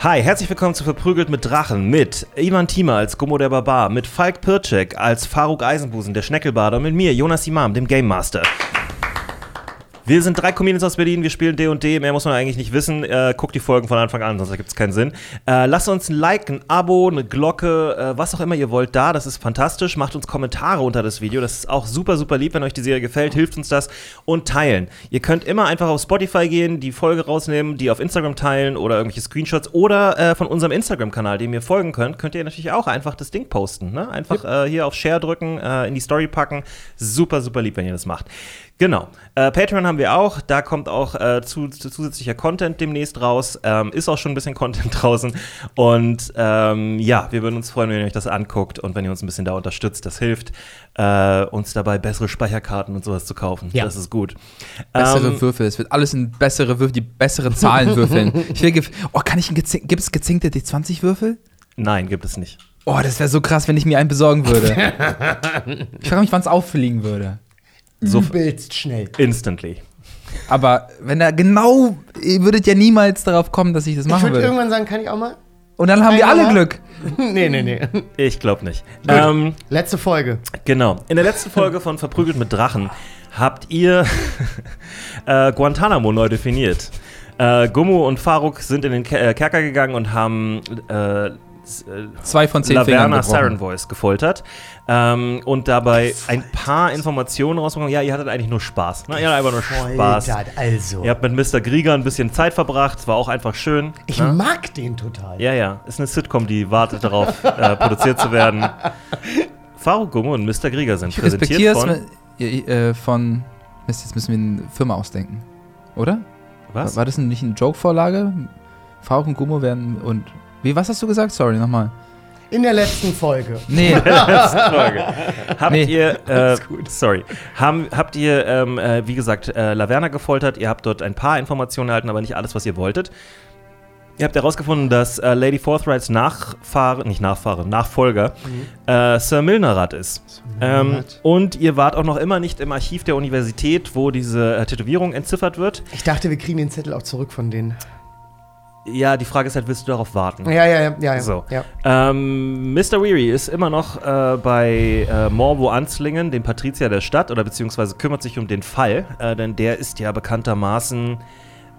Hi, herzlich willkommen zu Verprügelt mit Drachen mit Ivan Thiemer als Gummo der Barbar, mit Falk Pircek als Faruk Eisenbusen, der Schneckelbader und mit mir, Jonas Imam, dem Game Master. Wir sind drei Comedians aus Berlin, wir spielen D&D, mehr muss man eigentlich nicht wissen. Äh, guckt die Folgen von Anfang an, sonst gibt es keinen Sinn. Äh, lasst uns ein Like, ein Abo, eine Glocke, äh, was auch immer ihr wollt da, das ist fantastisch. Macht uns Kommentare unter das Video, das ist auch super, super lieb, wenn euch die Serie gefällt, hilft uns das. Und teilen. Ihr könnt immer einfach auf Spotify gehen, die Folge rausnehmen, die auf Instagram teilen oder irgendwelche Screenshots oder äh, von unserem Instagram-Kanal, dem ihr folgen könnt, könnt ihr natürlich auch einfach das Ding posten. Ne? Einfach äh, hier auf Share drücken, äh, in die Story packen. Super, super lieb, wenn ihr das macht. Genau. Äh, Patreon haben wir auch. Da kommt auch äh, zu, zu zusätzlicher Content demnächst raus. Ähm, ist auch schon ein bisschen Content draußen. Und ähm, ja, wir würden uns freuen, wenn ihr euch das anguckt und wenn ihr uns ein bisschen da unterstützt. Das hilft, äh, uns dabei bessere Speicherkarten und sowas zu kaufen. Ja. Das ist gut. Bessere Ähm, Würfel. Es wird alles in bessere Würfel, die bessere Zahlen würfeln. Ich will oh, kann ich ein gezink gibt es gezinkte D20-Würfel? nein, gibt es nicht. Oh, das wäre so krass, wenn ich mir einen besorgen würde. ich frage mich, wann es auffliegen würde. So Übelst schnell. instantly. Aber wenn er genau, ihr würdet ja niemals darauf kommen, dass ich das Ich machen würde würde. irgendwann sagen, kann ich auch mal? Und dann haben wir alle Einmal? Glück. nee, nee, nee. Ich glaube nicht. Ähm, Letzte Folge. Genau. In der letzten Folge von Verprügelt mit Drachen habt ihr äh, Guantanamo neu definiert. Äh, Gummo und Faruk sind in den Ke äh, Kerker gegangen und haben äh, Zwei von zehn Laverna. Siren Voice gefoltert ähm, und dabei ein paar Informationen rausbekommen. Ja, ihr hattet eigentlich nur Spaß. Ne? Ihr hattet einfach nur Spaß. Also. Ihr habt mit Mr. Grieger ein bisschen Zeit verbracht. Es war auch einfach schön. Ich ne? mag den total. Ja, ja. Ist eine Sitcom, die wartet darauf, äh, produziert zu werden. Faruk Gummo und Mr. Grieger sind Ich präsentiert es von... äh, von. Mist, jetzt müssen wir eine Firma ausdenken. Oder? Was? War das nicht eine Joke-Vorlage? Faruk und Gummo werden und. Wie, was hast du gesagt? Sorry, nochmal. In der letzten Folge. Nee, Frage. Habt Nee. ihr, äh, sorry, haben, habt ihr, ähm, äh, wie gesagt, äh, Laverna gefoltert? Ihr habt dort ein paar Informationen erhalten, aber nicht alles, was ihr wolltet. Ihr habt herausgefunden, dass äh, Lady Forthrights Nachfahre, nicht Nachfahre, Nachfolger äh, Sir Milnerat ist. Ähm, und ihr wart auch noch immer nicht im Archiv der Universität, wo diese äh, Tätowierung entziffert wird. Ich dachte, wir kriegen den Zettel auch zurück von denen. Ja, die Frage ist halt, willst du darauf warten? Ja, ja, ja. ja. So. ja. Ähm, Mr. Weary ist immer noch äh, bei äh, Morvo Anslingen, dem Patrizier der Stadt, oder beziehungsweise kümmert sich um den Fall, äh, denn der ist ja bekanntermaßen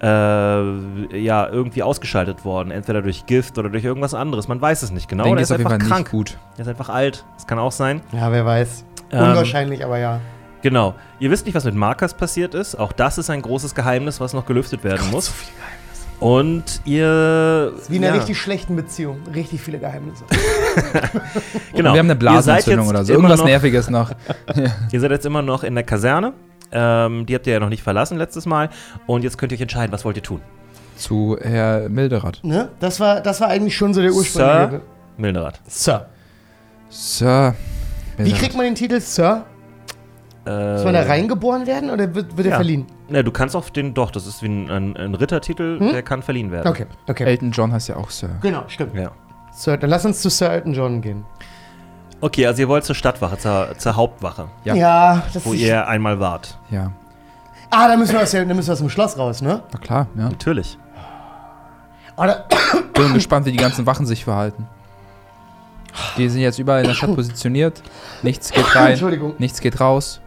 äh, ja irgendwie ausgeschaltet worden, entweder durch Gift oder durch irgendwas anderes. Man weiß es nicht genau. Oder er ist einfach krank. gut. Er ist einfach alt. Das kann auch sein. Ja, wer weiß. Ähm, Unwahrscheinlich, aber ja. Genau. Ihr wisst nicht, was mit Marcus passiert ist. Auch das ist ein großes Geheimnis, was noch gelüftet werden muss. Und ihr. Wie in einer ja, richtig schlechten Beziehung. Richtig viele Geheimnisse. genau. Wir haben eine Blasenentzündung oder so. immer Irgendwas noch- Nerviges noch. Ihr seid jetzt immer noch in der Kaserne. Ähm, die habt ihr ja noch nicht verlassen letztes Mal. Und jetzt könnt ihr euch entscheiden, was wollt ihr tun? Zu Herr Milderath. Ne? Das, war, das war eigentlich schon so der Sir ursprüngliche. Sir. Sir. Wie Milderath. kriegt man den Titel Sir? Muss man da reingeboren werden oder wird, wird er ja. verliehen? Ne, du kannst auch den, doch, das ist wie ein, ein, ein Rittertitel, der kann verliehen werden. Okay, okay. Elton John heißt ja auch Sir. Genau, stimmt. Ja. Sir, dann lass uns zu Sir Elton John gehen. Okay, also ihr wollt zur Stadtwache, zur, zur Hauptwache, Ja. das wo ist. ihr einmal wart. Ja. Ah, da müssen, wir aus, da müssen wir aus dem Schloss raus, ne? Na klar, ja. Natürlich. Oh, da, Bin gespannt, wie die ganzen Wachen sich verhalten. Die sind jetzt überall in der Stadt positioniert. Nichts geht rein, Entschuldigung. nichts geht raus.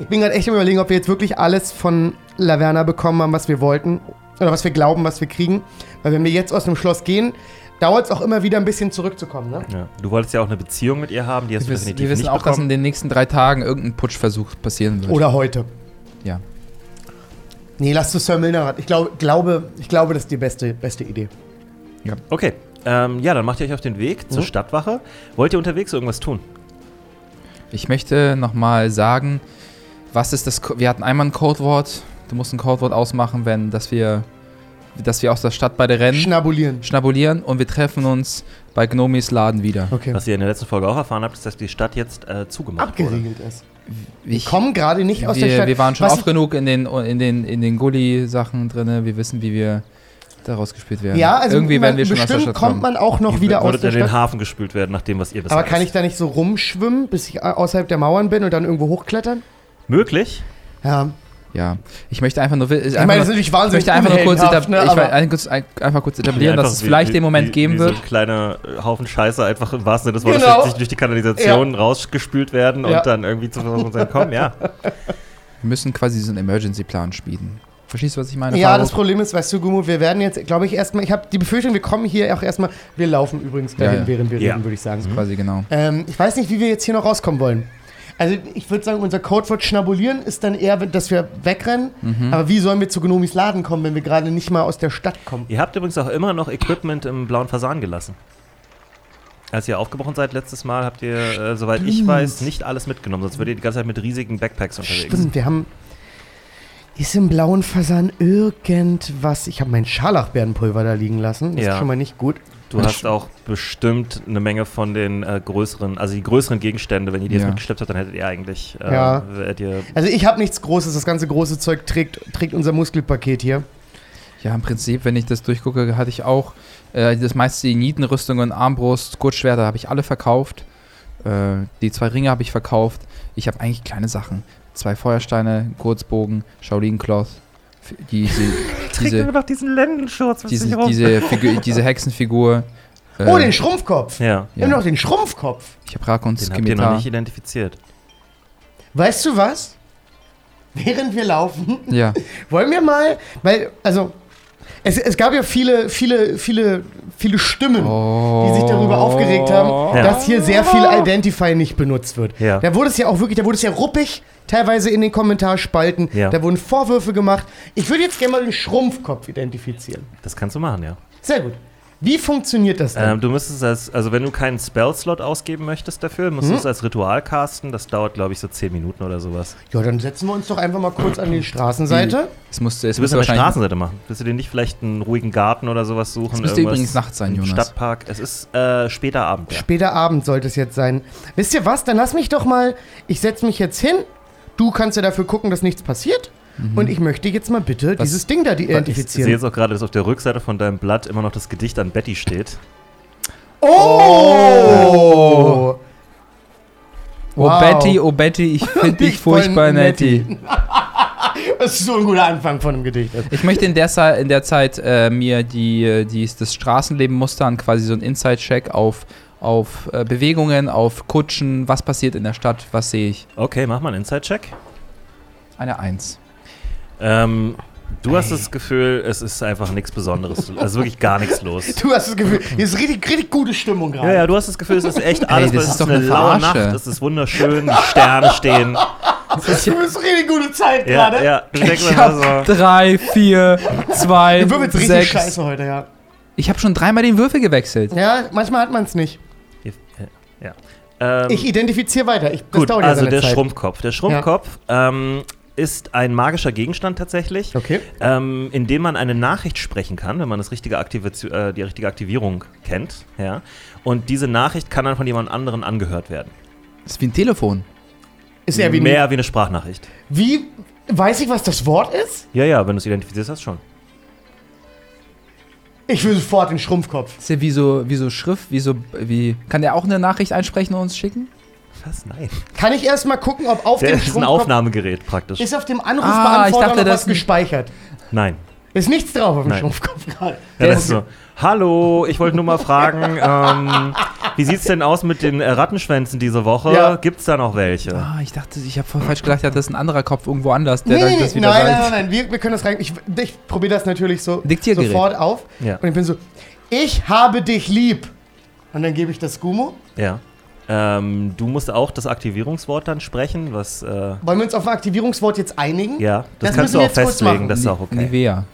Ich bin gerade echt am überlegen, ob wir jetzt wirklich alles von Laverna bekommen haben, was wir wollten. Oder was wir glauben, was wir kriegen. Weil wenn wir jetzt aus dem Schloss gehen, dauert es auch immer wieder ein bisschen zurückzukommen, ne? Ja. Du wolltest ja auch eine Beziehung mit ihr haben, die hast Wir du wissen, definitiv wir wissen nicht auch, dass in bekommen. den nächsten drei Tagen irgendein Putschversuch passieren wird. Oder heute. Ja. Nee, lass zu Sir Milnerat. Ich glaub, glaube, ich glaube, das ist die beste, beste Idee. Okay, ähm, ja, dann macht ihr euch auf den Weg zur Mhm. Stadtwache. Wollt ihr unterwegs irgendwas tun? Ich möchte nochmal sagen, was ist das. Co wir hatten einmal ein Codewort. Du musst ein Codewort ausmachen, wenn, dass wir, dass wir aus der Stadt beide rennen, Schnabulieren. schnabulieren und wir treffen uns bei Gnomis Laden wieder. Okay. Was ihr in der letzten Folge auch erfahren habt, ist, dass die Stadt jetzt äh, zugemacht wurde. Abgeriegelt ist. Ich, Wir kommen gerade nicht aus der wir, Stadt. wir waren schon Was oft genug in den, in den, in den Gully-Sachen drin. Wir wissen, wie wir daraus gespielt werden. Ja, also Irgendwie werden wir schon bestimmt aus der Stadt kommt man auch noch wieder aus der in den Stadt. Hafen gespült werden, nach dem, was ihr bisher Aber kann wisst. ich da nicht so rumschwimmen, bis ich außerhalb der Mauern bin und dann irgendwo hochklettern? Möglich. Ja. Ja, ich möchte einfach nur. Ich Ich meine, das ist natürlich ich wahnsinnig möchte einfach nur kurz, ne, ich ein, kurz, ein, einfach kurz etablieren, Einfach dass es wie- vielleicht wie- den Moment wie, geben wie wird. So ein kleiner Haufen Scheiße einfach im wahrsten Sinne des Wortes Genau. durch die Kanalisation rausgespült werden Ja. und dann irgendwie zu versuchen sein, komm, ja. Wir müssen quasi diesen Emergency-Plan spielen. Verstehst du, was ich meine? Ja, Faruk? das Problem ist, weißt du, Gummo, wir werden jetzt, glaube ich, erstmal, ich habe die Befürchtung, wir kommen hier auch erstmal, wir laufen übrigens dahin, Ja, ja. während wir Ja. reden, würde ich sagen. quasi genau. Ähm, ich weiß nicht, wie wir jetzt hier noch rauskommen wollen. Also ich würde sagen, unser Codewort schnabulieren ist dann eher, dass wir wegrennen. Mhm. Aber wie sollen wir zu Gnomis Laden kommen, wenn wir gerade nicht mal aus der Stadt kommen? Ihr habt übrigens auch immer noch Equipment im blauen Fasan gelassen. Als ihr aufgebrochen seid letztes Mal, habt ihr, äh, soweit ich weiß, nicht alles mitgenommen. Sonst würdet ihr die ganze Zeit mit riesigen Backpacks unterwegs. Stimmt, wir haben. Ist im blauen Fasan irgendwas? Ich habe mein Scharlachbeerenpulver da liegen lassen. Das Ja. ist schon mal nicht gut. Du hast auch bestimmt eine Menge von den äh, größeren, also die größeren Gegenstände, wenn ihr die jetzt Ja. mitgeschleppt habt, dann hättet ihr eigentlich, äh, Ja. ihr Also ich habe nichts Großes. Das ganze große Zeug trägt, trägt unser Muskelpaket hier. Ja, im Prinzip, wenn ich das durchgucke, hatte ich auch äh, das meiste die Nietenrüstungen, Armbrust, Kurzschwerter habe ich alle verkauft. Äh, die zwei Ringe habe ich verkauft. Ich habe eigentlich kleine Sachen. Zwei Feuersteine, Kurzbogen, Shaolin Cloth, diese, diese, noch diesen Lendenschurz. diese, diese, Figur, diese Hexenfigur. äh, Oh, den Schrumpfkopf. Ja, Wir haben ja. noch den Schrumpfkopf. Ich habe Rakons den habt ihr noch Skimitar. nicht identifiziert. Weißt du was? Während wir laufen, Ja, wollen wir mal, weil, also, es, es gab ja viele, viele, viele, viele Stimmen, die sich darüber aufgeregt haben, Ja. dass hier sehr viel Identify nicht benutzt wird. Ja. Da wurde es ja auch wirklich, da wurde es ja ruppig, teilweise in den Kommentarspalten. Ja. Da wurden Vorwürfe gemacht. Ich würde jetzt gerne mal den Schrumpfkopf identifizieren. Das kannst du machen, ja. Sehr gut. Wie funktioniert das denn? Ähm, du müsstest als, also wenn du keinen Spell-Slot ausgeben möchtest dafür, musst du Mhm. es als Ritual casten. Das dauert, glaube ich, so 10 Minuten oder sowas. ja, dann setzen wir uns doch einfach mal kurz an die Straßenseite. es musste, es Du müsste musst aber wahrscheinlich. Straßenseite machen. Willst du dir nicht vielleicht einen ruhigen Garten oder sowas suchen? Es müsste Irgendwas übrigens nachts sein, im Jonas. Stadtpark. Es ist äh, später Abend. Ja. Später Abend sollte es jetzt sein. Wisst ihr was? Dann lass mich doch mal. Ich setze mich jetzt hin. Du kannst ja dafür gucken, dass nichts passiert. Und ich möchte jetzt mal bitte Was- dieses Ding da Ich sehe identifizieren. jetzt auch gerade, dass auf der Rückseite von deinem Blatt immer noch das Gedicht an Betty steht. Oh! Oh Wow. Betty, oh Betty, ich finde dich furchtbar netti. Das ist so ein guter Anfang von einem Gedicht. Ich möchte in der, Sa- in der Zeit äh, mir die, äh, die, das Straßenleben mustern, quasi so ein Inside-Check auf, auf äh, Bewegungen, auf Kutschen, was passiert in der Stadt, was sehe ich. Okay, mach mal einen Inside-Check. Eine Eins. Ähm, du hast das Gefühl, es ist einfach nichts Besonderes. Also wirklich gar nichts los. Du hast das Gefühl, hier ist richtig, richtig gute Stimmung gerade. Ja, ja, du hast das Gefühl, es ist echt alles, das weil es ist ist doch eine eine laue. Nacht, es ist wunderschön, die Sterne stehen. Du hast richtig gute Zeit Ja, gerade. ja, du denkst Ich hab immer so. drei, vier, zwei, Du wirbelst richtig sechs. scheiße heute, ja. Ich habe schon dreimal den Würfel gewechselt. Ja, manchmal hat man es nicht. Ja. Ähm, Ich identifiziere weiter. Ich, das gut, dauert ja also der Zeit. Schrumpfkopf. Der Schrumpfkopf ähm, ist ein magischer Gegenstand tatsächlich, Okay. ähm, in dem man eine Nachricht sprechen kann, wenn man das richtige äh, die richtige Aktivierung kennt. Ja. Und diese Nachricht kann dann von jemand anderem angehört werden. Das ist wie ein Telefon. Ist eher wie, Mehr wie eine Sprachnachricht. wie. Weiß ich, was das Wort ist? Ja, ja, wenn du es identifizierst hast, schon. Ich will sofort den Schrumpfkopf. Ist ja wie so, wie so Schrift, wie so, wie. Kann der auch eine Nachricht einsprechen und uns schicken? Was? Nein. Kann ich erstmal gucken, ob auf Der dem ist ein Aufnahmegerät praktisch. ist auf dem Ah, Anrufbeantworter ich dachte, noch das was ist ein- gespeichert. Nein. Ist nichts drauf auf dem Nein. Schrumpfkopf gerade. Ja, das ist- so. Hallo, ich wollte nur mal fragen, ähm, wie sieht's denn aus mit den äh, Rattenschwänzen diese Woche? Ja. Gibt's da noch welche? Ah, ich dachte, ich habe voll falsch gedacht, das ist ein anderer Kopf irgendwo anders, der Nee, dann nee, das nee, wieder nein, sagt. nein, nein, nein, wir, wir können das rein. Ich, ich probiere das natürlich so Diktiergerät. sofort auf. Ja. Und ich bin so, ich habe dich lieb. Und dann gebe ich das Gumo. Ja. Ähm, du musst auch das Aktivierungswort dann sprechen, was, äh, Wollen wir uns auf ein Aktivierungswort jetzt einigen? ja, das, Das kannst müssen du wir auch jetzt kurz festlegen, machen. das ist auch okay. Nivea.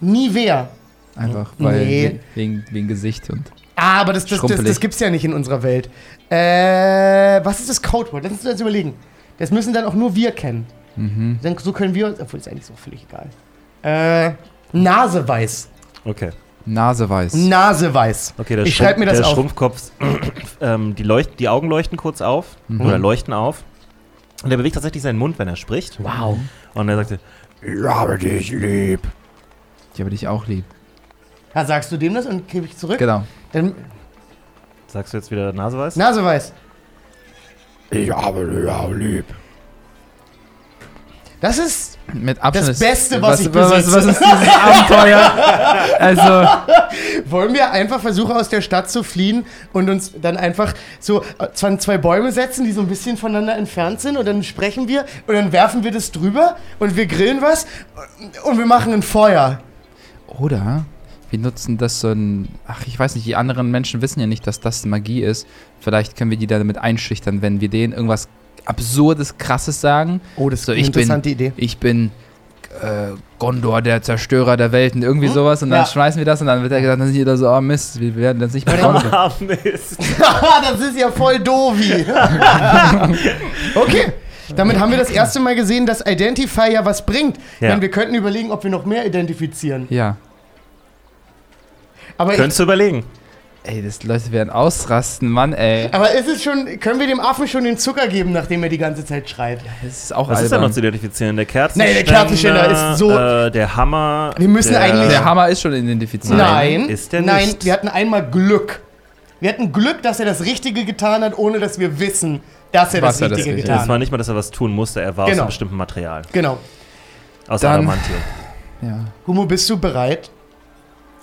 Nie wer. Einfach, weil Nee. we- wegen, wegen Gesicht und. Ah, aber das, das, das, das gibt's ja nicht in unserer Welt. Äh, was ist das Codewort? Lass uns das überlegen. Das müssen dann auch nur wir kennen. Mhm. Dann, so können wir uns, obwohl ist eigentlich so völlig egal. Äh, Naseweiß. Okay. Naseweiß. Naseweiß. Okay, Ich schreib mir das der auf. Schrumpfkopf, ähm, die, leucht, die Augen leuchten kurz auf Mhm. oder leuchten auf. Und er bewegt tatsächlich seinen Mund, wenn er spricht. Wow. Und er sagte, ich habe dich lieb. Ich habe dich auch lieb. Ja, sagst du dem das und gebe ich zurück? Genau. Dann Sagst du jetzt wieder Naseweiß? Naseweiß. Ich habe dich auch lieb. Das ist. Mit Abstand Das Beste, was ich was, besitze. was ist dieses Abenteuer? Also, Wollen wir einfach versuchen, aus der Stadt zu fliehen und uns dann einfach so äh, zwei Bäume setzen, die so ein bisschen voneinander entfernt sind und dann sprechen wir und dann werfen wir das drüber und wir grillen was und wir machen ein Feuer. oder wir nutzen das so ein. Ach, ich weiß nicht, die anderen Menschen wissen ja nicht, dass das Magie ist. Vielleicht können wir die damit einschüchtern, wenn wir denen irgendwas Absurdes, Krasses sagen. Oh, das ist So, eine ich bin- interessante Idee. Ich bin äh, Gondor, der Zerstörer der Welten, irgendwie sowas. Und dann Ja. schmeißen wir das und dann wird er gesagt, dann sind die da so, oh Mist, wir werden das nicht bekommen. Ah, Mist. das ist ja voll doofi. okay. Damit haben wir das erste Mal gesehen, dass Identify ja was bringt. Ja. Denn wir könnten überlegen, ob wir noch mehr identifizieren. ja. Aber, ich, Könntest du überlegen. Ey, das Leute werden ausrasten, Mann, ey. aber ist es schon, können wir dem Affen schon den Zucker geben, nachdem er die ganze Zeit schreit? Das ist auch Was ist da albern. noch zu identifizieren? Der Kerzenständer. Nee, der Kerzenständer ist so- Äh, der Hammer. Wir müssen der, eigentlich- Der Hammer ist schon identifiziert. Nein, Nein, ist der nein, nicht. wir hatten einmal Glück. Wir hatten Glück, dass er das Richtige getan hat, ohne dass wir wissen, dass er Was das er das Richtige Richtige- getan Das war hat. nicht mal, dass er was tun musste, er war aus Genau. einem bestimmten Material. Genau. Aus Dann- Adamantium. Ja. Humo, bist du bereit?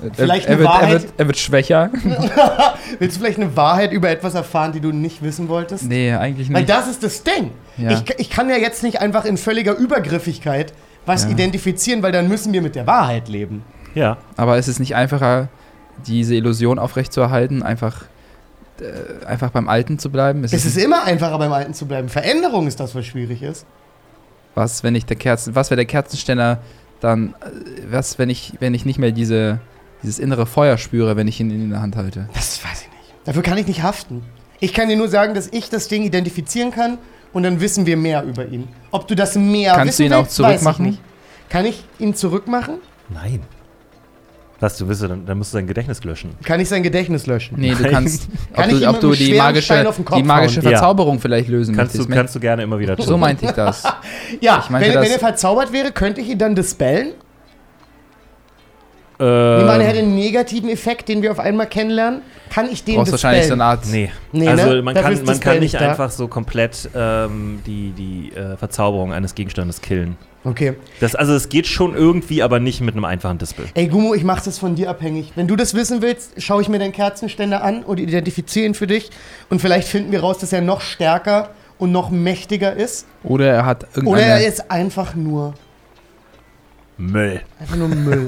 Er- Vielleicht er, eine wird, er, Wahrheit? wird, er wird schwächer. Willst du vielleicht eine Wahrheit über etwas erfahren, die du nicht wissen wolltest? nee, eigentlich Weil nicht. das ist das Ding. Ja. Ich, ich kann ja jetzt nicht einfach in völliger Übergriffigkeit was Ja. identifizieren, weil dann müssen wir mit der Wahrheit leben. Ja. Aber ist es nicht einfacher, diese Illusion aufrechtzuerhalten, einfach, äh, einfach beim Alten zu bleiben? Ist Es es ist immer einfacher, beim Alten zu bleiben. Veränderung ist das, was schwierig ist. was, wenn ich der Kerzen, was, wenn der Kerzenständer dann, äh, was, wenn ich, wenn ich nicht mehr diese, dieses innere Feuer spüre, wenn ich ihn in der Hand halte? Das weiß ich nicht. Dafür kann ich nicht haften. Ich kann dir nur sagen, dass ich das Ding identifizieren kann und dann wissen wir mehr über ihn. Ob du das mehr Kannst wissen du ihn auch willst, weiß ich zurückmachen? nicht. Kann ich ihn zurückmachen? Nein. Was, du willst, dann, dann musst du dein Gedächtnis löschen. Kann ich sein Gedächtnis löschen? Nee, du Nein. kannst, ob Kann ich ihm du, ob du die magische, Stein auf den Kopf die magische hauen? Ja. Verzauberung vielleicht lösen Kannst du, möchtest. kannst du gerne immer wieder tun. so meinte ich das. Ja, Ich meinte wenn, das- wenn er verzaubert wäre, könnte ich ihn dann dispellen? Äh, Nehmen wir an, er hätte einen negativen Effekt, den wir auf einmal kennenlernen. Kann ich den Du brauchst wahrscheinlich so eine Art. Nee. Nee, also ne? man Dafür kann, man kann nicht da. einfach so komplett ähm, die, die äh, Verzauberung eines Gegenstandes killen. Okay. Das, also es geht schon irgendwie, aber nicht mit einem einfachen Dispel. Ey, Gummo, ich mach das von dir abhängig. Wenn du das wissen willst, schaue ich mir deinen Kerzenständer an und identifiziere ihn für dich. Und vielleicht finden wir raus, dass er noch stärker und noch mächtiger ist. Oder er hat Oder irgendeine. er ist einfach nur, Müll. einfach nur Müll.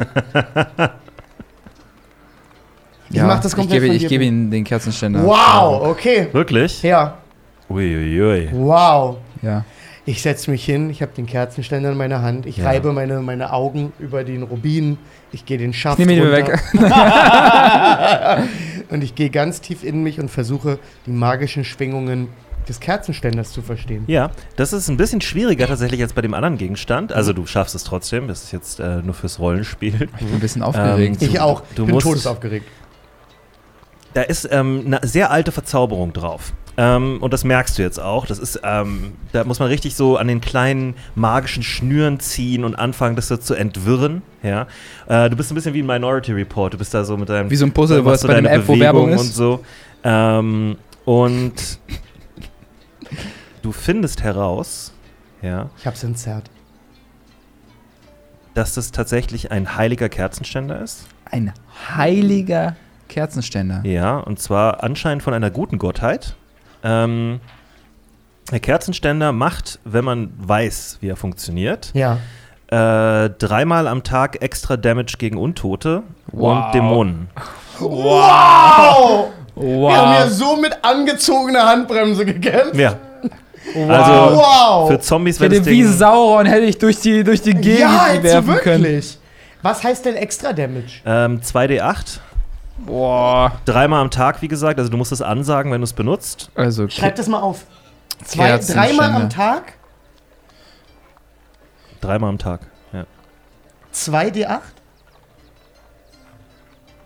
ich ja, mach das komplett ich gebe, von ich gebe ihm den Kerzenständer. Wow, okay. Wirklich? Ja, Uiuiui. wow. Ja. Ich setze mich hin, ich habe den Kerzenständer in meiner Hand, ich Ja. reibe meine, meine Augen über den Rubin, ich gehe den Schaft Nimm ihn mir runter weg. und ich gehe ganz tief in mich und versuche, die magischen Schwingungen des Kerzenständers zu verstehen. Ja, das ist ein bisschen schwieriger tatsächlich als bei dem anderen Gegenstand. Also du schaffst es trotzdem, das ist jetzt äh, nur fürs Rollenspiel. Ich bin ein bisschen aufgeregt. Ähm, Ich auch, du bin musst- todesaufgeregt. Da ist ähm, eine sehr alte Verzauberung drauf. Ähm, und das merkst du jetzt auch. Das ist, ähm, da muss man richtig so an den kleinen magischen Schnüren ziehen und anfangen, das so zu entwirren. Ja, äh, du bist ein bisschen wie ein Minority Report. Du bist da so mit deinem Wie so ein Puzzle, wo machst es so bei dem deine App, wo Werbung Bewegung ist. und so. Ähm, und du findest heraus, ja, Ich hab's entzerrt. dass das tatsächlich ein heiliger Kerzenständer ist. Ein heiliger Kerzenständer. Ja, und zwar anscheinend von einer guten Gottheit. Ähm, der Kerzenständer macht, wenn man weiß, wie er funktioniert, Ja. äh, dreimal am Tag extra Damage gegen Untote Wow. und Dämonen. Wow! Wow. Wir haben ja so mit angezogener Handbremse gekämpft. Ja, wow. also wow! für Zombies wäre hätte das wie Ding... Sauron hätte ich durch die, durch die Gegend ja, jetzt werfen können. wirklich. Was heißt denn extra Damage? Ähm, 2d8, Boah. dreimal am Tag, wie gesagt. Also du musst es ansagen, wenn du es benutzt. Also, Schreib das mal auf. Zwei, dreimal am Tag, Dreimal am Tag, ja. 2d8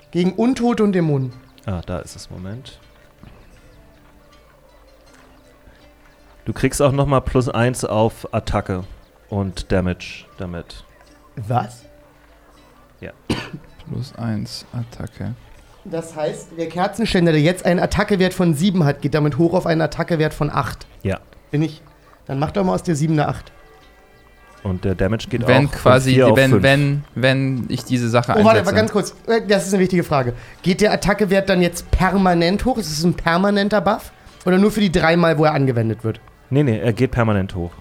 gegen Untote und Dämonen. Ah, da ist es, Moment. Du kriegst auch nochmal plus 1 auf Attacke und Damage damit. Was? plus 1 Attacke. Das heißt, der Kerzenständer, der jetzt einen Attackewert von 7 hat, geht damit hoch auf einen Attackewert von 8. Ja. Bin ich. Dann mach doch mal aus der 7 eine 8. Und der Damage geht Wenn auch quasi, von 4 auf wenn, 5. wenn, wenn ich diese Sache Oh, warte, einsetze. aber ganz kurz. Äh, Das ist eine wichtige Frage. Geht der Attackewert dann jetzt permanent hoch? Ist es ein permanenter Buff? Oder nur für die dreimal, wo er angewendet wird? Nee, nee, er geht permanent hoch.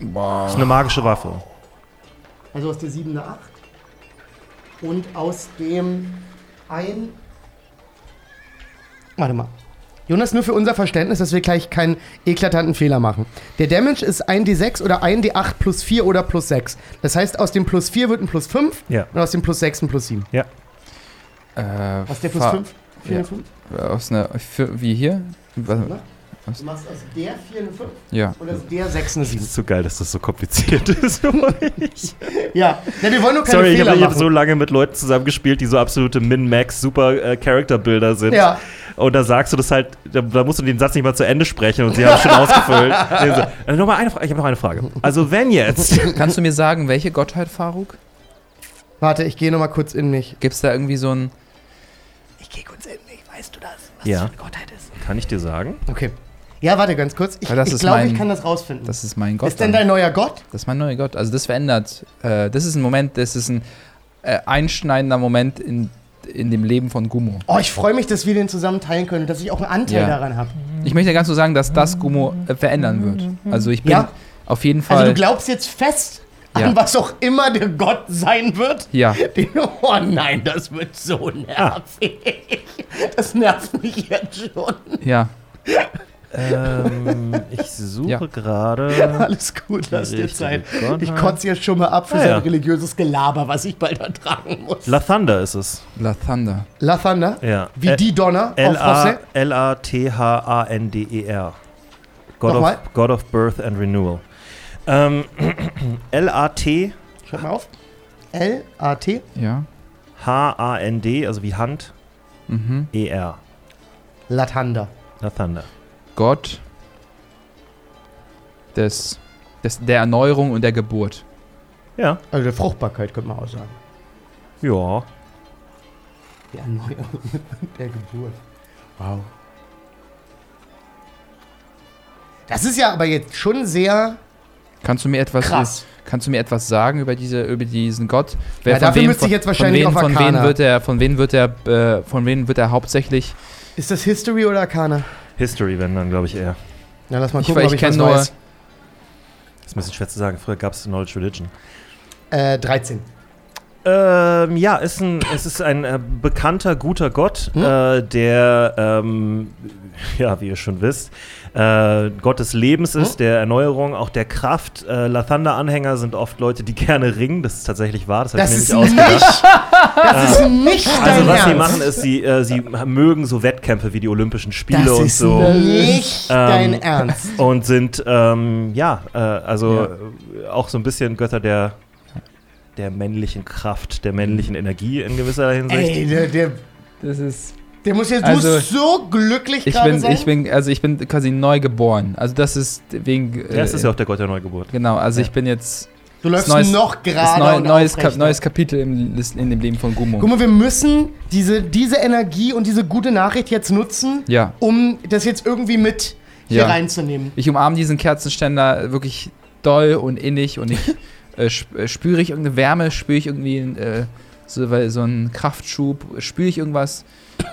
Das ist eine magische Waffe. Also aus der 7 eine 8. Und aus dem ein. Warte mal. Jonas, nur für unser Verständnis, dass wir gleich keinen eklatanten Fehler machen. Der Damage ist 1d6 oder 1d8 plus 4 oder plus 6. Das heißt, aus dem plus 4 wird ein plus 5 Ja. und aus dem plus 6 ein plus 7. Äh, Aus der plus fa- 5? 4 Ja. eine 5? Aus einer, für, wie hier? Was? Du machst aus der 4 eine 5 ja. und aus der 6 eine Das 7. ist so geil, dass das so kompliziert ist. Ja, ja wir wollen nur keine Sorry, ich Fehler habe hab machen. so lange mit Leuten zusammengespielt, die so absolute Min-Max super Character-Bilder sind. ja, Und da sagst du das halt, da, da musst du den Satz nicht mal zu Ende sprechen und sie haben es schon ausgefüllt. So, äh, noch mal eine Frage, ich habe noch eine Frage. Also wenn jetzt, Kannst du mir sagen, welche Gottheit, Faruk? warte, ich gehe noch mal kurz in mich. Gibt es da irgendwie so ein. Ich gehe kurz in mich, weißt du das? Was Ja. das für eine Gottheit ist? kann ich dir sagen? Okay. Ja, warte ganz kurz. Ich, ich glaube, ich kann das rausfinden. Das ist mein Gott. ist denn dein neuer Gott? Das ist mein neuer Gott. Also das verändert. Äh, das ist ein Moment, das ist ein äh, einschneidender Moment in, in dem Leben von Gummo. Oh, ich freue mich, dass wir den zusammen teilen können und dass ich auch einen Anteil Ja. daran habe. Ich möchte ganz so sagen, dass das Gummo äh, verändern wird. Also ich bin Ja. auf jeden Fall. Also du glaubst jetzt fest Ja. an was auch immer der Gott sein wird? ja. Den, oh nein, das wird so nervig. Das nervt mich jetzt schon. Ja. Ähm, ich suche Ja. gerade. Alles gut, lass dir Zeit. Ich kotze jetzt schon mal ab für Ah, sein ja. religiöses Gelaber, was ich bald ertragen muss. La Thunder ist es. La Thunder. La Thunder? Ja. Wie Ä- die Donner? L-A-T-H-A-N-D-E-R. God of, God of Birth and Renewal. Ähm, L-A-T-H-A-N-D, Schreib mal auf. L-A-T. Ja. also wie Hand, Mhm. E-R. La Thunder. La Thunder. Gott des, des, der Erneuerung und der Geburt. Ja. Also der Fruchtbarkeit könnte man auch sagen. Ja. Die Erneuerung der Geburt. Wow. Das ist ja aber jetzt schon sehr Kannst du mir etwas, krass. kannst du mir etwas sagen über, diese, über diesen Gott? Ja, dafür müsste ich jetzt wahrscheinlich von wem, auf von wem Arcana. wird er, von wem wird er, äh, von wem wird er hauptsächlich? Ist das History oder Arcana? History, wenn dann, glaube ich, eher. Na, lass mal Ich- gucken, ich ob ich kenn was nur- weiß. ist ein bisschen schwer zu sagen. Früher gab es Knowledge Religion. Äh, 13. Ähm, ja, ist ein, es ist ein äh, bekannter, guter Gott, Hm? äh, der, ähm, ja, wie ihr schon wisst, äh, Gott des Lebens ist, Hm? der Erneuerung, auch der Kraft. Äh, La Thunder-Anhänger sind oft Leute, die gerne ringen. Das ist tatsächlich wahr, das habe ich mir nicht nicht, ausgedacht. das ist nicht dein Also was sie Ernst. machen ist, sie, äh, sie mögen so Wettkämpfe wie die Olympischen Spiele das und ist so. nicht Ähm, dein Ernst. Und sind, ähm, ja, äh, also äh, auch so ein bisschen Götter der, der männlichen Kraft, der männlichen Energie in gewisser Hinsicht. Ey, der, der, Das ist. der muss jetzt Also, du musst so glücklich Ich bin, sein. ich bin, also ich bin quasi neu geboren. Also das ist wegen. Äh, Das ist ja auch der Gott der Neugeburt. Genau, also Ja. ich bin jetzt. du läufst neues- noch gerade neu, neues, Kap, neues Kapitel im, in dem Leben von Gummo. Guck mal, wir müssen diese, diese Energie und diese gute Nachricht jetzt nutzen, Ja. um das jetzt irgendwie mit hier Ja. reinzunehmen. Ich umarme diesen Kerzenständer wirklich doll und innig und ich äh, äh, spüre ich irgendeine Wärme, spüre ich irgendwie äh, so, weil, so einen Kraftschub, spüre ich irgendwas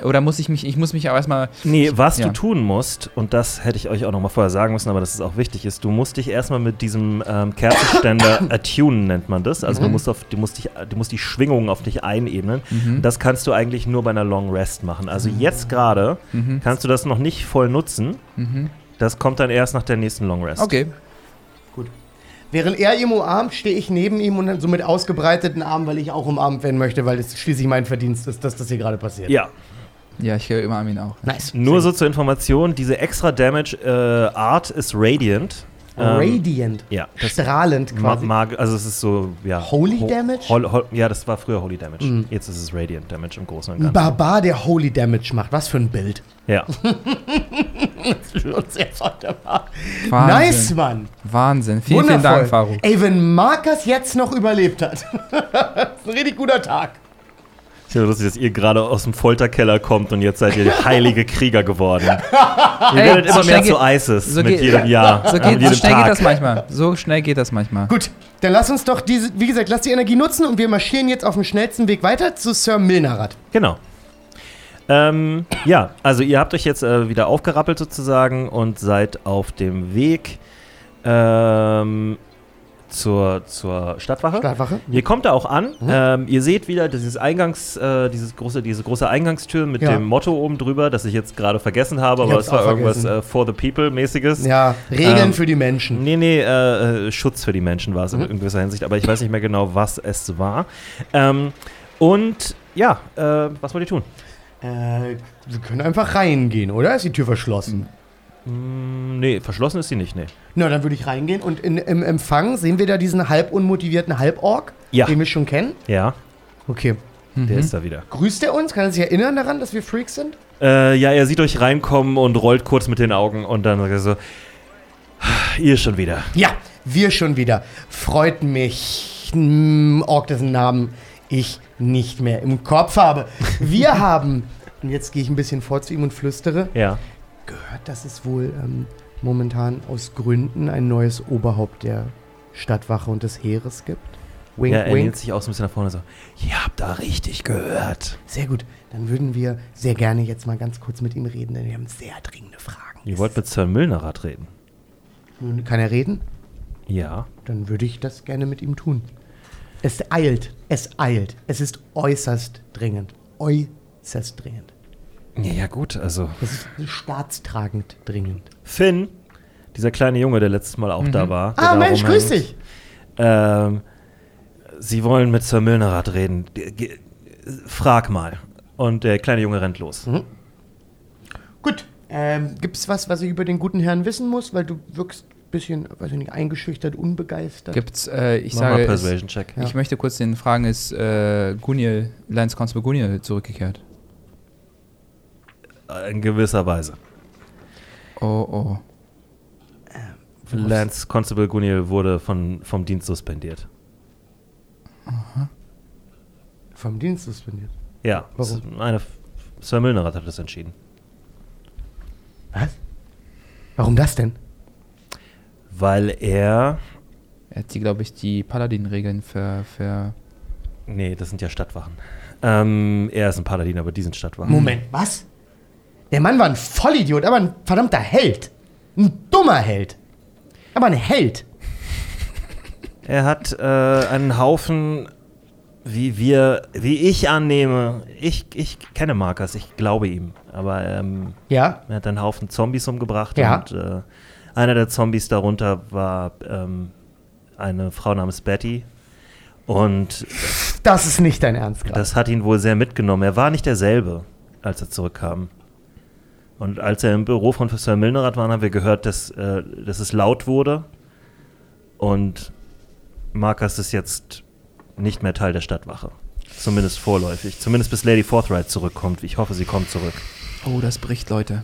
oder muss ich mich, ich muss mich auch erstmal, Nee, was Ja. du tun musst, und das hätte ich euch auch noch mal vorher sagen müssen, aber das ist auch wichtig ist, du musst dich erstmal mit diesem ähm, Kerzenständer attunen, nennt man das. Also du Mhm. musst auf, du musst dich, du musst die Schwingungen auf dich einebnen. mhm. Das kannst du eigentlich nur bei einer Long Rest machen. Also jetzt gerade Mhm. kannst du das noch nicht voll nutzen. Mhm. Das kommt dann erst nach der nächsten Long Rest. Okay. Während er ihn umarmt, stehe ich neben ihm und dann so mit ausgebreiteten Armen, weil ich auch umarmt werden möchte, weil es schließlich mein Verdienst ist, dass das hier gerade passiert. Ja, Ja, ich höre immer an ihn auch. Nice. nur so zur Information, diese extra Damage äh, Art ist Radiant. Ähm, Radiant. Ja, das Strahlend quasi. mag, also es ist so, ja. Holy ho- Damage? Hol, hol, ja, das war früher Holy Damage. Mhm. Jetzt ist es Radiant Damage im Großen und Ein Ganzen. Barbar, der Holy Damage macht. Was für ein Bild. Ja. Sehr wunderbar. Wahnsinn. Nice, Mann. Wahnsinn. Vielen, Wundervoll. vielen Dank, Faruk. Ey, wenn Markus jetzt noch überlebt hat. das ist ein richtig guter Tag. Ich finde lustig, dass ihr gerade aus dem Folterkeller kommt und jetzt seid ihr heilige Krieger geworden. ihr werdet so immer mehr schnell zu ISIS so mit geht- jedem Jahr. So, mit geht, so jedem schnell Tag. geht das manchmal. So schnell geht das manchmal. Gut, dann lass uns doch diese, wie gesagt, lass die Energie nutzen und wir marschieren jetzt auf dem schnellsten Weg weiter zu Sir Milnerat. Genau. Ähm, ja, also ihr habt euch jetzt äh, wieder aufgerappelt sozusagen und seid auf dem Weg ähm, zur, zur Stadtwache. Stadtwache. Ihr kommt da auch an. Mhm. Ähm, ihr seht wieder dieses Eingangs, äh, dieses große, diese große Eingangstür mit Ja. dem Motto oben drüber, das ich jetzt gerade vergessen habe, Ich aber es war irgendwas äh, for the people mäßiges. Ja, Regeln Ähm, für die Menschen. Nee, nee, äh, äh, Schutz für die Menschen war es Mhm. in gewisser Hinsicht, aber ich weiß nicht mehr genau, was es war. Ähm, und ja, äh, was wollt ihr tun? Äh, wir können einfach reingehen, oder? Ist die Tür verschlossen? Mm, nee, verschlossen ist sie nicht, nee. Na, dann würde ich reingehen und in, im Empfang sehen wir da diesen halb unmotivierten Halborg, Ja. den wir schon kennen. Ja, Okay. der Mhm. ist da wieder. Grüßt er uns? Kann er sich erinnern daran, dass wir Freaks sind? Äh, ja, er sieht euch reinkommen und rollt kurz mit den Augen und dann sagt er so, ihr schon wieder. Ja, wir schon wieder. Freut mich. Hm, Ork, dessen Namen ich nicht mehr im Kopf habe. Wir haben, und jetzt gehe ich ein bisschen vor zu ihm und flüstere, Ja. Gehört, dass es wohl ähm, momentan aus Gründen ein neues Oberhaupt der Stadtwache und des Heeres gibt. Wink, ja, er wink. lehnt sich auch so ein bisschen nach vorne so, ihr habt da richtig gehört. Sehr gut. Dann würden wir sehr gerne jetzt mal ganz kurz mit ihm reden, denn wir haben sehr dringende Fragen. Ihr wollt mit Sir Milnerat reden? Nun, Kann er reden? Ja. Dann würde ich das gerne mit ihm tun. Es eilt. Es eilt. Es ist äußerst dringend. Äußerst dringend. Ja, ja gut, also Es ist staatstragend dringend. Finn, dieser kleine Junge, der letztes Mal auch da war. der Ah, da Mensch, rumhängt, grüß dich. Ähm, Sie wollen mit Sir Milnerat reden. Ge- ge- Frag mal. Und der kleine Junge rennt los. Mhm. Gut. Ähm, Gibt es was, was ich über den guten Herrn wissen muss? Weil du wirkst ein bisschen, weiß ich nicht, eingeschüchtert, unbegeistert. Gibt's, äh, ich Mach sage, mal ist, Persuasion-Check. Ja. ich möchte kurz den fragen, ist äh, Guniel, Lance Constable Guniel zurückgekehrt? In gewisser Weise. Oh, oh. Lance Constable Guniel wurde von, vom Dienst suspendiert. Vom Dienst suspendiert. Ja, Warum? Eine, Sir Milnerat hat das entschieden. Was? Warum das denn? Weil er. Er hat die, glaube ich, die Paladin-Regeln ver, ver. Nee, das sind ja Stadtwachen. Ähm, er ist ein Paladin, aber die sind Stadtwachen. Moment, was? Der Mann war ein Vollidiot, aber ein verdammter Held. Ein dummer Held. Aber ein Held. Er hat äh, einen Haufen, wie wir, wie ich annehme. Ich, ich kenne Marcus, ich glaube ihm. Aber ähm, Ja, er hat einen Haufen Zombies umgebracht Ja. und äh, einer der Zombies darunter war ähm, eine Frau namens Betty. Und das ist nicht dein Ernst gerade. das hat ihn wohl sehr mitgenommen. Er war nicht derselbe, als er zurückkam. Und als er im Büro von Sir Milnerat war, haben wir gehört, dass, äh, dass es laut wurde. Und Marcus ist jetzt nicht mehr Teil der Stadtwache. Zumindest vorläufig. Zumindest bis Lady Forthright zurückkommt. Ich hoffe, sie kommt zurück. Oh, das bricht, Leute.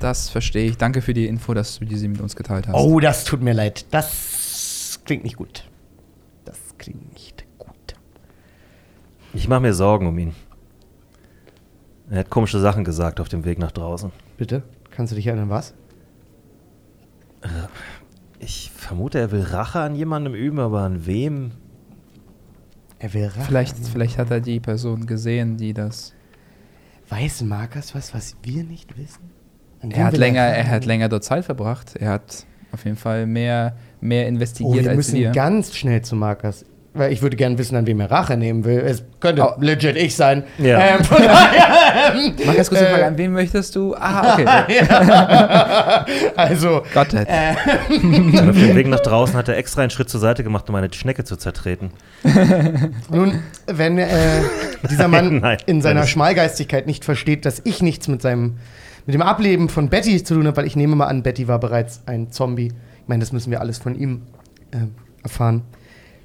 Das verstehe ich. Danke für die Info, dass du diese mit uns geteilt hast. Oh, das tut mir leid. Das klingt nicht gut. Das klingt nicht gut. Ich mache mir Sorgen um ihn. Er hat komische Sachen gesagt auf dem Weg nach draußen. Bitte? Kannst du dich erinnern, was? Ich vermute, er will Rache an jemandem üben, aber an wem? Er will Rache. Vielleicht, vielleicht hat er die Person gesehen, die das. Weiß Markus was, was wir nicht wissen? Er hat länger, er hat länger dort Zeit verbracht. Er hat auf jeden Fall mehr, mehr Oh, investigiert wir als müssen wir. ganz schnell zu Markus. Weil ich würde gerne wissen, an wem er Rache nehmen will. Es könnte Oh. legit ich sein. Ja. Ähm, von daher, ähm, Markus, kurze Äh, Frage, an wen möchtest du? Ah, okay. also, Gott, äh, auf dem Weg nach draußen hat er extra einen Schritt zur Seite gemacht, um eine Schnecke zu zertreten. nun, wenn äh, dieser Mann Nein, in seiner Schmalgeistigkeit nicht versteht, dass ich nichts mit seinem mit dem Ableben von Betty zu tun habe, weil ich nehme mal an, Betty war bereits ein Zombie. Ich meine, das müssen wir alles von ihm äh, erfahren.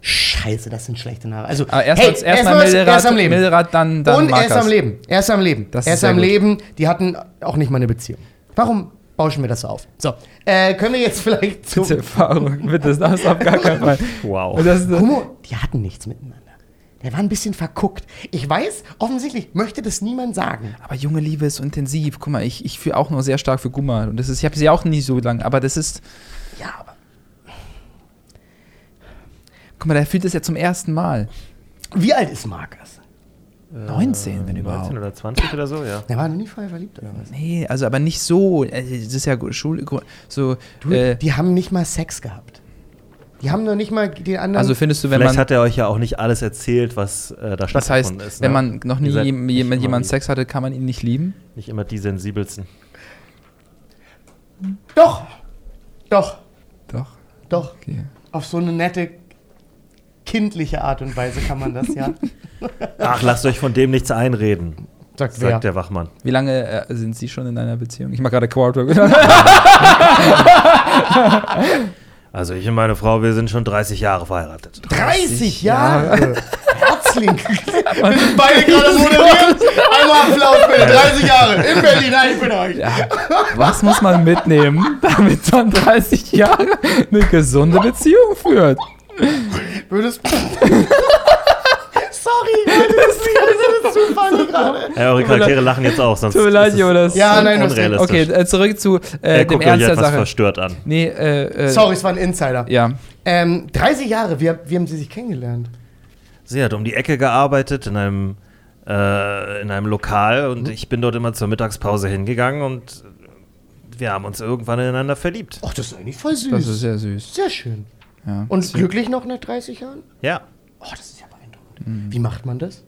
Scheiße, das sind schlechte Nachrichten. Also, Aber erst, hey, erst, erst mal er Milderat, ist am Leben. Milderat, dann, dann Und er ist Markus. am Leben. Er ist am Leben. Das er sehr am gut. Leben. Die hatten auch nicht mal eine Beziehung. Warum bauschen wir das so auf? So, äh, können wir jetzt vielleicht zu. Bitte, Erfahrung, bitte, das auf gar keinen Fall. Wow. Homo, die hatten nichts miteinander. Der war ein bisschen verguckt. Ich weiß, offensichtlich möchte das niemand sagen. Aber junge Liebe ist so intensiv. Guck mal, ich, ich fühle auch nur sehr stark für Gumma. Und das ist, ich habe sie auch nie so lange, aber das ist. Ja, aber Guck mal, der fühlt es ja zum ersten Mal. wie alt ist Markus? 19, wenn 19 überhaupt. oder 20 oder so, ja. Der war noch nie vorher verliebt, oder was? Nee, also aber nicht so. äh, Das ist ja Schule. So, Du, äh, die haben nicht mal Sex gehabt. Die haben noch nicht mal den anderen. also findest du, wenn Vielleicht man. hat er euch ja auch nicht alles erzählt, was äh, da Das heißt, stattgefunden ist. wenn ne? man noch nie jemand, jemand Sex hatte, kann man ihn nicht lieben? Nicht immer die sensibelsten. doch! Doch, Doch. doch. Okay. Auf so eine nette, kindliche Art und Weise kann man das ja. Ach, lasst euch von dem nichts einreden, Sagt wer? sagt der Wachmann. Wie lange äh, sind Sie schon in einer Beziehung? Ich mache gerade Quarter. Also ich und meine Frau, wir sind schon 30 Jahre verheiratet. 30 Jahre! Herzlichen Wir sind beide gerade moderiert. Einmal Applaus bitte. 30 Jahre in Berlin. Nein, ich bin euch. Ja. Was muss man mitnehmen, damit man 30 Jahre eine gesunde Beziehung führt? Würdest. Sorry, Leute, das ist, das ist zu funny gerade. Ja, eure Charaktere lachen jetzt auch, sonst Tut mir leid, Jonas. Ja, nein, das- unrealistisch. Okay, äh, zurück zu äh, er dem guckt euch Ernst der etwas Sache. verstört an. Nee, äh, äh, Sorry, es war ein Insider. Ja. Ähm, 30 Jahre, wie, wie haben Sie sich kennengelernt? Sie hat um die Ecke gearbeitet in einem, äh, in einem Lokal Mhm. und ich bin dort immer zur Mittagspause hingegangen und wir haben uns irgendwann ineinander verliebt. Ach, das ist eigentlich voll süß. Das ist sehr süß. Sehr schön. Ja. Und glücklich noch nach 30 Jahren? Ja. Oh, das ist ja beeindruckend. Wie macht man das?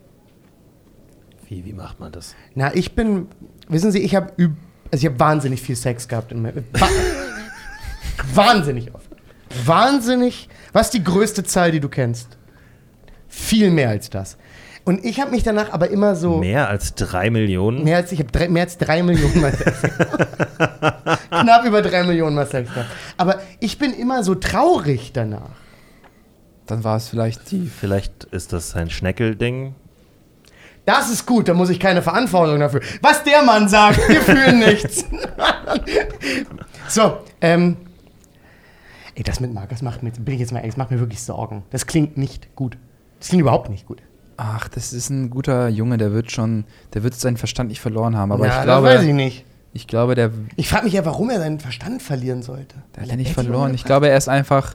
Wie, wie macht man das? Na, ich bin, wissen Sie, ich habe also ich habe wahnsinnig viel Sex gehabt in meinem Wahnsinnig oft. Wahnsinnig. Was ist die größte Zahl, die du kennst? Viel mehr als das. Und ich habe mich danach aber immer so Mehr als drei Millionen? mehr als ich habe drei, mehr als drei Millionen Mal Sex. Knapp über drei Millionen Mal Sex gehabt. Aber ich bin immer so traurig danach. Dann war es vielleicht die. Vielleicht ist das ein Schneckelding. Das ist gut, da muss ich keine Verantwortung dafür. Was der Mann sagt, wir fühlen nichts. so, ähm. Ey, das mit Markus macht mir, bin ich jetzt mal ehrlich, das macht mir wirklich Sorgen. Das klingt nicht gut. Das klingt überhaupt nicht gut. Ach, das ist ein guter Junge, der wird schon, der wird seinen Verstand nicht verloren haben. Aber ja, ich das glaube, weiß ich nicht. ich glaube, der, Ich frage mich ja, warum er seinen Verstand verlieren sollte. der hat er nicht verloren. Ich glaube, er ist einfach,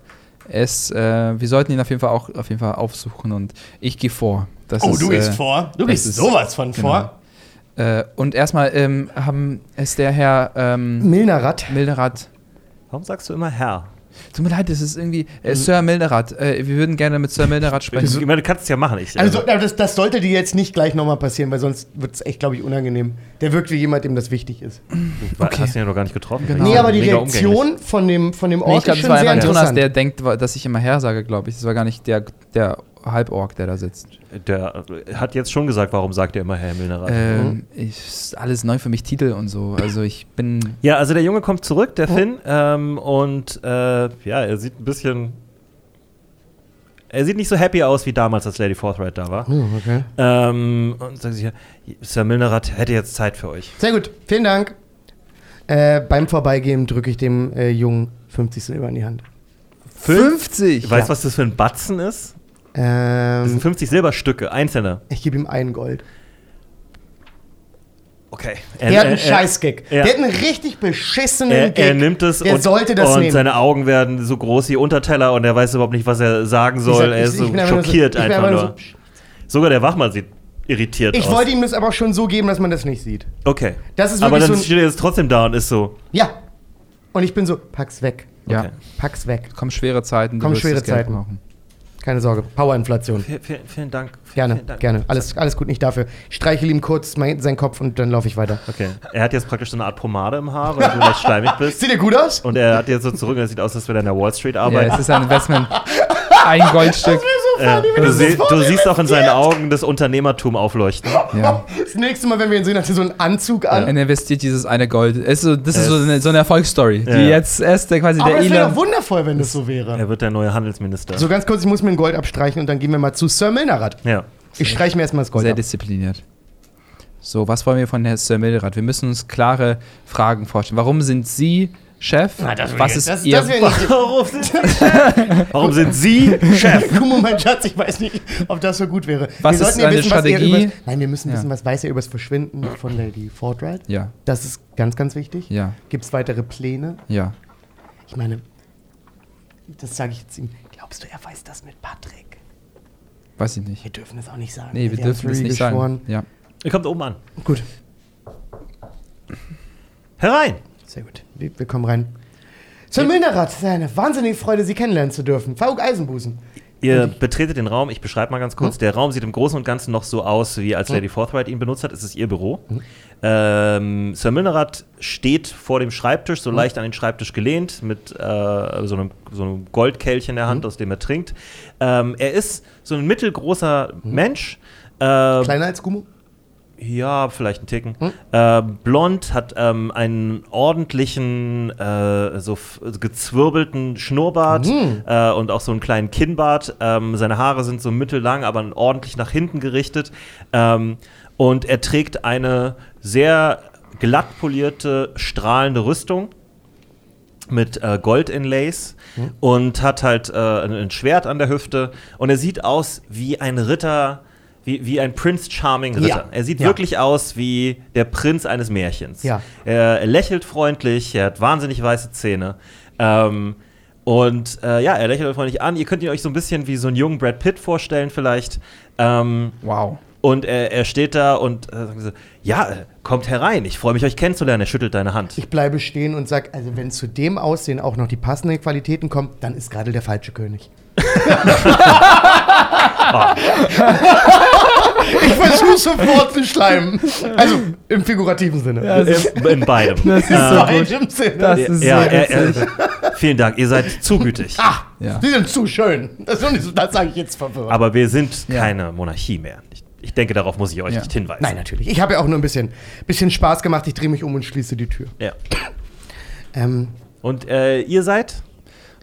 er ist, äh, wir sollten ihn auf jeden Fall auch auf jeden Fall aufsuchen und ich gehe vor. Das Oh, ist, du gehst äh, vor. Du das gehst ist- sowas von genau. vor. Äh, und erstmal ähm, haben ist der Herr ähm, Milnerat. Milderath. Warum sagst du immer Herr? Tut mir leid, das ist irgendwie äh, Sir Milderath. Äh, wir würden gerne mit Sir Milderath Ich sprechen. meine, du kannst es ja machen. Ich, Also, das, das sollte dir jetzt nicht gleich nochmal passieren, weil sonst wird es echt, glaube ich, unangenehm. Der wirkt wie jemand, dem das wichtig ist. du okay. hast ihn ja noch gar nicht getroffen. Genau. Nee, aber die Mega Reaktion von dem, von dem Nee, Ort ich glaube, ist schon war sehr Jonas, der denkt, dass ich immer Herr sage, glaube ich. Das war gar nicht der, der Halborg, der da sitzt. Der hat jetzt schon gesagt, warum sagt er immer Herr Milnerat? Ähm, ist alles neu für mich, Titel und so. Also ich bin. Ja, also der Junge kommt zurück, der Finn, ähm, und äh, ja, er sieht ein bisschen. Er sieht nicht so happy aus wie damals, als Lady Forthright da war. Oh, okay. Ähm, und sagt sich, ja, Sir Milnerat hätte jetzt Zeit für euch. Sehr gut, vielen Dank. Äh, beim Vorbeigehen drücke ich dem äh, Jungen 50 Silber in die Hand. 50! Weißt du, Ja. was das für ein Batzen ist? Das sind Ähm, 50 Silberstücke, einzelne. ich gebe ihm ein Gold. Okay. Der hat einen Scheißgag. er- Der hat einen richtig beschissenen Er, Gag. er nimmt es Der und, sollte das und nehmen. seine Augen werden so groß wie Unterteller und er weiß überhaupt nicht, was er sagen soll. sag- er ich- ist ich so so- schockiert bin einfach nur nur. Sogar der Wachmann sieht irritiert Ich aus. wollte ihm das aber schon so geben, dass man das nicht sieht. Okay. Das ist Aber dann so ein- steht er jetzt trotzdem da und ist so. Ja. Und ich bin so, pack's weg. Ja, Okay. Pack's weg. kommen schwere Zeiten. du Kommen schwere Zeiten. brauchen. Keine Sorge. Powerinflation. Vielen, vielen, vielen Dank. Gerne, vielen Dank. gerne. Alles, alles gut, nicht dafür. Ich streichel ihm kurz mein, seinen Kopf und dann laufe ich weiter. Okay. Er hat jetzt praktisch so eine Art Pomade im Haar, weil du leicht schleimig bist. Sieht er gut aus? Und er hat jetzt so zurück und es sieht aus, als würde er in der Wall Street Ja, arbeiten. es ist ein Investment. Ein Goldstück. Ja. wenn Du, das sie, so du siehst auch in seinen Augen das Unternehmertum aufleuchten. Ja. Das nächste Mal, wenn wir ihn sehen, hat er so einen Anzug an. Er investiert dieses eine Gold. Es ist so, das ist so eine, so eine Erfolgsstory, Ja. die jetzt erst der, quasi Aber der es wäre doch wundervoll, wenn das so wäre. Er wird der neue Handelsminister. So ganz kurz, ich muss mir ein Gold abstreichen und dann gehen wir mal zu Sir Milnerat. ja. Ich streiche mir erstmal das Gold Sehr ab. diszipliniert. So, was wollen wir von Herrn Sir Milderat? Wir müssen uns klare Fragen vorstellen. Warum sind Sie Chef? Na, das Was ist das- Ihr das Warum sind Sie Chef? Warum sind Sie Chef? Guck mal, mein Schatz, ich weiß nicht, ob das so gut wäre. Was ist seine was ihr Strategie? Übers, nein, wir müssen Ja. wissen, was weiß er über das Verschwinden von Lady Fortright. Ja, Das ist ganz, ganz wichtig. ja, Gibt es weitere Pläne? ja. Ich meine, das sage ich jetzt ihm. Glaubst du, er weiß das mit Patrick? Weiß ich nicht. Wir dürfen es auch nicht sagen. Nee, wir haben's dürfen es nicht geschworen. sagen. Ja. Ihr kommt oben an. Gut, Herein. Sehr gut. Wir, wir kommen rein. Sir Milnerat, es ist eine wahnsinnige Freude, Sie kennenlernen zu dürfen. Fauk Eisenbusen. Ihr betretet den Raum, ich beschreibe mal ganz kurz. Hm? Der Raum sieht im Großen und Ganzen noch so aus, wie als Hm? Lady Forthright ihn benutzt hat. Es ist ihr Büro. Ähm, Sir Milnerat steht vor dem Schreibtisch, Hm? so leicht an den Schreibtisch gelehnt, mit äh, so, einem, so einem Goldkelch in der Hm? Hand, aus dem er trinkt. Ähm, er ist so ein mittelgroßer Mensch. Ähm, Kleiner als Gummo? Ja, vielleicht ein Ticken. Hm? Äh, blond, hat ähm, einen ordentlichen, äh, so gezwirbelten Schnurrbart Hm. äh, und auch so einen kleinen Kinnbart. Ähm, seine Haare sind so mittellang, aber ordentlich nach hinten gerichtet. Ähm, und er trägt eine sehr glatt polierte, strahlende Rüstung mit äh, Gold-Inlays und hat halt äh, ein Schwert an der Hüfte. Und er sieht aus wie ein Ritter, wie, wie ein Prince Charming Ritter. Ja. Er sieht Ja. wirklich aus wie der Prinz eines Märchens. Ja. Er, er lächelt freundlich, er hat wahnsinnig weiße Zähne. Ähm, und äh, ja, er lächelt euch freundlich an. Ihr könnt ihn euch so ein bisschen wie so einen jungen Brad Pitt vorstellen, vielleicht. Ähm, Wow. Und er, er steht da und äh, sagt so, ja, äh, kommt herein. Ich freue mich, euch kennenzulernen. Er schüttelt deine Hand. Ich bleibe stehen und sage, also wenn zu dem Aussehen auch noch die passenden Qualitäten kommen, dann ist gerade der falsche König. ich versuche sofort zu schleimen. Also im figurativen Sinne. in, in beidem. Das ist Ähm, so gut. im Sinne. Das ist ja, so er, er, witzig. vielen Dank, ihr seid zu gütig. Ah, Ja. Sie sind zu schön. Das, nicht das sage ich jetzt verwirrt. Aber wir sind Ja. keine Monarchie mehr. Ich, ich denke, darauf muss ich euch Ja. nicht hinweisen. Nein, natürlich. Ich habe ja auch nur ein bisschen, bisschen Spaß gemacht. Ich drehe mich um und schließe die Tür. Ja. Ähm, Und äh, ihr seid?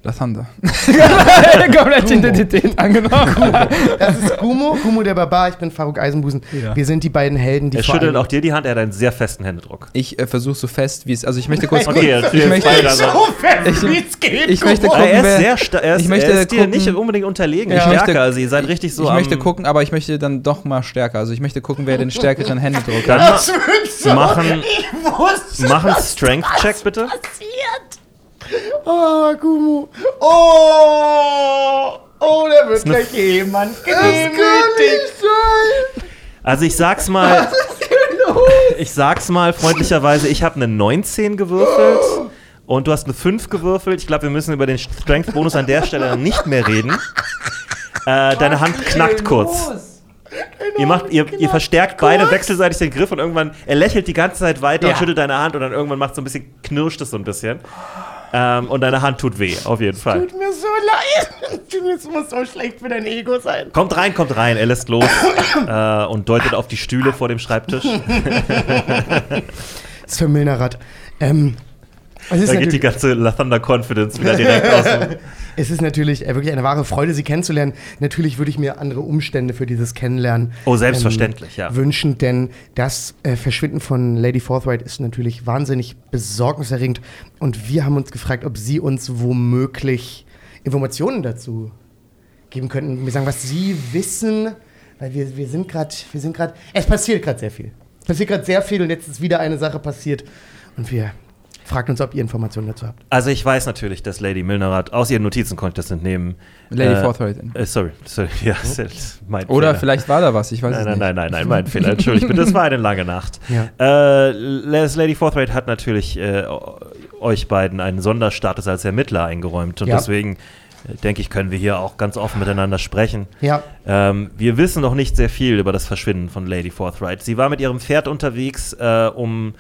Lathander. Komplette Identität angenommen. das ist Gumo, Gumo der Barbar. Ich bin Faruk Eisenbusen. Ja. Wir sind die beiden Helden, die Er schüttelt auch dir die Hand, er hat einen sehr festen Händedruck. Ich äh, versuche so fest, wie es. Also ich möchte kurz. Okay, jetzt- ich jetzt möchte, beide also- fest, Ich- wie es geht. ich möchte. Aber er ist sehr stark, er ist, ich möchte er ist dir gucken- nicht unbedingt unterlegen, Ja. stärker. Ich möchte- also ihr seid richtig so ich möchte gucken, aber ich möchte dann doch mal stärker. Also ich möchte gucken, wer den stärkeren Händedruck Dann hat. Das so. machen, Ich wusste, machen Strength-Check bitte. passiert. Oh, Gumo. Oh. Oh, da wird gleich jemand gedemütigt. sein. Also ich sag's mal, ich sag's mal freundlicherweise, ich habe eine 19 gewürfelt und du hast eine 5 gewürfelt. Ich glaube, wir müssen über den Strength-Bonus an der Stelle nicht mehr reden. Äh, deine Hand knackt kurz. Ihr, macht, ihr, ihr verstärkt beide wechselseitig den Griff und irgendwann, er lächelt die ganze Zeit weiter Ja. und schüttelt deine Hand und dann irgendwann macht so ein bisschen, knirscht es so ein bisschen. Ähm, und deine Hand tut weh, auf jeden Fall. Tut mir so leid. Das muss so schlecht für dein Ego sein. Kommt rein, kommt rein, er lässt los äh, und deutet auf die Stühle vor dem Schreibtisch. Das ist für Milnerat. Ähm, Da geht die ganze Lathander Confidence wieder direkt aus. es ist natürlich äh, wirklich eine wahre Freude, Sie kennenzulernen. Natürlich würde ich mir andere Umstände für dieses Kennenlernen Oh, selbstverständlich, ja. wünschen, denn das äh, Verschwinden von Lady Forthright ist natürlich wahnsinnig besorgniserregend. Und wir haben uns gefragt, ob Sie uns womöglich Informationen dazu geben könnten. Wir sagen, was Sie wissen, weil wir, wir sind gerade, wir sind gerade, es passiert gerade sehr viel. Es passiert gerade sehr viel und jetzt ist wieder eine Sache passiert und wir fragten uns, ob ihr Informationen dazu habt. Also ich weiß natürlich, dass Lady Milnerat, aus ihren Notizen konnte ich das entnehmen. Lady äh, Forthright. Äh, sorry, sorry, ja, das ist mein Oder Fehler. vielleicht war da was, ich weiß Nein, es nein, nicht. nein, nein, nein, mein Fehler. Entschuldigt bitte, das war eine lange Nacht. Ja. Äh, Lady Forthright hat natürlich äh, euch beiden einen Sonderstatus als Ermittler eingeräumt und Ja. deswegen äh, denke ich, können wir hier auch ganz offen miteinander sprechen. Ja, Ähm, wir wissen noch nicht sehr viel über das Verschwinden von Lady Forthright. Sie war mit ihrem Pferd unterwegs, äh, um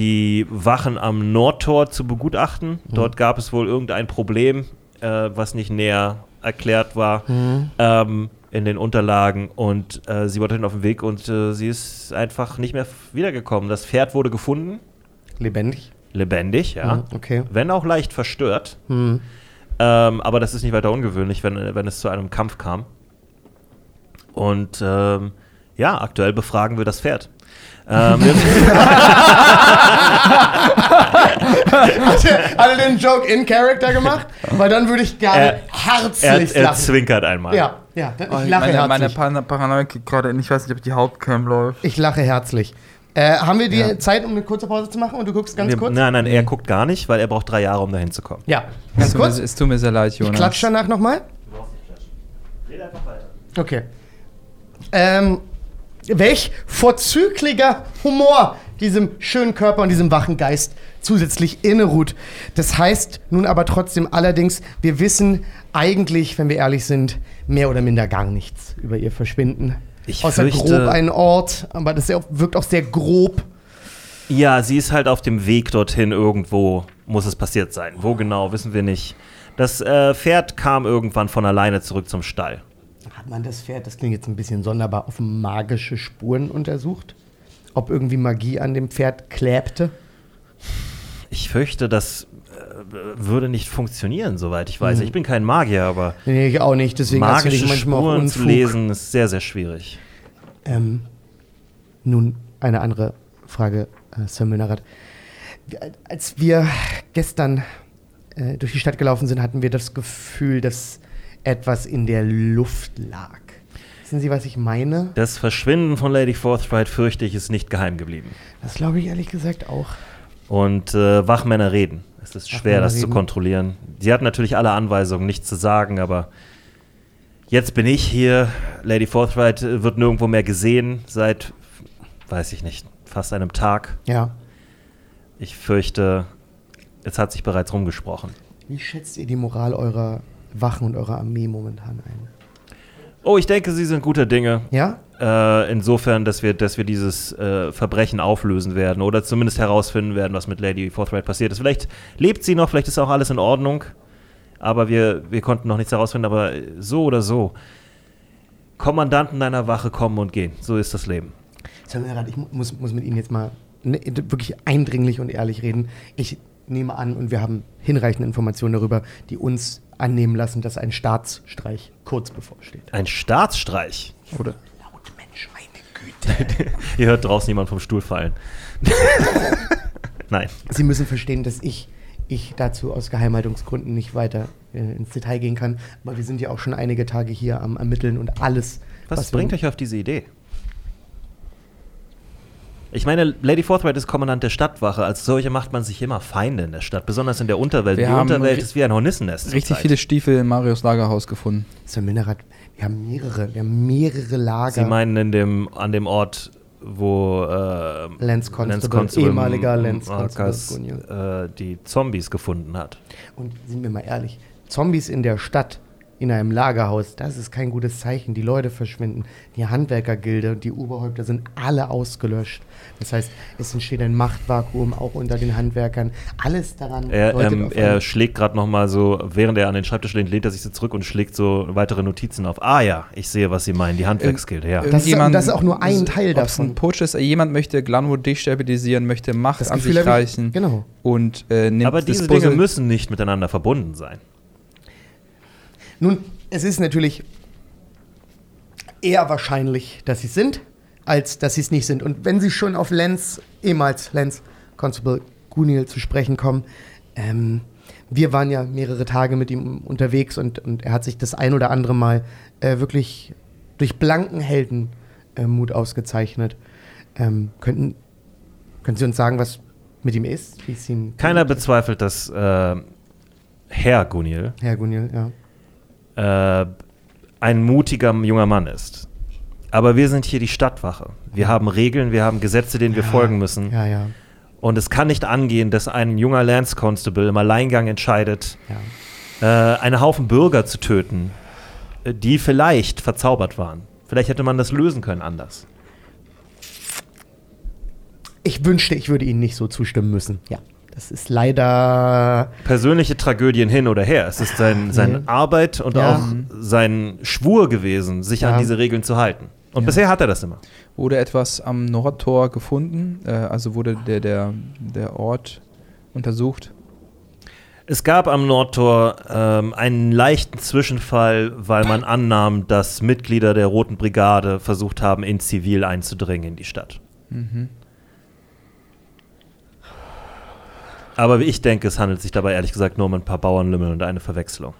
die Wachen am Nordtor zu begutachten. Dort gab es wohl irgendein Problem, äh, was nicht näher erklärt war ähm, in den Unterlagen. Und äh, sie war dorthin auf dem Weg und äh, sie ist einfach nicht mehr wiedergekommen. Das Pferd wurde gefunden, lebendig. lebendig, ja. Mhm, okay. Wenn auch leicht verstört. Hm. Ähm, aber das ist nicht weiter ungewöhnlich, wenn, wenn es zu einem Kampf kam. Und ähm, ja, aktuell befragen wir das Pferd. Ähm, hat, er, hat er den Joke in Character gemacht? Weil dann würde ich gerne Er- herzlich Er, er lachen. zwinkert einmal. Ja, ja, ich Oh, lache meine, herzlich. meine Par Paranoia kickt gerade in. Ich weiß nicht, ob die Hauptcam läuft. ich lache herzlich. Äh, haben wir die Ja. Zeit, um eine kurze Pause zu machen? Und du guckst ganz Wir, kurz? nein, nein, er guckt gar nicht, weil er braucht drei Jahre, um dahin zu kommen. Ja, Es ganz tut, mir, kurz. es tut mir sehr leid, Jonas. klatsch danach nochmal. Okay. Ähm, welch vorzüglicher Humor diesem schönen Körper und diesem wachen Geist zusätzlich inneruht. Das heißt nun aber trotzdem allerdings, wir wissen eigentlich, wenn wir ehrlich sind, mehr oder minder gar nichts über ihr Verschwinden. Ich Außer fürchte- grob einen Ort, aber das wirkt auch sehr grob. Ja, sie ist halt auf dem Weg dorthin irgendwo, muss es passiert sein. Wo genau, wissen wir nicht. Das äh, Pferd kam irgendwann von alleine zurück zum Stall. Hat man das Pferd, das klingt jetzt ein bisschen sonderbar, auf magische Spuren untersucht? Ob irgendwie Magie an dem Pferd klebte? Ich fürchte, das äh, würde nicht funktionieren, soweit ich weiß. Mhm. Ich bin kein Magier, aber Nee, ich auch nicht, deswegen magische manchmal Spuren zu lesen ist sehr, sehr schwierig. Ähm, nun, eine andere Frage, äh, Sir Münerath. Wir- Als wir gestern äh, durch die Stadt gelaufen sind, hatten wir das Gefühl, dass etwas in der Luft lag. Wissen Sie, was ich meine? Das Verschwinden von Lady Forthright, fürchte ich, ist nicht geheim geblieben. Das glaube ich ehrlich gesagt auch. Und äh, Wachmänner reden. Es ist schwer, Wachmänner das zu reden. kontrollieren. Sie hat natürlich alle Anweisungen, nichts zu sagen, aber jetzt bin ich hier. Lady Forthright äh, wird nirgendwo mehr gesehen seit, weiß ich nicht, fast einem Tag. Ja. Ich fürchte, es hat sich bereits rumgesprochen. Wie schätzt ihr die Moral eurer Wachen und eurer Armee momentan ein? Oh, ich denke, Sie sind guter Dinge. Ja? Äh, insofern, dass wir, dass wir dieses äh, Verbrechen auflösen werden oder zumindest herausfinden werden, was mit Lady Forthright passiert ist. Vielleicht lebt sie noch, vielleicht ist auch alles in Ordnung, aber wir, wir konnten noch nichts herausfinden. Aber so oder so, Kommandanten deiner Wache kommen und gehen. So ist das Leben. Ich mu- muss, muss mit Ihnen jetzt mal ne, wirklich eindringlich und ehrlich reden. Ich nehme an, und wir haben hinreichende Informationen darüber, die uns annehmen lassen, dass ein Staatsstreich kurz bevorsteht. Ein Staatsstreich. Oder? Laut Mensch, meine Güte. Ihr hört draußen jemand vom Stuhl fallen. Nein. Sie müssen verstehen, dass ich, ich dazu aus Geheimhaltungsgründen nicht weiter äh, ins Detail gehen kann. Aber wir sind ja auch schon einige Tage hier am Ermitteln und alles. Was, wir- bringt euch auf diese Idee? Ich meine, Lady Forthright ist Kommandant der Stadtwache. Als solche macht man sich immer Feinde in der Stadt, besonders in der Unterwelt. Wir Die Unterwelt ist wie ein Hornissennest. Richtig viele Stiefel in Marios Lagerhaus gefunden. Sir Münerath, wir haben mehrere, wir haben mehrere Lager. Sie meinen in dem, an dem Ort, wo äh, Lance Constable, ehemaliger Lance Marcus, Constable äh, die Zombies gefunden hat. Und sind wir mal ehrlich, Zombies in der Stadt, in einem Lagerhaus, das ist kein gutes Zeichen. Die Leute verschwinden. Die Handwerkergilde und die Oberhäupter sind alle ausgelöscht. Das heißt, es entsteht ein Machtvakuum auch unter den Handwerkern. Alles daran Er, ähm, er schlägt gerade noch mal so, während er an den Schreibtisch lehnt, lehnt er sich so zurück und schlägt so weitere Notizen auf. Ah ja, ich sehe, was Sie meinen, die Handwerksgilde, ja. Das ist- Irgendjemand- das ist auch nur ein Teil davon. ein Putsch ist, jemand möchte Glanwood destabilisieren, möchte Macht Das an Gefühl sich habe ich- reichen genau. und äh, nimmt Aber diese Dinge müssen nicht miteinander verbunden sein. Nun, es ist natürlich eher wahrscheinlich, dass sie es sind, als dass sie es nicht sind. Und wenn sie schon auf Lenz, ehemals Lenz, Constable Guniel zu sprechen kommen, ähm, wir waren ja mehrere Tage mit ihm unterwegs und, und er hat sich das ein oder andere Mal äh, wirklich durch blanken Heldenmut äh, ausgezeichnet. Ähm, könnten, können Sie uns sagen, was mit ihm ist? Keiner bezweifelt, dass äh, Herr Guniel Herr Guniel, ja. Äh, ein mutiger junger Mann ist. Aber wir sind hier die Stadtwache. Wir haben Regeln, wir haben Gesetze, denen wir Ja, folgen müssen. Ja, ja, Und es kann nicht angehen, dass ein junger Lance Constable im Alleingang entscheidet, ja. äh, einen Haufen Bürger zu töten, äh, die vielleicht verzaubert waren. Vielleicht hätte man das lösen können anders. Ich wünschte, ich würde Ihnen nicht so zustimmen müssen. Ja. Das ist leider. Persönliche Tragödien hin oder her. Es ist sein, seine Nee. Arbeit und Ja. auch sein Schwur gewesen, sich Ja. an diese Regeln zu halten. Und Ja. bisher hat er das immer. Wurde etwas am Nordtor gefunden, äh, also wurde der, der, der Ort untersucht. Es gab am Nordtor ähm, einen leichten Zwischenfall, weil man annahm, dass Mitglieder der Roten Brigade versucht haben, in Zivil einzudringen in die Stadt. Mhm. Aber ich denke, es handelt sich dabei ehrlich gesagt nur um ein paar Bauernlümmel und eine Verwechslung.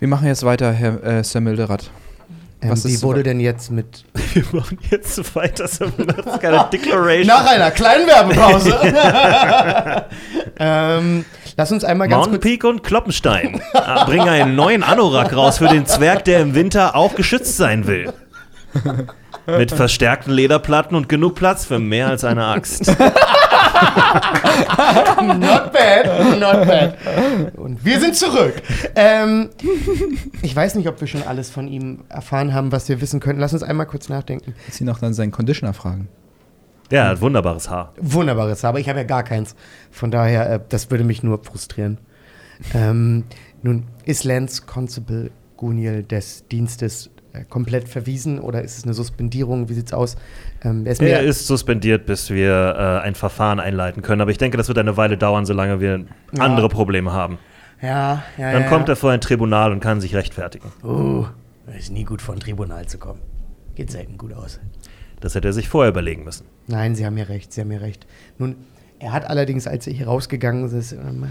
Wir machen jetzt weiter, Herr äh, Sir Mildred. Ähm, Was wie ist- wurde denn jetzt mit. Wir machen jetzt weiter. Das ist keine Declaration. Nach einer kleinen Werbepause. ähm, lass uns einmal ganz Mountain. Peak und Kloppenstein Ah, bringen einen neuen Anorak raus für den Zwerg, der im Winter auch geschützt sein will. Mit verstärkten Lederplatten und genug Platz für mehr als eine Axt. Not bad, not bad. Und wir sind zurück. Ähm, ich weiß nicht, ob wir schon alles von ihm erfahren haben, was wir wissen könnten. Lass uns einmal kurz nachdenken. Jetzt ihn noch dann seinen Conditioner fragen. Ja, er hat wunderbares Haar. Wunderbares, aber ich habe ja gar keins. Von daher, äh, das würde mich nur frustrieren. Ähm, nun, ist Lance Constable Guniel des Dienstes komplett verwiesen oder ist es eine Suspendierung? Wie sieht's aus? Ähm, er ist Er ist suspendiert, bis wir äh, ein Verfahren einleiten können. Aber ich denke, das wird eine Weile dauern, solange wir Ja. andere Probleme haben. ja, ja, Dann ja, kommt ja. er vor ein Tribunal und kann sich rechtfertigen. Oh, ist nie gut, vor ein Tribunal zu kommen. Geht selten gut aus. Das hätte er sich vorher überlegen müssen. Nein, Sie haben mir recht, Sie haben mir recht. Nun, er hat allerdings, als er hier rausgegangen ist, ähm,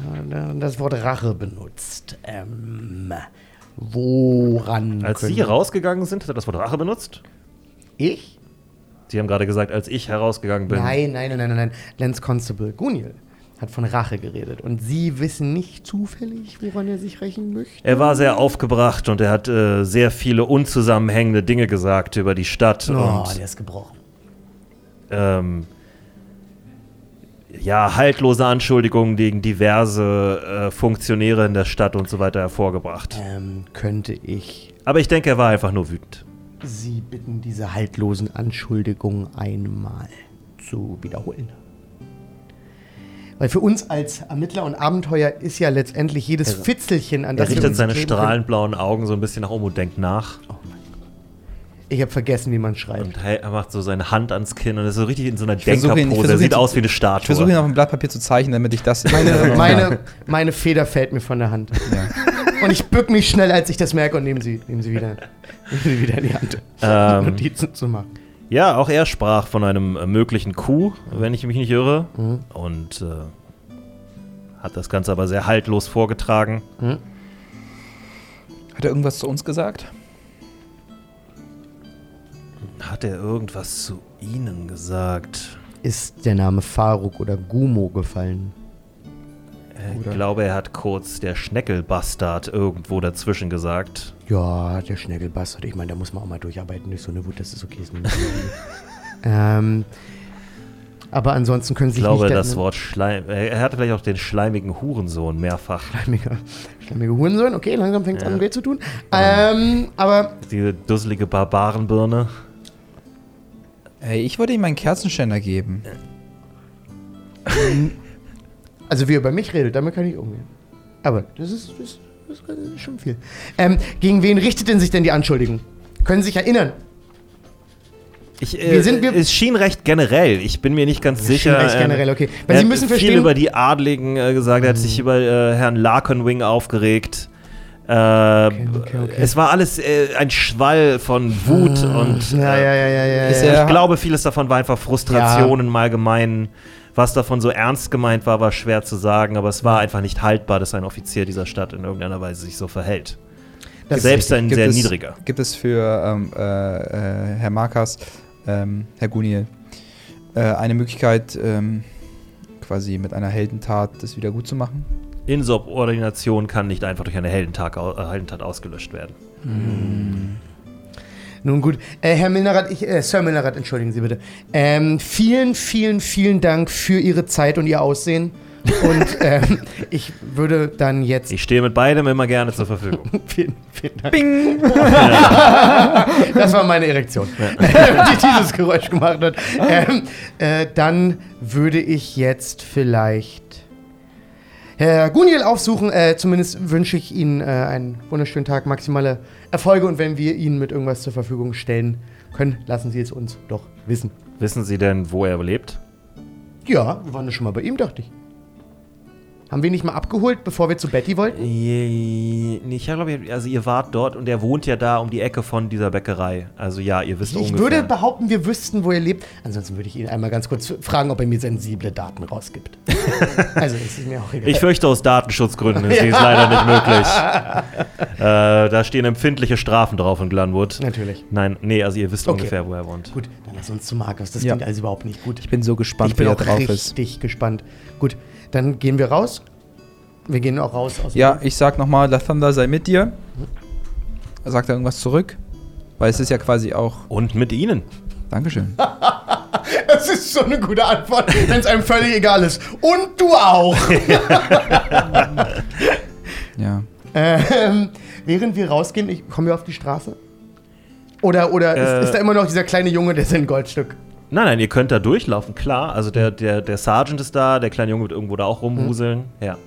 das Wort Rache benutzt. Ähm, woran? Als können- Sie rausgegangen sind, hat er das Wort Rache benutzt? Ich? Sie haben gerade gesagt, als ich herausgegangen bin. Nein, nein, nein, nein, nein. Lance Constable Guniel hat von Rache geredet. Und Sie wissen nicht zufällig, woran er sich rächen möchte? Er war sehr aufgebracht und er hat äh, sehr viele unzusammenhängende Dinge gesagt über die Stadt. Oh, der ist gebrochen. ähm, ja, haltlose Anschuldigungen gegen diverse äh, Funktionäre in der Stadt und so weiter hervorgebracht. Ähm, könnte ich Aber ich denke, er war einfach nur wütend. Sie bitten, diese haltlosen Anschuldigungen einmal zu wiederholen. Weil für uns als Ermittler und Abenteuer ist ja letztendlich jedes Er- Fitzelchen, an Er das wir richtet seine strahlend blauen Augen so ein bisschen nach oben und denkt nach. Ich habe vergessen, wie man schreibt. Und er macht so seine Hand ans Kinn und ist so richtig in so einer Denkerpose. Er sieht zu- aus wie eine Ich versuche ihn Statue. auf dem Blatt Papier zu zeichnen, damit ich das. Meine, meine, meine Feder fällt mir von der Hand. ja. Und ich bück mich schnell, als ich das merke und nehme sie, nehme sie, wieder, nehme sie wieder in die Hand. Ähm, Notizen zu machen. Ja, auch er sprach von einem äh, möglichen Coup, wenn ich mich nicht irre. Mhm. Und äh, hat das Ganze aber sehr haltlos vorgetragen. Hat er irgendwas zu uns gesagt? Hat er irgendwas zu Ihnen gesagt? Ist der Name Faruk oder Gumo gefallen? Ich Oder- glaube, er hat kurz der Schneckelbastard irgendwo dazwischen gesagt. Ja, der Schneckelbastard. Ich meine, da muss man auch mal durcharbeiten durch so eine Wut, das ist okay. Ist ähm, aber ansonsten können Sie Ich sich glaube, nicht... das Wort Schleim. Er er hatte vielleicht auch den schleimigen Hurensohn mehrfach. Schleimige, schleimige Hurensohn. Okay, langsam fängt es an, weh zu tun. Ähm, aber Diese dusselige Barbarenbirne. Ey, ich wollte ihm meinen Kerzenständer geben. Also wie er über mich redet, damit kann ich umgehen. Aber das ist, das, das ist schon viel. Ähm, gegen wen richtet denn sich denn die Anschuldigung? Können Sie sich erinnern? Ich, Wir sind- wir- es schien recht generell. Ich bin mir nicht ganz sicher. Recht ähm, generell, okay. Weil er Sie hat müssen viel verstehen, Hm. über die Adligen äh, gesagt. Er hat sich über äh, Herrn Larkenwing aufgeregt. Äh, okay, okay. Es war alles äh, ein Schwall von Wut und Ah, ja, äh, ja, ja, ja, ja. Ist ja. ich glaube, vieles davon war einfach Frustration im Allgemeinen. Was davon so ernst gemeint war, war schwer zu sagen, aber es war einfach nicht haltbar, dass ein Offizier dieser Stadt in irgendeiner Weise sich so verhält. Das Selbst ein sehr es- niedriger. Gibt es für ähm, äh, äh, Herr Markas, ähm, Herr Guniel, äh, eine Möglichkeit, ähm, quasi mit einer Heldentat das wieder gut zu machen? Insubordination kann nicht einfach durch eine Heldentat, äh, Heldentat ausgelöscht werden. Nun gut, äh, Herr Milnerat, ich, äh, Sir Milnerat, entschuldigen Sie bitte. Ähm, vielen, vielen, vielen Dank für Ihre Zeit und Ihr Aussehen. Und ähm, ich würde dann jetzt. Ich stehe mit beidem immer gerne zur Verfügung. Vielen, vielen Dank. Bing! Das war meine Erektion, die dieses Geräusch gemacht hat. Ähm, äh, dann würde ich jetzt vielleicht Herr Guniel aufsuchen. Äh, zumindest wünsche ich Ihnen äh, einen wunderschönen Tag, maximale Erfolge. Und wenn wir Ihnen mit irgendwas zur Verfügung stellen können, lassen Sie es uns doch wissen. Wissen Sie denn, wo er lebt? Ja, wir waren ja schon mal bei ihm, dachte ich. Haben wir ihn nicht mal abgeholt, bevor wir zu Betty wollten? Je- nee, Ich glaube, also ihr wart dort und er wohnt ja da um die Ecke von dieser Bäckerei. Also ja, ihr wisst Ich ungefähr. würde behaupten, wir wüssten, wo er lebt. Ansonsten würde ich ihn einmal ganz kurz fragen, ob er mir sensible Daten rausgibt. also, es ist mir auch egal. Ich fürchte, aus Datenschutzgründen ist dies leider nicht möglich. Äh, da stehen empfindliche Strafen drauf in Glenwood. Natürlich. Nein, nee, also ihr wisst Okay. ungefähr, wo er wohnt. Gut, dann lass uns zu Markus. Das Ja. klingt alles überhaupt nicht gut. Ich bin so gespannt, Ich bin wie er auch drauf ist. richtig gespannt. Gut, dann gehen wir raus. Wir gehen auch raus aus dem- Ja, ich sag nochmal, Lathander sei mit dir. Sagt er irgendwas zurück? Weil es ist ja quasi auch. Und mit ihnen. Dankeschön. Das ist so eine gute Antwort, wenn es einem völlig egal ist. Und du auch. Ja. ähm, während wir rausgehen, ich, kommen wir auf die Straße? Oder, oder Äh. ist, ist da immer noch dieser kleine Junge, der sein Goldstück? Nein, nein, ihr könnt da durchlaufen, klar. Also der, der, der Sergeant ist da, der kleine Junge wird irgendwo da auch rumwuseln. Ja.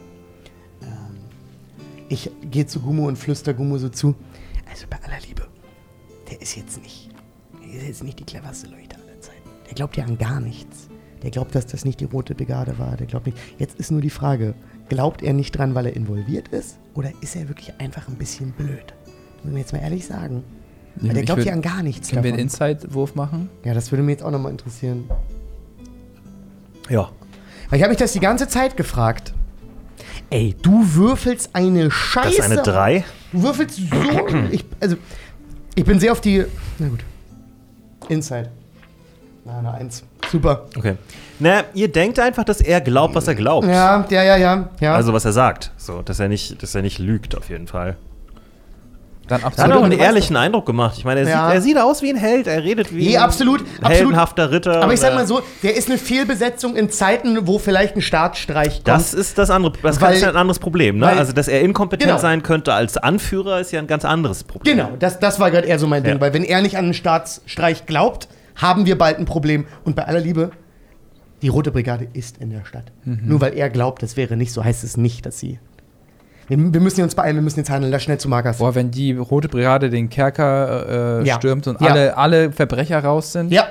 Ich gehe zu Gummo und flüster Gummo so zu. Also bei aller Liebe, der ist jetzt nicht, der ist jetzt nicht die cleverste Leuchte aller Zeiten. Der glaubt ja an gar nichts. Der glaubt, dass das nicht die rote Brigade war. Der glaubt nicht. Jetzt ist nur die Frage, glaubt er nicht dran, weil er involviert ist? Oder ist er wirklich einfach ein bisschen blöd? Muss man jetzt mal ehrlich sagen. Weil der Ich glaubt ja an gar nichts Können wir einen davon. Inside-Wurf machen? Ja, das würde mich jetzt auch nochmal interessieren. Ja. Weil ich habe mich das die ganze Zeit gefragt. Ey, du würfelst eine Scheiße. Das ist eine 3. Du würfelst so. Ich, also, ich bin sehr auf die. Na gut. Inside. Na, eine Eins. Super. Okay. Na, ihr denkt einfach, dass er glaubt, was er glaubt. Ja, ja, ja, ja. ja. Also was er sagt. So, dass er nicht, dass er nicht lügt, auf jeden Fall. Dann ab Er hat auch einen ehrlichen Eindruck gemacht. Ich meine, er, Ja. sieht, er sieht aus wie ein Held, er redet wie Nee, ein absolut, absolut. heldenhafter Ritter. Aber ich sag mal so, der ist eine Fehlbesetzung in Zeiten, wo vielleicht ein Staatsstreich kommt. Das ist das andere, das Weil- ist ein anderes Problem, ne? weil- also, dass er inkompetent Genau. sein könnte als Anführer, ist ja ein ganz anderes Problem. Genau, das, das war gerade eher so mein Ding, Ja. weil wenn er nicht an einen Staatsstreich glaubt, haben wir bald ein Problem. Und bei aller Liebe, die Rote Brigade ist in der Stadt. Mhm. Nur weil er glaubt, das wäre nicht so, heißt es nicht, dass sie. Wir, wir müssen uns beeilen, wir müssen jetzt handeln, lass schnell zu Markers. Boah, wenn die Rote Brigade den Kerker äh, Ja. stürmt und Ja. alle, alle Verbrecher raus sind. Ja,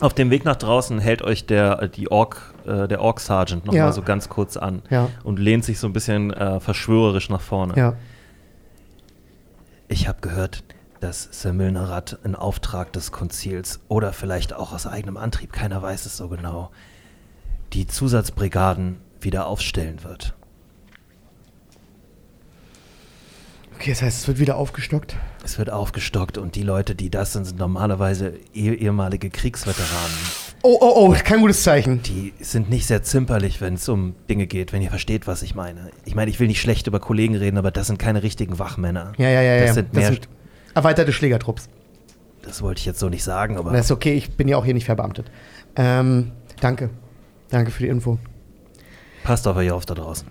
Auf dem Weg nach draußen hält euch der, die Ork, äh, der Ork-Sergeant noch Ja. mal so ganz kurz an Ja. und lehnt sich so ein bisschen äh, verschwörerisch nach vorne. ja. Ich habe gehört, dass Sir Milnerat in Auftrag des Konzils oder vielleicht auch aus eigenem Antrieb, keiner weiß es so genau, die Zusatzbrigaden wieder aufstellen wird. Okay, das heißt, es wird wieder aufgestockt. Es wird aufgestockt und die Leute, die das sind, sind normalerweise eh ehemalige Kriegsveteranen. Oh, oh, oh, kein gutes Zeichen. Die sind nicht sehr zimperlich, wenn es um Dinge geht, wenn ihr versteht, was ich meine. Ich meine, ich will nicht schlecht über Kollegen reden, aber das sind keine richtigen Wachmänner. Ja, ja, ja, das ja. Sind mehr, das, erweiterte Schlägertrupps. wollte ich jetzt so nicht sagen, aber Das ist okay, ich bin ja auch hier nicht verbeamtet. Ähm, danke. Danke für die Info. passt auf euch auf da draußen.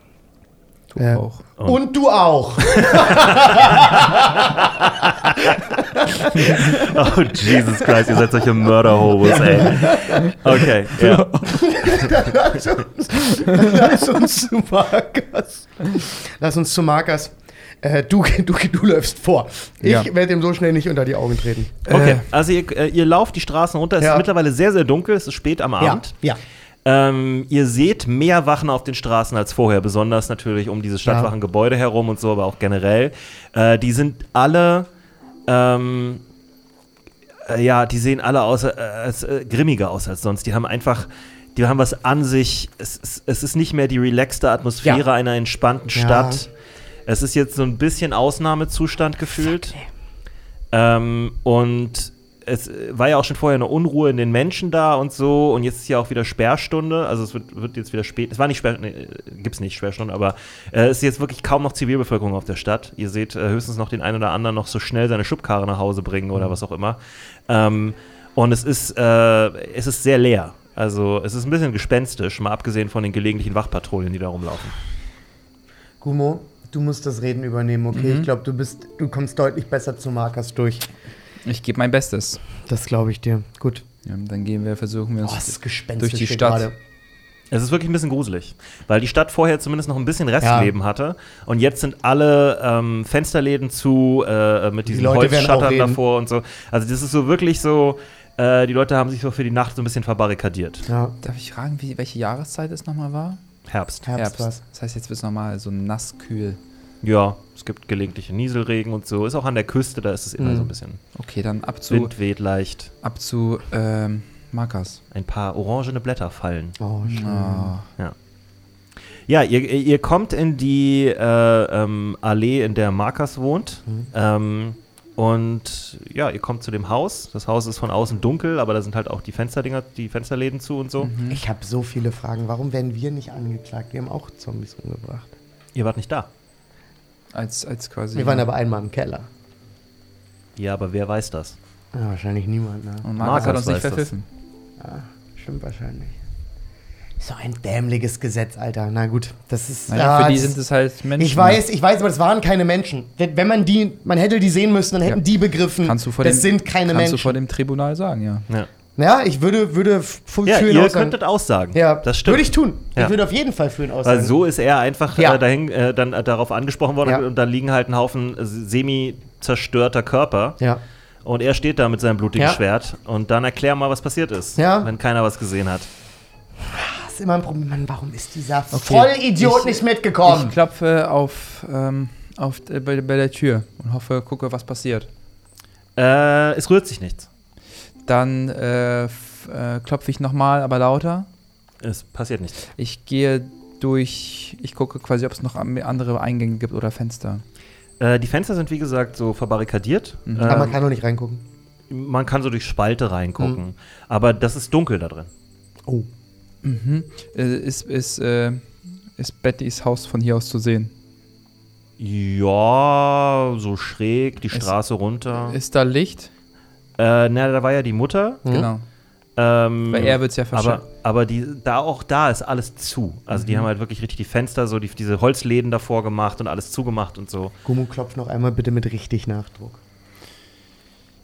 Du Äh, auch. Und- Und du auch. Oh, Jesus Christ, ihr seid solche Mörderhobos, ey. Okay, ja. lass, uns, lass uns zu Markers. Lass uns zu Markers. Äh, du, du, du läufst vor. Ich Ja. werde ihm so schnell nicht unter die Augen treten. Okay, Äh. also ihr, äh, ihr lauft die Straßen runter. Es Ja. ist mittlerweile sehr, sehr dunkel. Es ist spät am Ja, Abend. ja. Ähm, ihr seht mehr Wachen auf den Straßen als vorher, besonders natürlich um dieses Stadtwachengebäude herum und so, aber auch generell. Äh, die sind alle, ähm, äh, ja, die sehen alle aus, äh, als, äh, grimmiger aus als sonst. Die haben einfach, die haben was an sich. Es, es, es ist nicht mehr die relaxte Atmosphäre Ja. einer entspannten Ja. Stadt. Es ist jetzt so ein bisschen Ausnahmezustand gefühlt. Ähm, und es äh, war ja auch schon vorher eine Unruhe in den Menschen da und so. Und jetzt ist ja auch wieder Sperrstunde. Also es wird, wird jetzt wieder spät. Es war nicht Sperr, nee, äh, gibt's nicht Sperrstunde, aber äh, es ist jetzt wirklich kaum noch Zivilbevölkerung auf der Stadt. Ihr seht äh, höchstens noch den einen oder anderen noch so schnell seine Schubkarre nach Hause bringen oder was auch immer. Ähm, und es ist, äh, es ist sehr leer. Also es ist ein bisschen gespenstisch, mal abgesehen von den gelegentlichen Wachpatrouillen, die da rumlaufen. Gumo, du musst das Reden übernehmen, okay? Mhm. Ich glaube, du bist, du kommst deutlich besser zu Markers durch. Ich gebe mein Bestes. Das glaube ich dir. Gut. Ja, dann gehen wir, versuchen wir Oh, uns es ist gespenstisch durch die Stadt. gerade. Es ist wirklich ein bisschen gruselig, weil die Stadt vorher zumindest noch ein bisschen Restleben hatte und jetzt sind alle ähm, Fensterläden zu äh, mit diesen auch Holzschattern davor und so. Also das ist so wirklich so, äh, die Leute haben sich so für die Nacht so ein bisschen verbarrikadiert. Ja. Darf ich fragen, wie, welche Jahreszeit es nochmal war? Herbst. Herbst, was. Das heißt, jetzt wird es nochmal so nass kühl. Ja, es gibt gelegentliche Nieselregen und so. Ist auch an der Küste, da ist es immer Mhm. so ein bisschen. Okay, dann ab zu, Wind weht leicht. ab zu ähm, Markas. Ein paar orangene Blätter fallen. Oh, schön. Ah. Ja, ihr, ihr kommt in die äh, ähm, Allee, in der Markus wohnt. Mhm. Ähm, und ja, ihr kommt zu dem Haus. Das Haus ist von außen dunkel, aber da sind halt auch die Fensterdinger, die Fensterläden zu und so. Mhm. Ich habe so viele Fragen. Warum werden wir nicht angeklagt? Wir haben auch Zombies umgebracht. Ihr wart nicht da. Als, als quasi. Wir waren aber einmal im Keller. Ja, aber wer weiß das? Ja, wahrscheinlich niemand, ne? Und Markus Markus hat uns nicht weiß das. verpfiffen. Ja, stimmt wahrscheinlich. So ein dämliches Gesetz, Alter. Na gut, das ist. Naja, ja, für die das- sind es halt Menschen. Ich weiß, ich weiß, aber das waren keine Menschen. Wenn wenn man die, man hätte die sehen müssen, dann hätten Ja. die begriffen, Kannst du vor das dem, sind keine kannst du vor dem Tribunal sagen, ja. Ja, Ja, ich würde, würde f- ja für ihn ihr aussagen. könntet aussagen. Ja, das stimmt. Würde ich tun. Ja. Ich würde auf jeden Fall für ihn aussagen. Weil so ist er einfach Ja. äh, dahin, äh, dann äh, darauf angesprochen worden Ja. und da liegen halt ein Haufen semi-zerstörter Körper. ja. Und er steht da mit seinem blutigen Ja. Schwert. Und dann erklär mal, was passiert ist, Ja. wenn keiner was gesehen hat. Das ist immer ein Problem. Mann, warum ist dieser Okay. Vollidiot Ich- nicht mitgekommen? Ich klopfe auf, ähm, auf äh, bei, bei der Tür und hoffe, gucke, was passiert. Äh, es rührt sich nichts. Dann äh, äh, klopfe ich nochmal, aber lauter. Es passiert nichts. Ich gehe durch, ich gucke quasi, ob es noch andere Eingänge gibt oder Fenster. Äh, die Fenster sind, wie gesagt, so verbarrikadiert. Mhm. Aber man Ähm, kann doch nicht reingucken. man kann so durch Spalte reingucken. Mhm. Aber das ist dunkel da drin. Oh. Mhm. Äh, ist, ist, äh, ist Bettys Haus von hier aus zu sehen? Ja, so schräg, die Straße runter. Ist da Licht? Äh, na, da war ja die Mutter. Mhm. Genau. Ähm, Weil er wird es ja aber, verschieben. aber die, da auch da ist alles zu. Also die haben halt wirklich richtig die Fenster, so die, diese Holzläden davor gemacht und alles zugemacht und so. Gummo klopft noch einmal bitte mit richtig Nachdruck.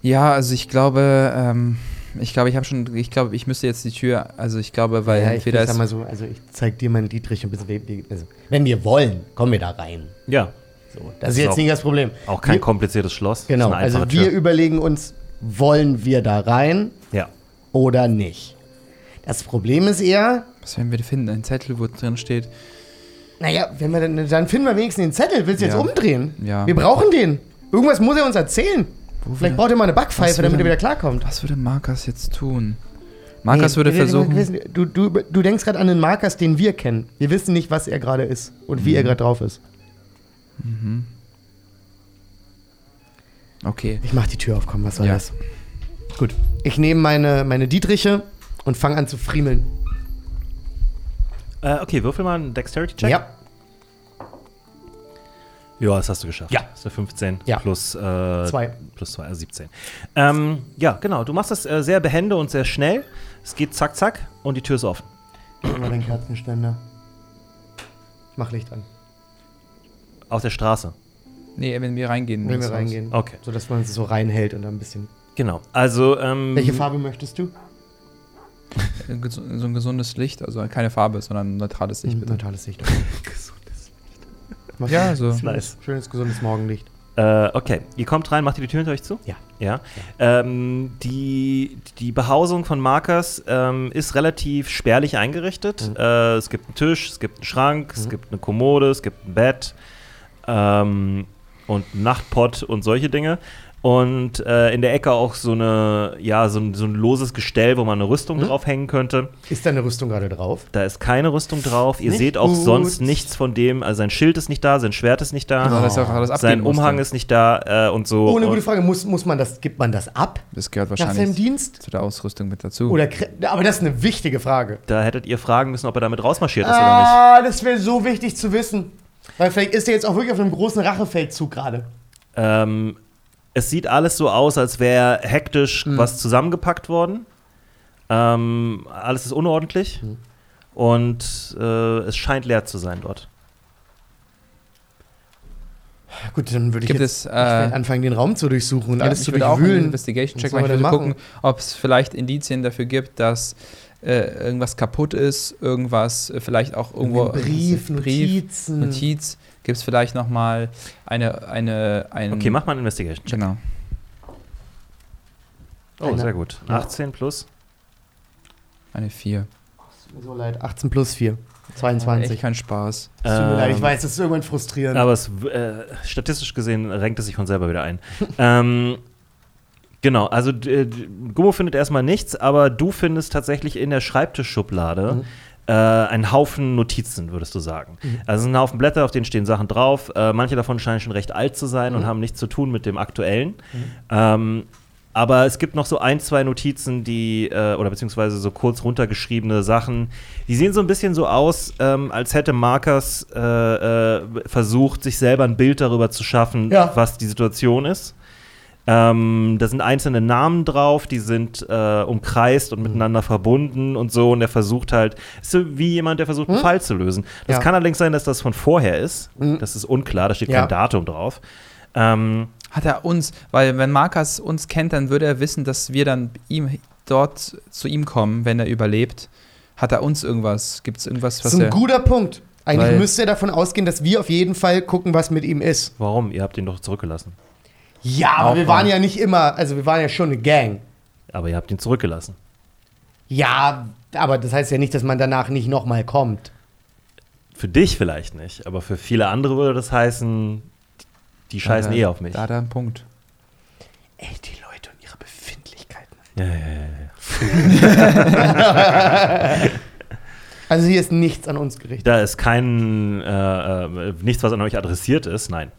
Ja, also ich glaube, ähm, ich glaube, ich habe schon, ich glaube, ich müsste jetzt die Tür, also ich glaube, weil ja, ich, entweder ist, mal so, also ich zeig dir meinen Dietrich und bis wir, also, wenn wir wollen, kommen wir da rein. Ja, So, das, Das ist jetzt nicht das Problem. auch kein wir, kompliziertes Schloss. Genau, ist eine also wir Tür. überlegen uns, wollen wir da rein Ja. oder nicht? Das Problem ist eher, was werden wir finden? Ein Zettel, wo drin steht, naja, wenn wir dann, dann finden wir wenigstens den Zettel. Willst du jetzt Ja. umdrehen? Ja. Wir brauchen den. Irgendwas muss er uns erzählen. wo Vielleicht braucht er mal eine Backpfeife, damit er wieder klarkommt. was würde Markus jetzt tun? Markus Nee, würde versuchen, wissen- Du, du, du denkst gerade an den Markus, den wir kennen. Wir wissen nicht, was er gerade ist und wie er gerade drauf ist. Okay, Ich mach die Tür auf, komm, was soll Ja. das? Gut. Ich nehme meine, meine Dietriche und fange an zu friemeln. Äh, okay, würfel mal einen Dexterity-Check. Ja. Ja, das hast du geschafft. Ja. Das ist der 15 Ja. plus äh, Zwei. Plus 2, also 17. Ähm, ja, genau. Du machst das äh, sehr behende und sehr schnell. Es geht zack, zack und die Tür ist offen. Gib mal den Kerzenständer. Mach Licht an. Auf der Straße. Nee, wenn wir reingehen. Wenn wir reingehen. Okay. So dass man es so reinhält und dann ein bisschen. Genau. Also, ähm, Welche Farbe möchtest du? Äh, So ein gesundes Licht, also keine Farbe, sondern ein neutrales Licht, bitte. Neutrales Licht. Mach Ja, so. schönes, Nice. schönes, gesundes Morgenlicht. Äh, okay, ihr kommt rein, macht ihr die Tür hinter euch zu? Ja. Ja. Ähm, die, die Behausung von Markers ähm, ist relativ spärlich eingerichtet. Mhm. Äh, es gibt einen Tisch, es gibt einen Schrank, es gibt eine Kommode, es gibt ein Bett ähm, und Nachtpott und solche Dinge. Und äh, in der Ecke auch so eine, ja, so ein, so ein loses Gestell, wo man eine Rüstung Mhm. draufhängen könnte. Ist da eine Rüstung gerade drauf? Da ist keine Rüstung drauf. Ihr Nicht seht auch gut. sonst nichts von dem. Also sein Schild ist nicht da, sein Schwert ist nicht da. Genau, ist auch alles Sein Umhang musste. ist nicht da äh, und so. Ohne gute Frage, muss, muss man das, gibt man das ab Das gehört nach seinem wahrscheinlich Dienst? zu der Ausrüstung mit dazu. Oder, aber das ist eine wichtige Frage. Da hättet ihr fragen müssen, ob er damit rausmarschiert ist oder Ah, das wäre so wichtig zu wissen. Weil vielleicht ist er jetzt auch wirklich auf einem großen Rachefeldzug gerade. Ähm, es sieht alles so aus, als wäre hektisch Mhm. was zusammengepackt worden. Ähm, alles ist unordentlich. Mhm. Und äh, es scheint leer zu sein dort. Gut, dann würde ich Gibt jetzt es, äh, anfangen, den Raum zu durchsuchen und Ja, alles zu würde auch einen durchwühlen. Investigation-Check Was machen. gucken, ob es vielleicht Indizien dafür gibt, dass äh, irgendwas kaputt ist, irgendwas äh, vielleicht auch irgendwo Ein Brief, Brief, Notizen. Notiz. Gibt es vielleicht noch mal eine, eine, ein, Okay, mach mal einen Investigation. Genau. Oh, Eine- sehr gut. Ja. 18 plus. Eine 4. So leid, 18 plus 4. 22. Echt kein Spaß. Es Tut mir leid, ich Ähm, weiß, das ist irgendwann frustrierend. Aber es, äh, statistisch gesehen renkt es sich von selber wieder ein. ähm, genau, also d- Gummo findet erstmal nichts, aber du findest tatsächlich in der Schreibtischschublade Mhm. äh, einen Haufen Notizen, würdest du sagen. Also es sind ein Haufen Blätter, auf denen stehen Sachen drauf. Äh, manche davon scheinen schon recht alt zu sein und Mhm. haben nichts zu tun mit dem aktuellen. Ähm, aber es gibt noch so ein, zwei Notizen, die, äh, oder beziehungsweise so kurz runtergeschriebene Sachen, die sehen so ein bisschen so aus, ähm, als hätte Markers äh, äh, versucht, sich selber ein Bild darüber zu schaffen, Ja. was die Situation ist. Ähm, da sind einzelne Namen drauf, die sind äh, umkreist Mhm. und miteinander verbunden und so. Und er versucht halt, ist so wie jemand, der versucht, einen Hm? Fall zu lösen. Das Ja. kann allerdings sein, dass das von vorher ist. Mhm. Das ist unklar, da steht Ja. kein Datum drauf. Ähm, Hat er uns, weil wenn Markus uns kennt, dann würde er wissen, dass wir dann ihm dort zu ihm kommen, wenn er überlebt. Hat er uns irgendwas? Gibt es irgendwas, das was ist ein er. guter Punkt. Eigentlich müsste er davon ausgehen, dass wir auf jeden Fall gucken, was mit ihm ist. warum? Ihr habt ihn doch zurückgelassen. Ja, aber Auch wir waren ja nicht immer, also wir waren ja schon eine Gang. Aber ihr habt ihn zurückgelassen. Ja, aber das heißt ja nicht, dass man danach nicht nochmal kommt. Für dich vielleicht nicht, aber für viele andere würde das heißen, die scheißen da, eh auf mich. Da einen Punkt. Ey, die Leute und ihre Befindlichkeiten. Ja, ja, ja, ja. Also hier ist nichts an uns gerichtet. Da ist kein, äh, äh, nichts, was an euch adressiert ist, nein.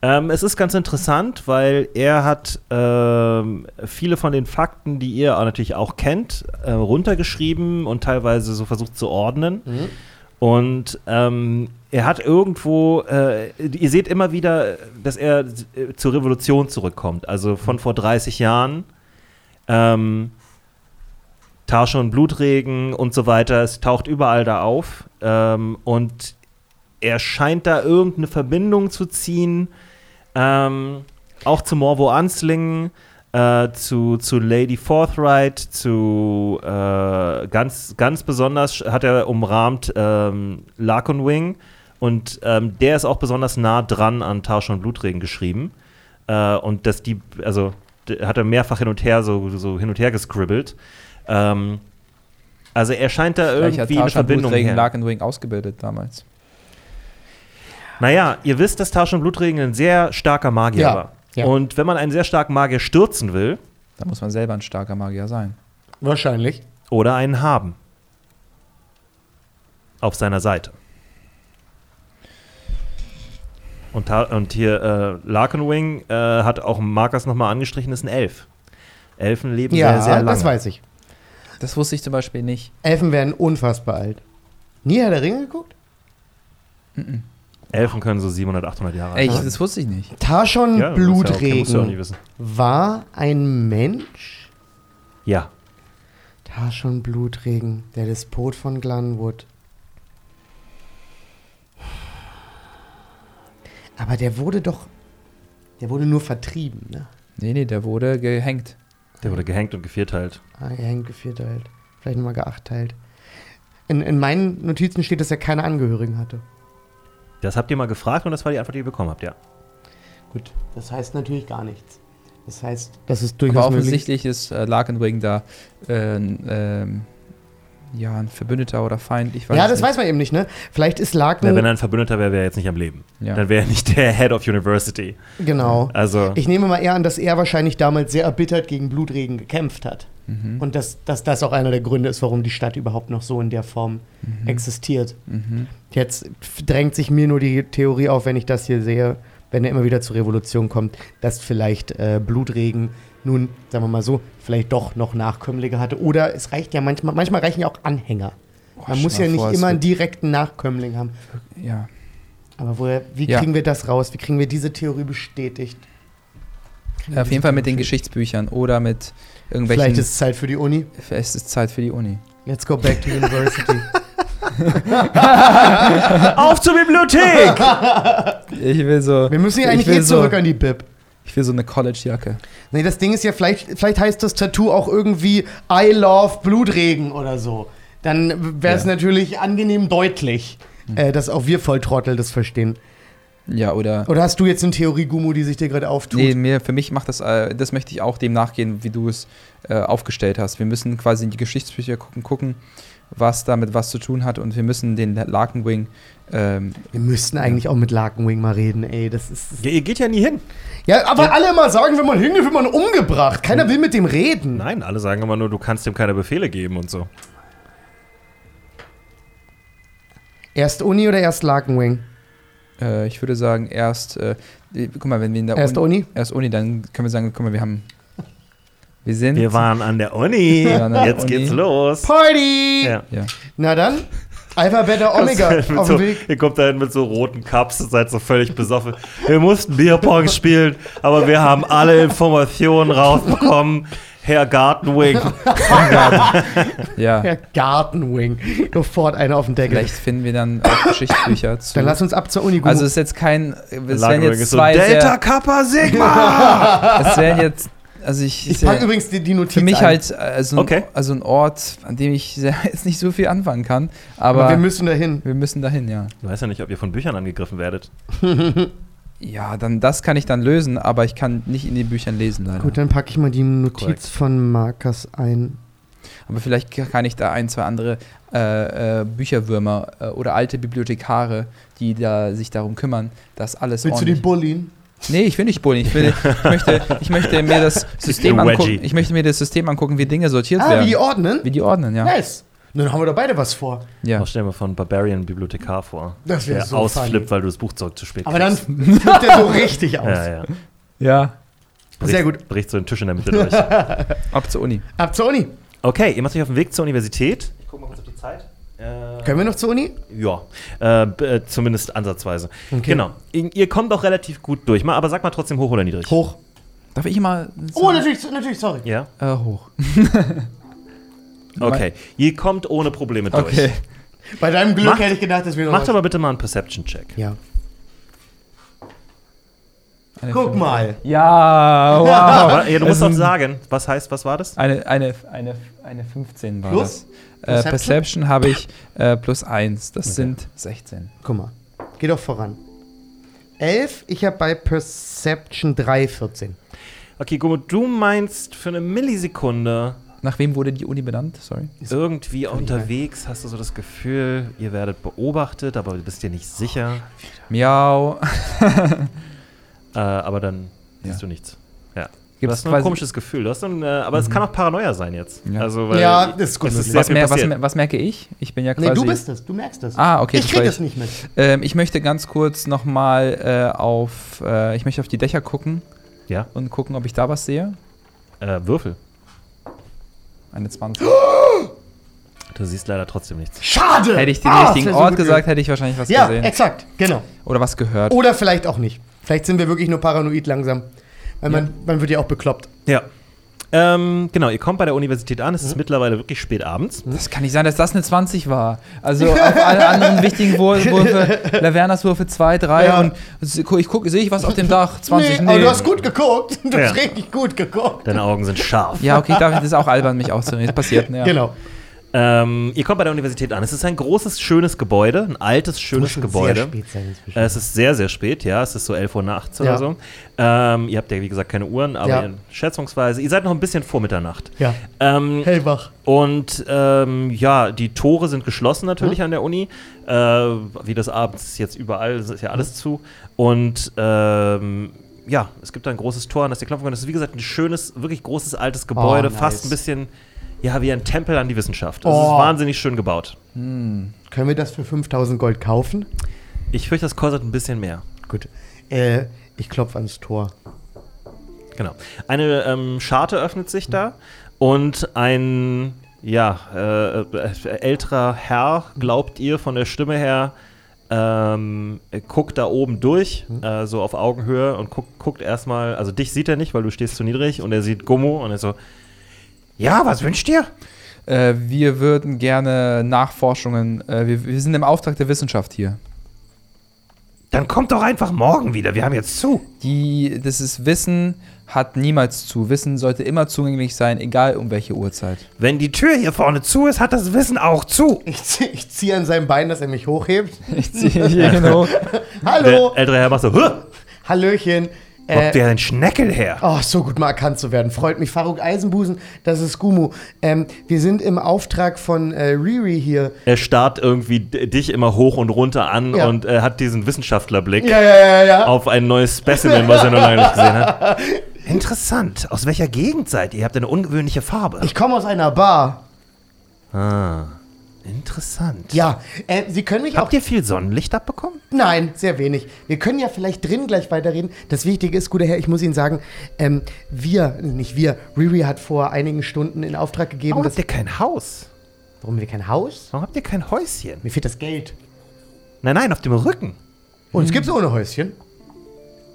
Ähm, es ist ganz interessant, weil er hat ähm, viele von den Fakten, die ihr natürlich auch kennt, äh, runtergeschrieben und teilweise so versucht zu ordnen. Mhm. Und ähm, er hat irgendwo, äh, ihr seht immer wieder, dass er äh, zur Revolution zurückkommt. Also von vor 30 Jahren. Ähm, Tasche und Blutregen und so weiter. Es taucht überall da auf. Ähm, und er scheint da irgendeine Verbindung zu ziehen. Ähm, auch zu Morvo Anslingen, äh, zu, zu Lady Forthright, zu äh, ganz, ganz besonders hat er umrahmt ähm, Larkonwing. Und ähm, der ist auch besonders nah dran an Tasche und Blutregen geschrieben. Äh, und dass die, also hat er mehrfach hin und her so, so hin und her gescribbelt. Ähm, also er scheint da Vielleicht hat irgendwie eine Tarshan Verbindung Blutregen her. Larkenwing ausgebildet damals. Naja, ihr wisst, dass Taschen und Blutregen ein sehr starker Magier Ja, war. ja. Und wenn man einen sehr starken Magier stürzen will, Da muss man selber ein starker Magier sein. Wahrscheinlich. oder einen haben. Auf seiner Seite. Und, Ta- und hier äh, Larkenwing äh, hat auch Markers nochmal angestrichen, ist ein Elf. Elfen leben Ja, sehr, sehr lange. das weiß ich. Das wusste ich zum Beispiel nicht. Elfen werden unfassbar alt. Nie Herr der Ringe geguckt? Elfen können so 700, 800 Jahre alt Ey, ich, sein. das wusste ich nicht. Tarschon Ja, das ist ja okay, musst du auch nicht Blutregen wissen. war ein Mensch? Ja, Tarschon Blutregen, der Despot von Glanwood. Aber der wurde doch. Der wurde nur vertrieben, ne? Nee, nee, der wurde gehängt. der wurde gehängt und gevierteilt. Ah, gehängt, gevierteilt. Vielleicht nochmal geachtteilt. In, in meinen Notizen steht, dass er keine Angehörigen hatte. Das habt ihr mal gefragt und das war die Antwort, die ihr bekommen habt, ja. Gut, das heißt natürlich gar nichts. Das heißt, das ist durchaus Aber möglich. offensichtlich ist äh, Larkenwing da äh, ein, ähm, ja, ein Verbündeter oder Feind. Ich weiß Ja, das nicht. weiß man eben nicht, ne? Vielleicht ist Larken. wenn er ein Verbündeter wäre, wäre er jetzt nicht am Leben. Ja. Dann wäre er nicht der Head of University. genau. Also, Ich nehme mal eher an, dass er wahrscheinlich damals sehr erbittert gegen Blutregen gekämpft hat. Mhm. Und dass, dass das auch einer der Gründe ist, warum die Stadt überhaupt noch so in der Form existiert. Mhm. Jetzt drängt sich mir nur die Theorie auf, wenn ich das hier sehe, wenn er immer wieder zur Revolution kommt, dass vielleicht äh, Blutregen nun, sagen wir mal so, vielleicht doch noch Nachkömmlinge hatte. Oder es reicht ja manchmal, manchmal reichen ja auch Anhänger. Boah, Man muss ja nicht vor, immer einen direkten Nachkömmling haben. Ja. Aber woher, wie Ja. kriegen wir das raus? Wie kriegen wir diese Theorie bestätigt? Wir Auf jeden Fall mit den Geschichtsbüchern oder mit irgendwelchen. Vielleicht ist es Zeit für die Uni. es ist Zeit für die Uni. Let's go back to university. auf zur Bibliothek! Ich will so. Wir müssen ja Ich eigentlich eh so- zurück an die Bib. Ich will so eine College-Jacke. Nee, das Ding ist ja, vielleicht, vielleicht heißt das Tattoo auch irgendwie I love Blutregen oder so. Dann wäre es Ja. natürlich angenehm deutlich, äh, dass auch wir Volltrottel das verstehen. Ja, oder. Oder hast du jetzt eine Theorie, Gummo, die sich dir gerade auftut? Nee, mir, für mich macht das, äh, das möchte ich auch dem nachgehen, wie du es äh, aufgestellt hast. Wir müssen quasi in die Geschichtsbücher gucken, gucken, was damit was zu tun hat und wir müssen den Larkenwing. Ähm, Wir müssten eigentlich auch mit Larkenwing mal reden, ey. Das ist. Ja, ihr geht ja nie hin. Ja, aber alle immer sagen, wenn man hingeht, wird man umgebracht. Keiner will mit dem reden. Nein, alle sagen immer nur, du kannst ihm keine Befehle geben und so. Erst Uni oder erst Larkenwing? Äh, ich würde sagen, erst, äh, guck mal, wenn wir in der Erst Uni? erst Uni, dann können wir sagen, guck mal, wir haben, wir sind, Wir waren an der Uni. An der Jetzt Uni. geht's los. Party! Ja. ja, Na dann, Alpha, Beta, Omega mit auf so, dem Weg. ihr kommt dahin mit so roten Cups und seid so völlig besoffen. Wir mussten Bierpong spielen, aber wir haben alle Informationen rausbekommen. Herr Gartenwing. ja. Ja, Gartenwing. Sofort einer auf den Deckel. Vielleicht finden wir dann auch Geschichtsbücher zu. Dann lass uns ab zur Uni, Gummo. also es ist jetzt kein, es wären Lagerwing jetzt ist so, zwei Delta sehr, Kappa Sigma. es wären jetzt, also ich, ich packe übrigens die, die Notiz für mich ein. halt äh, so ein, Okay. also ein Ort, an dem ich jetzt nicht so viel anfangen kann, aber, Aber wir müssen dahin. wir müssen dahin, ja. Du weißt ja nicht, ob ihr von Büchern angegriffen werdet. Ja, dann das kann ich dann lösen, aber ich kann nicht in den Büchern lesen leider. Gut, dann packe ich mal die Notiz Korrekt. von Markus ein. Aber vielleicht kann ich da ein, zwei andere äh, äh, Bücherwürmer äh, oder alte Bibliothekare, die da sich darum kümmern, dass alles Willst du die bullien? nee, ich will nicht bullen. Ich, will, ich, möchte, ich möchte mir das System angucken. Ich möchte mir das System angucken, wie Dinge sortiert Ah, werden. wie die ordnen? wie die ordnen, ja. Nice. Dann haben wir da beide was vor. ja. Stell dir mal von Barbarian Bibliothekar vor. Das wär der so ausflippt, funny. weil du das Buchzeug zu spät Aber dann flippt der so richtig aus. Ja, ja. Ja. Sehr gut. Bricht so den Tisch in der Mitte durch. Ab zur Uni. Ab zur Uni. Okay, ihr macht euch auf den Weg zur Universität. Ich guck mal kurz auf die Zeit. Äh, Können wir noch zur Uni? Ja, äh, äh, zumindest ansatzweise. Okay. Genau. Ihr, ihr kommt auch relativ gut durch. Mal, aber sag mal trotzdem hoch oder niedrig. Hoch. Darf ich mal... Oh, natürlich, natürlich, sorry. Ja? Äh, hoch. Okay. Ihr kommt ohne Probleme durch. Okay. Bei deinem Glück Macht- hätte ich gedacht, dass wir noch. Macht was- aber bitte mal einen Perception-Check. Ja. Eine Guck fünf. mal. Ja, wow. Aber ja, du musst sind- sagen, was heißt, was war das? Eine, eine, eine, eine 15 war Plus? das. Äh, Perception? Perception habe ich äh, plus 1. Das Okay. sind 16. Guck mal. Geh doch voran. 11, ich habe bei Perception 3, 14. Okay, Gummo, du meinst für eine Millisekunde Nach wem wurde die Uni benannt? Sorry. irgendwie unterwegs, hast du so das Gefühl, ihr werdet beobachtet, aber du bist dir nicht sicher. Miau. Äh, aber dann Ja. siehst du nichts. Ja. Du Gibt hast es nur ein komisches Gefühl. Du hast so ein, äh, aber es kann auch Paranoia sein jetzt. Ja. Also, weil Ja, das ist gut sehr Was, mer was, mer was merke ich? Ich bin ja quasi. Nee, du bist es. Du merkst es. Ah, okay. ich das krieg das nicht mit. Ähm, ich möchte ganz kurz nochmal äh, auf. Äh, ich möchte auf die Dächer gucken Ja, und gucken, ob ich da was sehe. äh, Würfel. Eine 20. Du siehst leider trotzdem nichts. Schade! Hätte ich den Ah, richtigen Ort gesagt, hätte ich wahrscheinlich was Ja, gesehen. exakt. Genau. Oder was gehört. Oder vielleicht auch nicht. Vielleicht sind wir wirklich nur paranoid langsam. Weil man, man wird ja auch bekloppt. Ja. Ähm, genau, ihr kommt bei der Universität an. Es Mhm. ist mittlerweile wirklich spät abends. Das kann nicht sein, dass das eine 20 war. Also auf alle anderen wichtigen Würfe, Lavernas Würfe 2, 3 Ja. und ich gucke, sehe ich was auf dem Dach? 20, nee. aber du hast gut geguckt. Du hast Ja. richtig gut geguckt. Deine Augen sind scharf. Ja, okay, darf ich, das ist auch albern, mich auszunehmen. Das passiert, ja. Genau. Ähm, ihr kommt bei der Universität an. Es ist ein großes, schönes Gebäude. Ein altes, schönes Gebäude. Sein. Äh, Es ist sehr, sehr spät, ja. Es ist so 11 Uhr nachts oder Ja. so. Ähm, ihr habt ja, wie gesagt, keine Uhren, aber Ja. schätzungsweise, ihr seid noch ein bisschen vor Mitternacht. ja. Ähm, Hellwach. und ähm, ja, die Tore sind geschlossen Hm? natürlich an der Uni. Äh, wie das abends jetzt überall, es ist ja alles zu. Und ähm, ja, es gibt da ein großes Tor, an das ihr klopfen könnt. Das ist, wie gesagt, ein schönes, wirklich großes altes Gebäude. Oh, nice. Fast ein bisschen, ja, wie ein Tempel an die Wissenschaft. Also Es Oh. ist wahnsinnig schön gebaut. Hm. Können wir das für 5000 Gold kaufen? Ich fürchte, das kostet ein bisschen mehr. Gut. Äh, ich klopfe ans Tor. Genau. Eine ähm, Scharte öffnet sich da und ein ja, äh, äh, älterer Herr, glaubt ihr von der Stimme her, ähm, guckt da oben durch, äh, so auf Augenhöhe und guckt, guckt erstmal, also dich sieht er nicht, weil du stehst zu niedrig und er sieht Gummo und er so, ja, was wünscht ihr? Äh, wir würden gerne Nachforschungen, äh, wir, wir sind im Auftrag der Wissenschaft hier. Dann kommt doch einfach morgen wieder. Wir haben jetzt zu. Die, das ist Wissen hat niemals zu. Wissen sollte immer zugänglich sein, egal um welche Uhrzeit. Wenn die Tür hier vorne zu ist, hat das Wissen auch zu. Ich, zieh- ich ziehe an seinem Bein, dass er mich hochhebt. Ich ziehe hier genau. Hallo, Der ältere Herr macht so, huh, Hallöchen. Wo habt Äh, ihr einen Schneckel her? oh, so gut mal erkannt zu werden. Freut mich. Faruk Eisenbusen, das ist Gumu. Ähm, wir sind im Auftrag von äh, Riri hier. Er starrt irgendwie dich immer hoch und runter an Ja. und äh, hat diesen Wissenschaftlerblick Ja, ja, ja, ja. auf ein neues Specimen, was er noch lange nicht gesehen hat. Interessant. Aus welcher Gegend seid ihr? Ihr habt eine ungewöhnliche Farbe. Ich komme aus einer Bar. ah, interessant. Ja, äh, Sie können mich auch Habt ihr viel Sonnenlicht abbekommen? Nein, sehr wenig. Wir können ja vielleicht drin gleich weiterreden. Das Wichtige ist, guter Herr, ich muss Ihnen sagen, ähm, wir, nicht wir, Riri hat vor einigen Stunden in Auftrag gegeben, Warum habt ihr kein Haus? Warum wir kein Haus? Warum habt ihr kein Häuschen? Mir fehlt das Geld. Nein, nein, auf dem Rücken. Und es gibt's ohne Häuschen.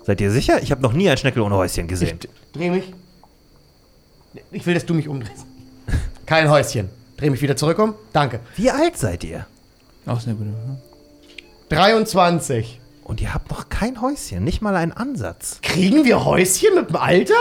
Seid ihr sicher? Ich habe noch nie ein Schneckel ohne Häuschen Ich gesehen. d- dreh mich. Ich will, dass du mich umdrehst. Kein Häuschen. Dreh mich wieder zurück um. Danke. Wie alt seid ihr? Auch sehr gut. ne? 23. Und ihr habt noch kein Häuschen, nicht mal einen Ansatz. Kriegen wir Häuschen mit dem Alter?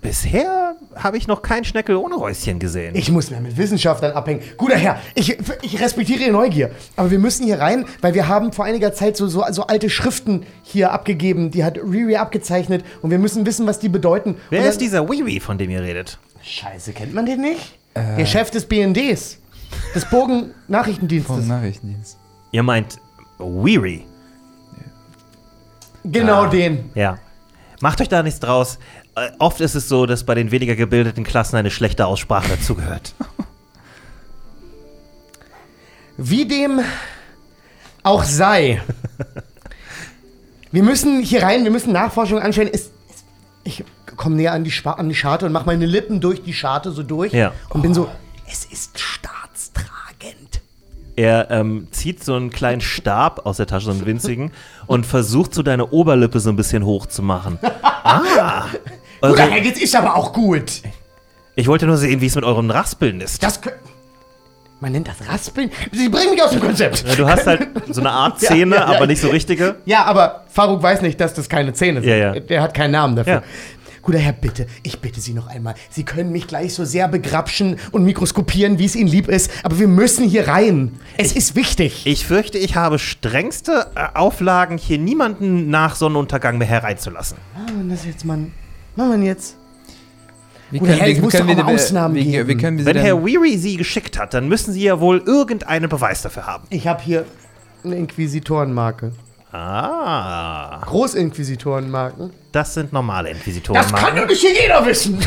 Bisher habe ich noch keinen Schneckel ohne Häuschen gesehen. Ich muss mehr mit Wissenschaftlern abhängen. Guter Herr, ich, ich respektiere Ihre Neugier. Aber wir müssen hier rein, weil wir haben vor einiger Zeit so, so, so alte Schriften hier abgegeben. Die hat Riri abgezeichnet. Und wir müssen wissen, was die bedeuten. Wer ist dieser Wiwi, von dem ihr redet? Scheiße, kennt man den nicht? Der Chef des BNDs. Des Bogen-Nachrichtendienstes. Vom Nachrichtendienst. Ihr meint Weary. Genau Ah. den. Ja. Macht euch da nichts draus. Äh, oft ist es so, dass bei den weniger gebildeten Klassen eine schlechte Aussprache dazugehört. Wie dem auch sei. Wir müssen hier rein, wir müssen Nachforschungen anstellen. Es, ich komme näher an die, an die Scharte und mache meine Lippen durch die Scharte so durch. Ja. Und bin so, es ist staatstragend. Er ähm, zieht so einen kleinen Stab aus der Tasche, so einen winzigen, und versucht so deine Oberlippe so ein bisschen hoch zu machen. Ah! Also, Herr, jetzt ist aber auch gut. ich wollte nur sehen, wie es mit euren Raspeln ist. Das kö- Man nennt das Raspeln? Sie bringen mich aus dem Konzept. Ja, du hast halt so eine Art Zähne, ja, ja. aber nicht so richtige. Ja, aber Faruk weiß nicht, dass das keine Zähne sind. Der hat keinen Namen dafür. Guter Herr, bitte, ich bitte Sie noch einmal. Sie können mich gleich so sehr begrapschen und mikroskopieren, wie es Ihnen lieb ist, aber wir müssen hier rein. Es ist wichtig. Ich fürchte, ich habe strengste äh, Auflagen, hier niemanden nach Sonnenuntergang mehr hereinzulassen. Machen wir das jetzt, Mann. Machen wir jetzt. Wie Guter Herr, wir, Ausnahmen wie, geben. wie können wir sie Wenn Herr Weary sie geschickt hat, dann müssen sie ja wohl irgendeinen Beweis dafür haben. Ich habe hier eine Inquisitorenmarke. Ah, Großinquisitorenmarken. das sind normale Das Inquisitoren. kann doch nicht hier jeder wissen.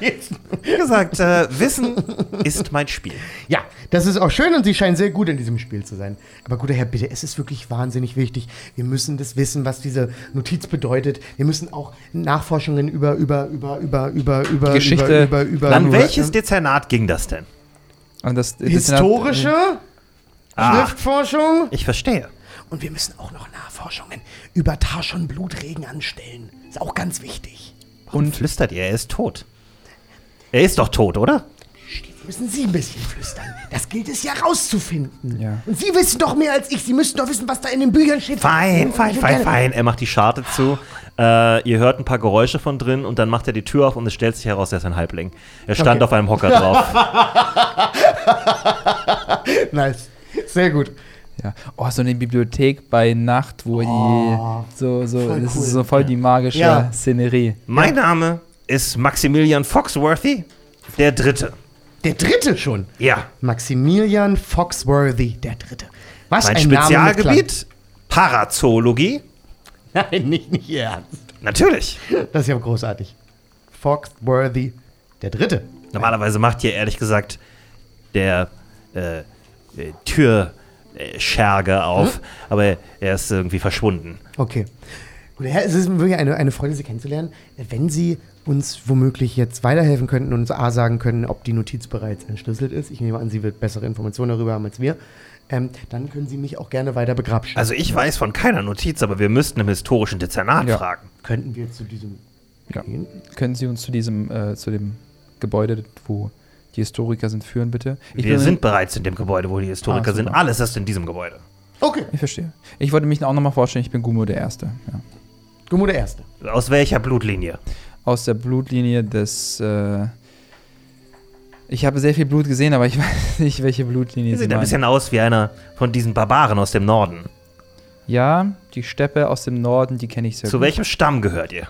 Wie gesagt, äh, Wissen ist mein Spiel. Ja, das ist auch schön und Sie scheinen sehr gut in diesem Spiel zu sein. Aber guter Herr, bitte, es ist wirklich wahnsinnig wichtig. Wir müssen das wissen, was diese Notiz bedeutet. Wir müssen auch Nachforschungen über, über, über, über, über, über, Geschichte über, über, über An welches Dezernat ging das denn? Und das, das historische Ah. Schriftforschung. Ich verstehe. Und wir müssen auch noch Nachforschungen über Tarschon Blutregen anstellen. Ist auch ganz wichtig. Und flüstert ihr, er ist tot. Er ist doch tot, oder? Müssen Sie ein bisschen flüstern. Das gilt es ja rauszufinden. Ja. Und Sie wissen doch mehr als ich. Sie müssen doch wissen, was da in den Büchern steht. Fein, fein, fein, fein. Er macht die Scharte zu. Äh, ihr hört ein paar Geräusche von drin und dann macht er die Tür auf und es stellt sich heraus, er ist ein Halbling. Er stand Okay. auf einem Hocker drauf. Nice. Sehr gut. Ja. Oh, so eine Bibliothek bei Nacht, wo die so, so, voll das cool. ist so voll die magische Ja. Szenerie. mein Name ist Maximilian Foxworthy, der Dritte. Der dritte schon. Ja, Maximilian Foxworthy, der dritte. Was mein ein Spezialgebiet, Parazoologie. Nein, nicht, nicht Ihr Ernst. Natürlich. Das ist ja großartig. Foxworthy, der dritte. Normalerweise macht hier ehrlich gesagt der äh, äh, Türscherge auf, aber er ist irgendwie verschwunden. Okay. Gut, Herr, es ist mir wirklich eine, eine Freude, Sie kennenzulernen. Wenn Sie uns womöglich jetzt weiterhelfen könnten und uns A sagen können, ob die Notiz bereits entschlüsselt ist, ich nehme an, Sie wird bessere Informationen darüber haben als wir, ähm, dann können Sie mich auch gerne weiter begrapschen. Also ich weiß von keiner Notiz, aber wir müssten im historischen Dezernat Ja. fragen. könnten wir zu diesem Ja. gehen? Können Sie uns zu diesem, äh, zu dem Gebäude, wo die Historiker sind, führen, bitte? Ich wir sind bereits in dem Gebäude, wo die Historiker Ah, sind. Alles ist in diesem Gebäude. Okay, Ich verstehe. Ich wollte mich auch nochmal vorstellen, ich bin Gumo der Erste. Ja. Gummo der Erste. Aus welcher Blutlinie? Aus der Blutlinie des. Äh ich habe sehr viel Blut gesehen, aber ich weiß nicht, welche Blutlinie Die sie sieht ein meinen. bisschen aus wie einer von diesen Barbaren aus dem Norden. Ja, die Steppe aus dem Norden, die kenne ich sehr Zu gut. welchem Stamm gehört ihr?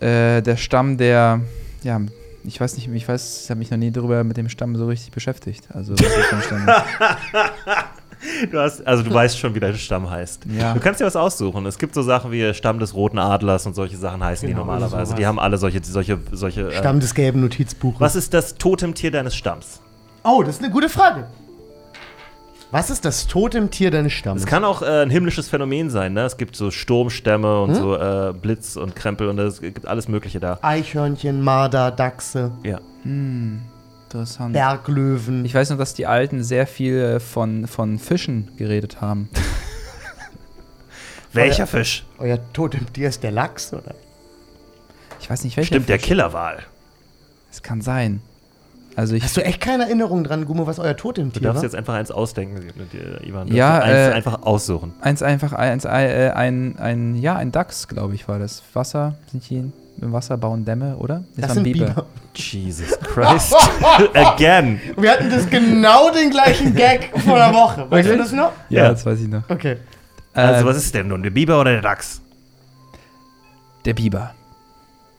Äh, der Stamm der. Ja, ich weiß nicht, ich weiß, ich habe mich noch nie darüber mit dem Stamm so richtig beschäftigt. Also. Du hast, also du weißt schon, wie dein Stamm heißt. Ja. Du kannst dir was aussuchen. Es gibt so Sachen wie Stamm des Roten Adlers und solche Sachen heißen Genau, die normalerweise. sowas. Die haben alle solche, solche, solche. Äh, Stamm des gelben Notizbuches. was ist das Totemtier deines Stamms? Oh, das ist eine gute Frage. Was ist das Totemtier deines Stammes? Es kann auch äh, ein himmlisches Phänomen sein, ne? Es gibt so Sturmstämme Hm? und so äh, Blitz und Krempel und es gibt alles Mögliche da. Eichhörnchen, Marder, Dachse, Ja. Interessant. Berglöwen. Ich weiß nur, dass die Alten sehr viel äh, von, von Fischen geredet haben. Welcher Fisch? Euer Totemtier ist der Lachs, oder? Ich weiß nicht, welcher. Stimmt, der Fisch. Killerwal. Es kann sein. Also ich. Hast du echt keine Erinnerung dran, Gummo, was euer Du Totemtier darfst war? jetzt einfach eins ausdenken, Ivan. Du Ja, darfst eins äh, einfach aussuchen. Eins einfach, eins, äh, ein, ein, ja, ein Dachs, glaube ich, war das. Wasser, sind die im Wasser, bauen Dämme, oder? das war sind ein Biber. Jesus Christ. Again. Wir hatten das genau den gleichen Gag vor einer Woche. Weißt du das noch? Ja, Ja. das weiß ich noch. Okay. Also, Äh, was ist denn nun? Der Biber oder der Dachs? Der Biber.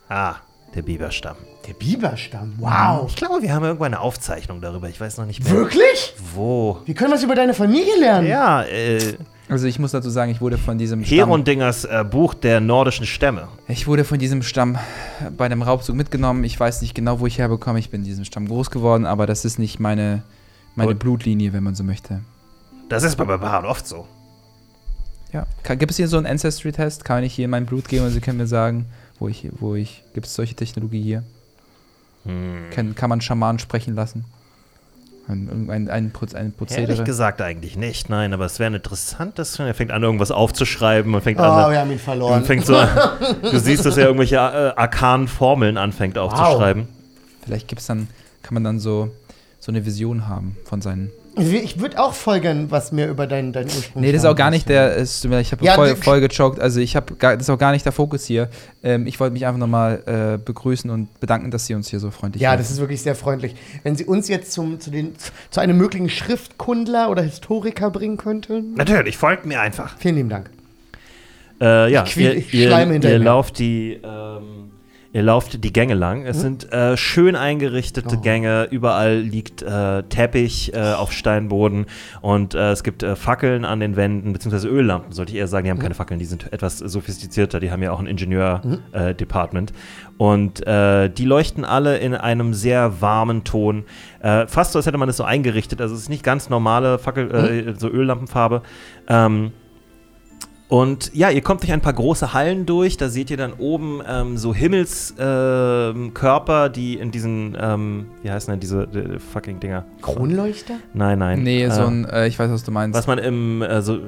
Ah, der Biberstamm. Der Biberstamm. Wow. Ich glaube, wir haben irgendwo eine Aufzeichnung darüber. Ich weiß noch nicht mehr. Wirklich? Wo? Wir können was über deine Familie lernen. Ja, äh, Also ich muss dazu sagen, ich wurde von diesem Stamm, Herondingers äh, Buch der nordischen Stämme. ich wurde von diesem Stamm bei dem Raubzug mitgenommen. Ich weiß nicht genau, wo ich herbekomme. Ich bin in diesem Stamm groß geworden, aber das ist nicht meine, meine Und- Blutlinie, wenn man so möchte. Das ist bei Barbaren oft so. Ja. Kann, gibt es hier so einen Ancestry-Test? Kann ich hier mein Blut geben und Sie können mir sagen, wo ich, wo ich, gibt es solche Technologie hier? Hm. Kann, kann man Schamanen sprechen lassen? Ein, ein, ein, Proz- ein Ehrlich Prozedere? gesagt eigentlich nicht, nein, aber es wäre interessant, dass er fängt an, irgendwas aufzuschreiben und fängt Oh, an. wir haben ihn Und verloren. fängt so, du siehst, dass er irgendwelche äh, arkanen Formeln anfängt aufzuschreiben. Vielleicht gibt's dann, kann man dann so, so eine Vision haben von seinen. Ich würde auch voll gern was mehr über deinen, deinen Ursprung Nee, das ist auch gar nicht der, leid, ich habe Ja, voll, voll gechoked, also ich habe das ist auch gar nicht der Fokus hier. Ähm, ich wollte mich einfach nochmal äh, begrüßen und bedanken, dass Sie uns hier so freundlich Ja, waren. das ist wirklich sehr freundlich. Wenn Sie uns jetzt zum, zu, den, zu einem möglichen Schriftkundler oder Historiker bringen könnten. Natürlich, folgt mir einfach. Vielen lieben Dank. Äh, ja, Ich ihr, ich ihr, ihr hinterher. lauft die, ähm, ihr lauft die Gänge lang. Es sind äh, schön eingerichtete Oh. Gänge. Überall liegt äh, Teppich äh, auf Steinboden und äh, es gibt äh, Fackeln an den Wänden, beziehungsweise Öllampen, sollte ich eher sagen. Die haben keine Fackeln, die sind etwas sophistizierter. Die haben ja auch ein Ingenieur-Department. und äh, die leuchten alle in einem sehr warmen Ton. Fast so, als hätte man es so eingerichtet. Also es ist nicht ganz normale Fackel, äh, so Öllampenfarbe. Ähm, und ja, ihr kommt durch ein paar große Hallen durch. Da seht ihr dann oben ähm, so Himmelskörper, ähm, Körper, die in diesen, ähm, wie heißen denn diese äh, fucking Dinger? Kronleuchter? Nein, nein. nee, äh, so ein, äh, ich weiß, was du meinst. Was man im, äh, so,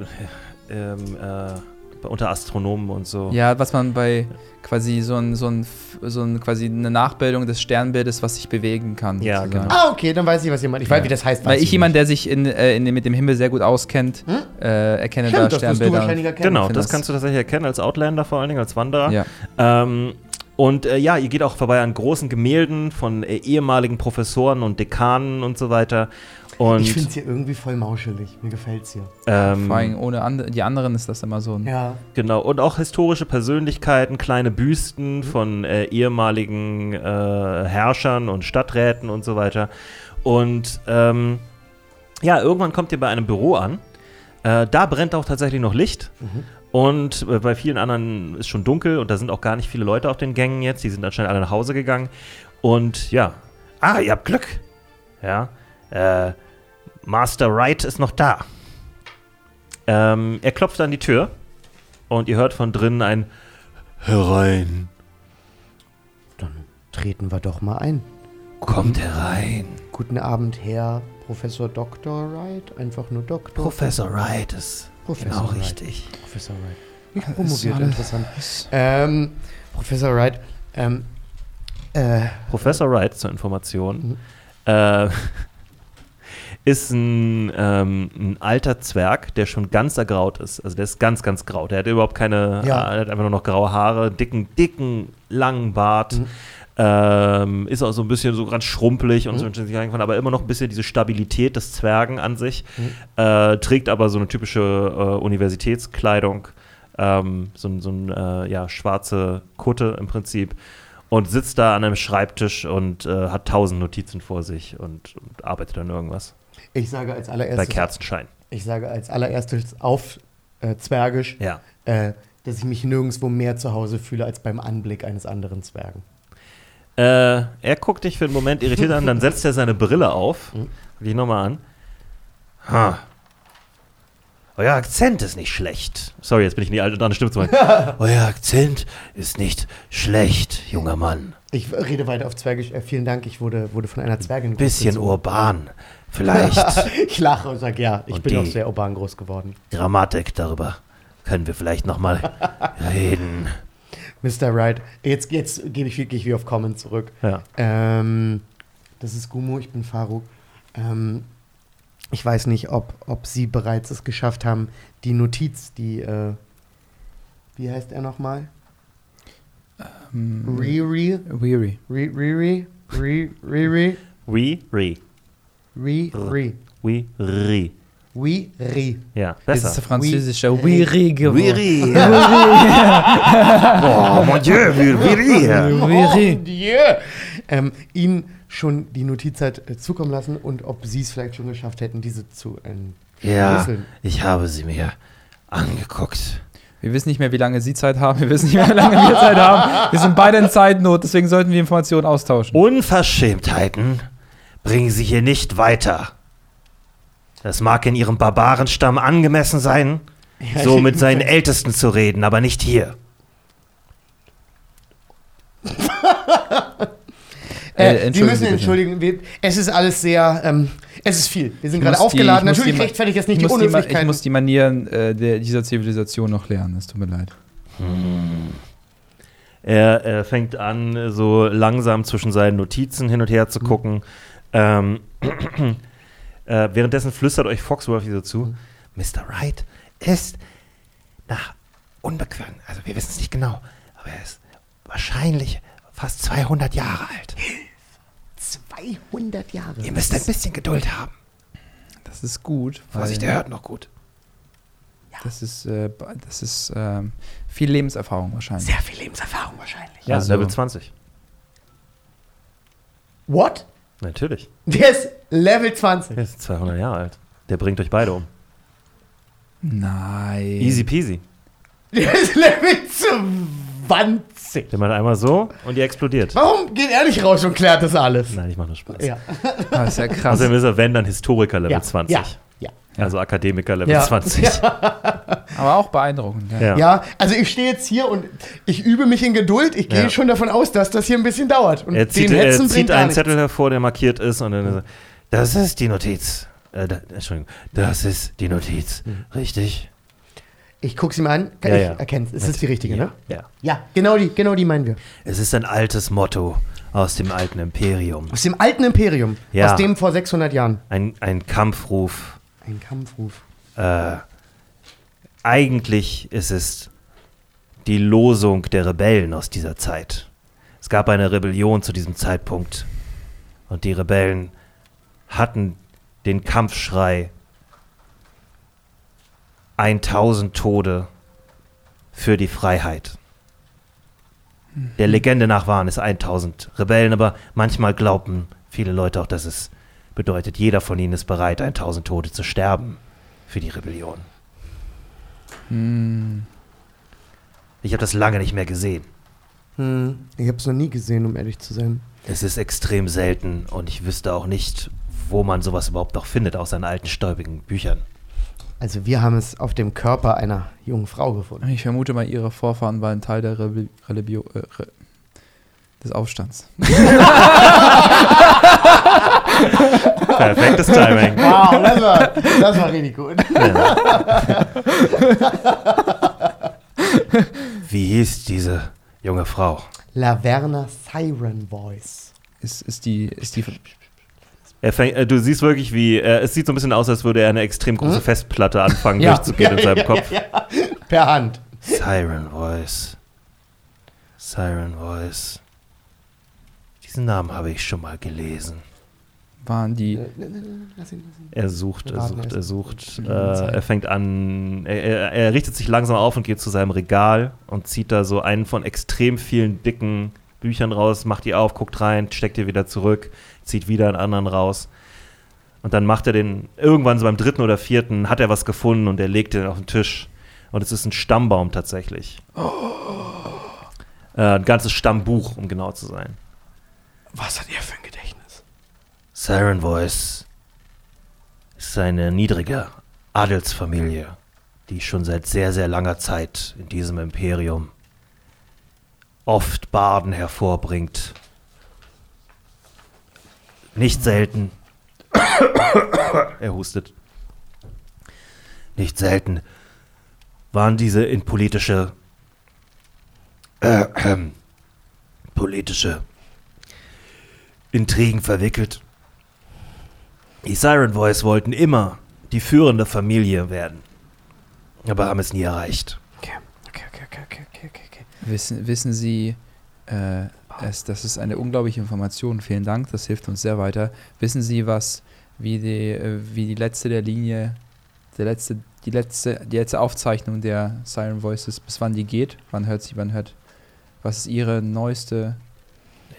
ähm, äh, unter Astronomen und so. ja, was man bei quasi so ein, so ein, so ein quasi eine Nachbildung des Sternbildes, was sich bewegen kann. Ja, sozusagen. genau. Ah, okay, dann weiß ich, was ihr meint. Ich weiß, Ja. wie das heißt. Weil weiß ich jemand, der sich in, äh, in, dem- mit dem Himmel sehr gut auskennt, Hm? äh, erkenne Stimmt, da das wirst du Sternbilder. wahrscheinlich erkennen. Genau, das das- kannst du tatsächlich erkennen als Outlander vor allen Dingen, als Wanderer. ja. Ähm, und äh, ja, ihr geht auch vorbei an großen Gemälden von äh, ehemaligen Professoren und Dekanen und so weiter. Und Ich finde es hier irgendwie voll mauschelig. Mir gefällt's hier. ähm, Vor allem ohne and die anderen ist das immer so ein. Ja. Genau, und auch historische Persönlichkeiten, kleine Mhm. Büsten von äh, ehemaligen äh, Herrschern und Stadträten und so weiter. Und ähm, ja, irgendwann kommt ihr bei einem Büro an. Äh, da brennt auch tatsächlich noch Licht. Mhm. Und äh, bei vielen anderen ist schon dunkel und da sind auch gar nicht viele Leute auf den Gängen jetzt. Die sind anscheinend alle nach Hause gegangen. Und ja, ah, ihr habt Glück. Ja, äh, Master Wright ist noch da. Ähm, er klopft an die Tür und ihr hört von drinnen ein Herein. Dann treten wir doch mal ein. Kommt herein. Guten Abend, Herr Professor Dr. Wright. Einfach nur Doktor. Professor Wright ist Professor genau Wright. richtig. Professor Wright. Ich Ist promoviert, interessant. Ähm, Professor Wright, ähm, äh, Professor Wright zur Information Mhm. äh, ist ein, ähm, ein alter Zwerg, der schon ganz ergraut ist. Also der ist ganz, ganz grau. Der hat überhaupt keine, Ja. äh, hat einfach nur noch graue Haare, dicken, dicken, langen Bart. Mhm. Ähm, ist auch so ein bisschen so ganz schrumpelig und so, aber immer noch ein bisschen diese Stabilität des Zwergen an sich. Äh, trägt aber so eine typische äh, Universitätskleidung, ähm, so, so eine äh, ja, schwarze Kutte im Prinzip und sitzt da an einem Schreibtisch und äh, hat tausend Notizen vor sich und, und arbeitet an irgendwas. Ich sage als Bei allererstes, Kerzenschein. ich sage als allererstes auf äh, Zwergisch, Ja. äh, dass ich mich nirgendwo mehr zu Hause fühle als beim Anblick eines anderen Zwergen. Äh, er guckt dich für einen Moment irritiert an, dann setzt er seine Brille auf. Mhm. Guck dich nochmal an. Ha. Euer Akzent ist nicht schlecht. Sorry, jetzt bin ich in die alte andere Stimme zu machen. Euer Akzent ist nicht schlecht, junger Mann. Ich rede weiter auf Zwergisch. Äh, vielen Dank, ich wurde, wurde von einer Zwergin Bisschen großgezogen. urban. Vielleicht Ich lache und sage, ja, ich Und bin auch sehr urban groß geworden. Grammatik darüber. Können wir vielleicht nochmal reden. Mr. Wright, jetzt, jetzt gebe ich wirklich wie auf Common zurück. Ja. Ähm, das ist Gumo, ich bin Faruk. Ähm, ich weiß nicht, ob, ob Sie bereits es geschafft haben, die Notiz, die, äh, wie heißt er nochmal? Ähm, Riri? Weary. Ri- Riri? Ri- Riri? We, re. Ri- Ri. We, re. Oui, Ri. Ja, Das ist besser. der französische Oui. Weary geworden. oh, mon Dieu, we, we, re. Weary. Mon Dieu. Ähm, ihn schon die Notiz hat äh, zukommen lassen und ob Sie es vielleicht schon geschafft hätten, diese zu Ja, entschlüsseln. ich habe sie mir angeguckt. Wir wissen nicht mehr, wie lange Sie Zeit haben. Wir wissen nicht mehr, wie lange wir Zeit haben. Wir sind beide in Zeitnot, deswegen sollten wir Informationen austauschen. Unverschämtheiten bringen sie hier nicht weiter. Das mag in ihrem Barbarenstamm angemessen sein, so mit seinen Ältesten zu reden, aber nicht hier. Äh, Äh, Sie entschuldigen müssen entschuldigen, wir, es ist alles sehr, ähm, es ist viel. Wir sind gerade die- aufgeladen. muss Natürlich die- rechtfertigt das nicht ich die muss, die, Ma- ich Unhöflichkeit. muss die Manieren äh, der, dieser Zivilisation noch lernen. Es tut mir leid. Er, er fängt an, so langsam zwischen seinen Notizen hin und her zu gucken. Ähm, äh, währenddessen flüstert euch Foxworthy so zu. Mr. Wright ist nach unbequem, also wir wissen es nicht genau, aber er ist wahrscheinlich fast 200 Jahre alt. 200 Jahre. Ihr müsst ein bisschen Geduld haben. Das ist gut. Vorsicht, er hört noch gut. Das ist, äh, das ist ähm, viel Lebenserfahrung wahrscheinlich. Sehr viel Lebenserfahrung wahrscheinlich. Ja, Also- Level 20. What? Natürlich. Der ist Level 20. Er ist 200 Jahre alt. Der bringt euch beide um. Nein. Easy peasy. Der ist Level 20. Der macht einmal so und ihr explodiert. Warum geht er nicht raus und klärt das alles? Nein, ich mache nur Spaß. Ja. Das ist ja krass. Außerdem ist er, wenn, dann Historiker Level Ja. 20. Ja. Ja. Also Akademiker Level Ja. 20. Aber auch beeindruckend. Ja. Ja. Ja, also ich stehe jetzt hier und ich übe mich in Geduld. Ich gehe Ja. schon davon aus, dass das hier ein bisschen dauert. Und Er zieht, den er Hetzen zieht einen. Zettel hervor, der markiert ist und dann ist er, das ist die Notiz. Äh, da, Entschuldigung, das ist die Notiz. Richtig. Ich gucke sie mal an. Kann Ja, ich ja. erkennen. Es ist die richtige, ja. ne? Ja. Ja, genau die, genau die meinen wir. Es ist ein altes Motto aus dem alten Imperium. Aus dem alten Imperium. Ja. Aus dem vor 600 Jahren. Ein, ein Kampfruf. Ein Kampfruf. Äh, eigentlich ist es die Losung der Rebellen aus dieser Zeit. Es gab eine Rebellion zu diesem Zeitpunkt und die Rebellen hatten den Kampfschrei 1000 Tode für die Freiheit. Der Legende nach waren es 1000 Rebellen, aber manchmal glaubten viele Leute auch, dass es bedeutet, jeder von ihnen ist bereit, 1000 Tote zu sterben für die Rebellion. Hm. Ich habe das lange nicht mehr gesehen. Hm. Ich habe es noch nie gesehen, um ehrlich zu sein. Es ist extrem selten und ich wüsste auch nicht, wo man sowas überhaupt noch findet, außer in alten, stäubigen Büchern. Also wir haben es auf dem Körper einer jungen Frau gefunden. Ich vermute mal, ihre Vorfahren waren Teil der Rebe Rebellion, äh, Re des Aufstands. Perfektes Timing. Wow, das war, das war richtig gut. Wie hieß diese junge Frau? Laverna Siren Voice. Ist, ist die, ist die, Er fäng, äh, du siehst wirklich, wie äh, es sieht so ein bisschen aus, als würde er eine extrem große Hm? Festplatte anfangen Ja. durchzugehen in seinem Kopf. Ja, ja. Per Hand. Siren Voice. Siren Voice. Diesen Namen habe ich schon mal gelesen. Waren die. Ihn. Er sucht, er sucht, er sucht. Äh, er fängt an, er, er, er richtet sich langsam auf und geht zu seinem Regal und zieht da so einen von extrem vielen dicken Büchern raus, macht die auf, guckt rein, steckt die wieder zurück, zieht wieder einen anderen raus. Und dann macht er den, irgendwann so beim dritten oder vierten, hat er was gefunden und er legt den auf den Tisch. Und es ist ein Stammbaum tatsächlich. Äh, ein ganzes Stammbuch, um genau zu sein. Was hat er für ein Gedächtnis? Siren Voice ist eine niedrige Adelsfamilie, die schon seit sehr, sehr langer Zeit in diesem Imperium oft Barden hervorbringt. Nicht selten. er hustet. Nicht selten waren diese in politische äh, ähm, politische Intrigen verwickelt. Die Siren Boys wollten immer die führende Familie werden, aber haben es nie erreicht. Okay, okay, okay, okay, okay, okay, okay, okay. Wissen, wissen Sie, äh, es, das ist eine unglaubliche Information. Vielen Dank, das hilft uns sehr weiter. Wissen Sie, was, wie die, äh, wie die letzte der Linie, der letzte, die letzte, die letzte Aufzeichnung der Siren Voices, bis wann die geht? Wann hört sie, wann hört? Was ist Ihre neueste?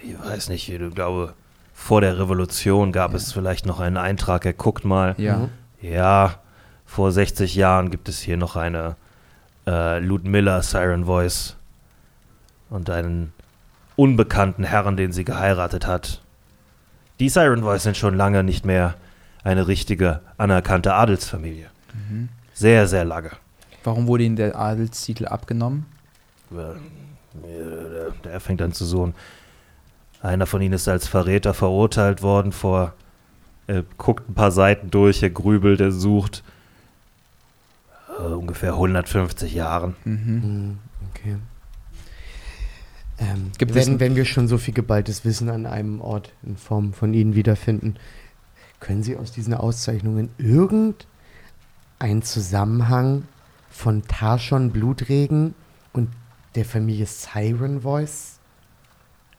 Ich weiß nicht, ich glaube, vor der Revolution gab es vielleicht noch einen Eintrag, er guckt mal. Ja. Mhm. Ja, vor 60 Jahren gibt es hier noch eine äh, Ludmilla Siren Voice und einen unbekannten Herrn, den sie geheiratet hat. Die Siren Voice sind schon lange nicht mehr eine richtige, anerkannte Adelsfamilie. Mhm. Sehr, sehr lange. Warum wurde Ihnen der Adelstitel abgenommen? Äh, Der fängt an zu suchen. Einer von ihnen ist als Verräter verurteilt worden vor. Er guckt ein paar Seiten durch, er grübelt, er sucht. Äh, ungefähr 150 Jahren. Mhm. Mhm, Okay. Ähm, wenn, wenn wir schon so viel geballtes Wissen an einem Ort in Form von Ihnen wiederfinden, können Sie aus diesen Auszeichnungen irgendeinen Zusammenhang von Tarshon Blutregen und der Familie Siren Voice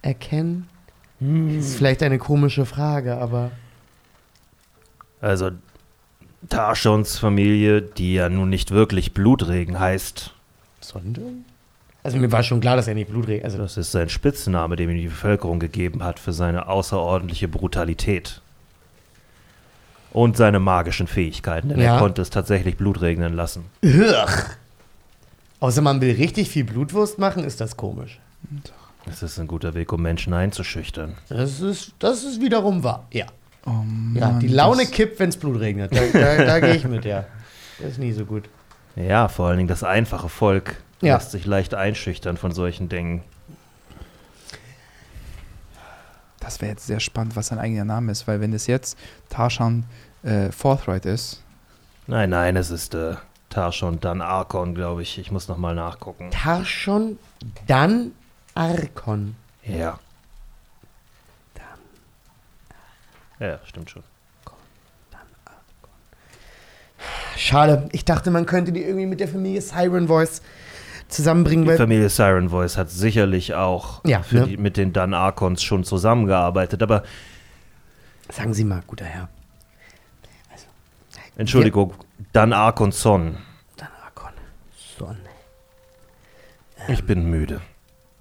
erkennen? Ist vielleicht eine komische Frage, aber Also, Tarshons Familie, die ja nun nicht wirklich Blutregen heißt, sondern? Also mir war schon klar, dass er nicht Blutregen, also das ist sein Spitzname, den ihm die Bevölkerung gegeben hat für seine außerordentliche Brutalität. Und seine magischen Fähigkeiten, denn Ja. er konnte es tatsächlich Blut regnen lassen. Ugh. Außer man will richtig viel Blutwurst machen, ist das komisch. Das ist ein guter Weg, um Menschen einzuschüchtern. Das ist, das ist wiederum wahr. Ja. Oh Mann, Ja, die Laune kippt, wenn es Blut regnet. Da, da, da gehe ich mit, ja. Das ist nie so gut. Ja, vor allen Dingen das einfache Volk Ja. lässt sich leicht einschüchtern von solchen Dingen. Das wäre jetzt sehr spannend, was sein eigener Name ist, weil wenn es jetzt Tarshan äh, Forthright ist, Nein, nein, es ist äh, Tarshon dann Arkon, glaube ich. Ich muss noch mal nachgucken. Tarshon, dann Arkon. Ja. Ja, stimmt schon. Schade. Ich dachte, man könnte die irgendwie mit der Familie Siren Voice zusammenbringen, Die weil. Familie Siren Voice hat sicherlich auch Ja, für ne? die, mit den Dan Arkons schon zusammengearbeitet. Aber Sagen Sie mal, guter Herr. Entschuldigung, Dan Arkon Son. Dann Arkon. Son. Ich bin müde.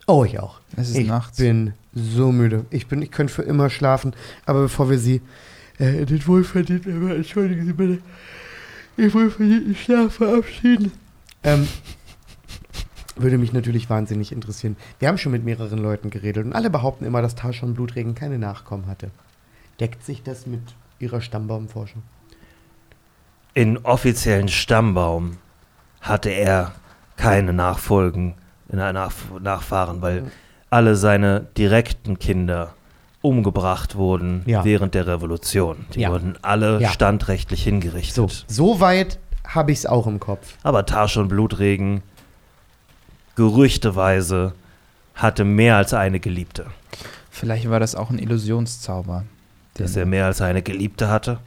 Oh, ich auch. es ist ich nachts. bin so müde. Ich bin, ich könnte für immer schlafen. Aber bevor wir Sie äh, den wohlverdienten, aber entschuldigen Sie bitte, den wohlverdienten Schlaf verabschieden, ähm, würde mich natürlich wahnsinnig interessieren. Wir haben schon mit mehreren Leuten geredet und alle behaupten immer, dass Tarshon Blutregen keine Nachkommen hatte. Deckt sich das mit Ihrer Stammbaumforschung? In offiziellen Stammbaum hatte er keine Nachfolgen, Nach Nachfahren, weil alle seine direkten Kinder umgebracht wurden Ja. während der Revolution. Die Ja. wurden alle Ja. standrechtlich So, hingerichtet. so weit habe ich es auch im Kopf. Aber Tarshon Blutregen, gerüchteweise, hatte mehr als eine Geliebte. Vielleicht war das auch ein Illusionszauber, Dass er mehr als eine Geliebte hatte?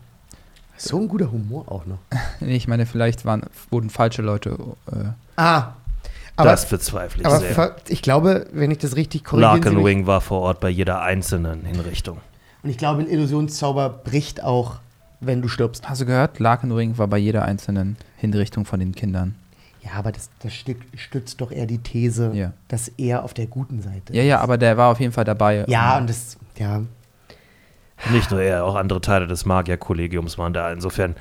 So ein guter Humor auch noch. Nee, ich meine, vielleicht waren, wurden falsche Leute. Äh, Ah. Aber, das bezweifle ich aber sehr. ich glaube, wenn ich das richtig korrigiere. Larkenwing war vor Ort bei jeder einzelnen Hinrichtung. Und ich glaube, ein Illusionszauber bricht auch, wenn du stirbst. hast du gehört? Larkenring war bei jeder einzelnen Hinrichtung von den Kindern. Ja, aber das, das Stück stützt doch eher die These, Ja. dass er auf der guten Seite Ja, ja, aber der war auf jeden Fall dabei. Ja, Um, und das, ja. Nicht nur er, auch andere Teile des Magierkollegiums waren da. Insofern,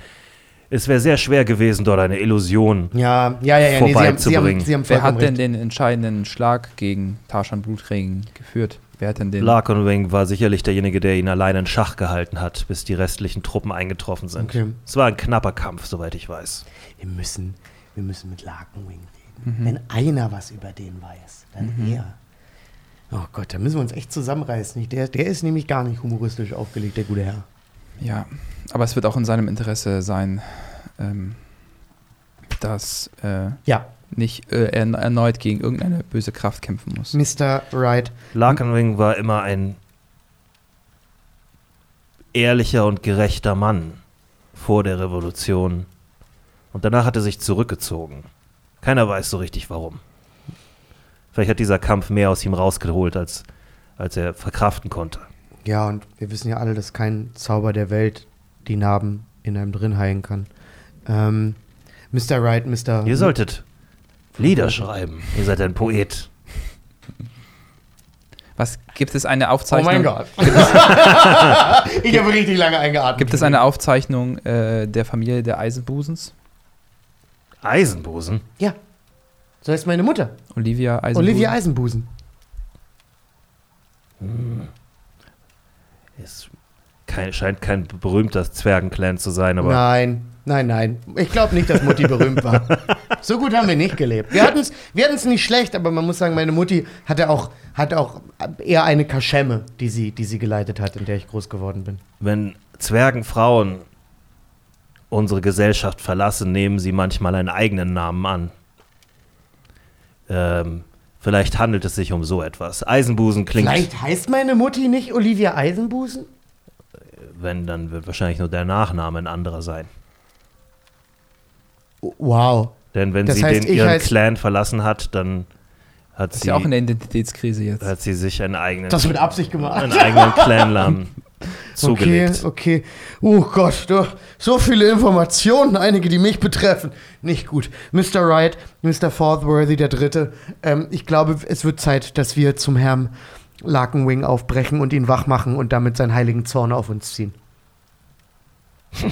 es wäre sehr schwer gewesen, dort eine Illusion. Ja, ja, ja, ja. Nee, sie, haben, sie, haben, Vorbeizubringen. sie haben Wer hat denn recht. den entscheidenden Schlag gegen Tarzan Blutregen geführt? Wer hat denn den? Larkenwing war sicherlich derjenige, der ihn allein in Schach gehalten hat, bis die restlichen Truppen eingetroffen sind. Okay. Es war ein knapper Kampf, soweit ich weiß. Wir müssen, wir müssen mit Larkenwing reden. Mhm. Wenn einer was über den weiß, dann er. Oh Gott, da müssen wir uns echt zusammenreißen. Der, der ist nämlich gar nicht humoristisch aufgelegt, der gute Herr. Ja, aber es wird auch in seinem Interesse sein, ähm, dass äh, Ja, nicht äh, er erneut gegen irgendeine böse Kraft kämpfen muss. Mr. Wright. Larkenwing war immer ein ehrlicher und gerechter Mann vor der Revolution. Und danach hat er sich zurückgezogen. Keiner weiß so richtig warum. Vielleicht hat dieser Kampf mehr aus ihm rausgeholt, als, als er verkraften konnte. Ja, und wir wissen ja alle, dass kein Zauber der Welt die Narben in einem drin heilen kann. Ähm, Mr. Wright, Mr. Ihr solltet Lieder schreiben. Ihr seid ein Poet. Was gibt es eine Oh Aufzeichnung? mein Gott. ich habe richtig lange eingeatmet. Gibt es eine Aufzeichnung äh, der Familie der Eisenbusens? Eisenbusen? Ja. So heißt meine Mutter. Olivia Eisenbusen. Olivia Eisenbusen. Es kein, scheint kein berühmter Zwergenclan zu sein, aber Nein, nein, nein. Ich glaube nicht, dass Mutti berühmt war. So gut haben wir nicht gelebt. Wir hatten es wir hatten's nicht schlecht, aber man muss sagen, meine Mutti hatte auch, hatte auch eher eine Kaschemme, die sie, die sie geleitet hat, in der ich groß geworden bin. wenn Zwergenfrauen unsere Gesellschaft verlassen, nehmen sie manchmal einen eigenen Namen an. Ähm, vielleicht handelt es sich um so etwas. Eisenbusen klingt, Vielleicht heißt meine Mutti nicht Olivia Eisenbusen? wenn, dann wird wahrscheinlich nur der Nachname ein anderer sein. Wow. Denn wenn Das sie heißt, den ihren Clan verlassen hat, dann hat ist sie, ja auch in der Identitätskrise jetzt. hat sie sich einen eigenen, Das mit Absicht gemacht. einen eigenen Clannamen zugelegt. Okay, okay. Oh Gott, doch, so viele Informationen, einige, die mich betreffen. Nicht gut. Mr. Wright, Mr. Forthworthy, der Dritte. Ähm, ich glaube, es wird Zeit, dass wir zum Herrn Larkenwing aufbrechen und ihn wach machen und damit seinen heiligen Zorn auf uns ziehen.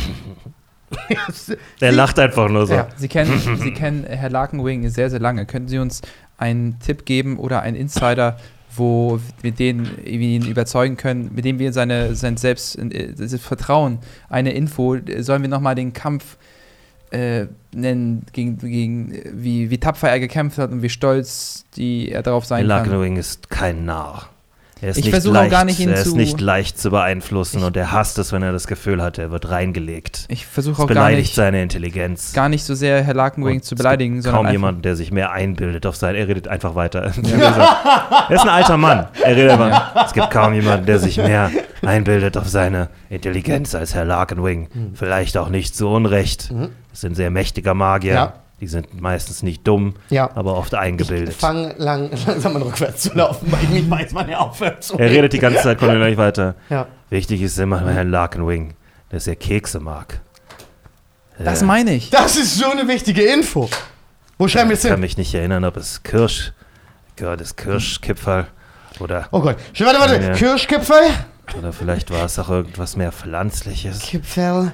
Er lacht einfach nur so. Ja. Sie kennen, Sie kennen Herr Larkenwing sehr, sehr lange. Können Sie uns einen Tipp geben oder einen Insider, wo mit denen wir ihn überzeugen können, mit dem wir seine, sein Selbst äh, Vertrauen, eine Info, sollen wir nochmal den Kampf äh, nennen, gegen, gegen wie, wie tapfer er gekämpft hat und wie stolz die er darauf sein kann. Larkenwing ist kein Narr. Er ist Ich nicht versuche auch gar nicht, ihn er ist zu- nicht leicht zu beeinflussen Ich- und er hasst es, wenn er das Gefühl hat, er wird reingelegt. Ich versuche Es auch gar beleidigt nicht, seine Intelligenz. gar nicht so sehr Herr Larkenwing Und zu es beleidigen, gibt sondern kaum jemanden, der sich mehr einbildet auf sein. Er redet einfach weiter. er ist ein alter Mann. Er redet einfach. Es gibt kaum jemanden, der sich mehr einbildet auf seine Intelligenz als Herr Larkenwing. Vielleicht auch nicht zu Unrecht. Mhm. Es sind sehr mächtiger Magier. Ja. Die sind meistens nicht dumm, Ja. aber oft Ich eingebildet. fange lang, langsam an rückwärts zu laufen, weil ich nicht weiß, wann er aufhört zu Er redet die ganze Zeit, kommt nicht weiter. Ja. Wichtig ist immer Herr Larkenwing, dass er Kekse mag. das Äh, meine ich. Das ist so eine wichtige Info. Wo schreiben wir es Ich kann hin? mich nicht erinnern, ob es Kirsch, Gott, das Kirschkipferl oder, Oh Gott. Warte, warte. Ja. Kirschkipferl? oder vielleicht war es auch irgendwas mehr Pflanzliches. Kipferl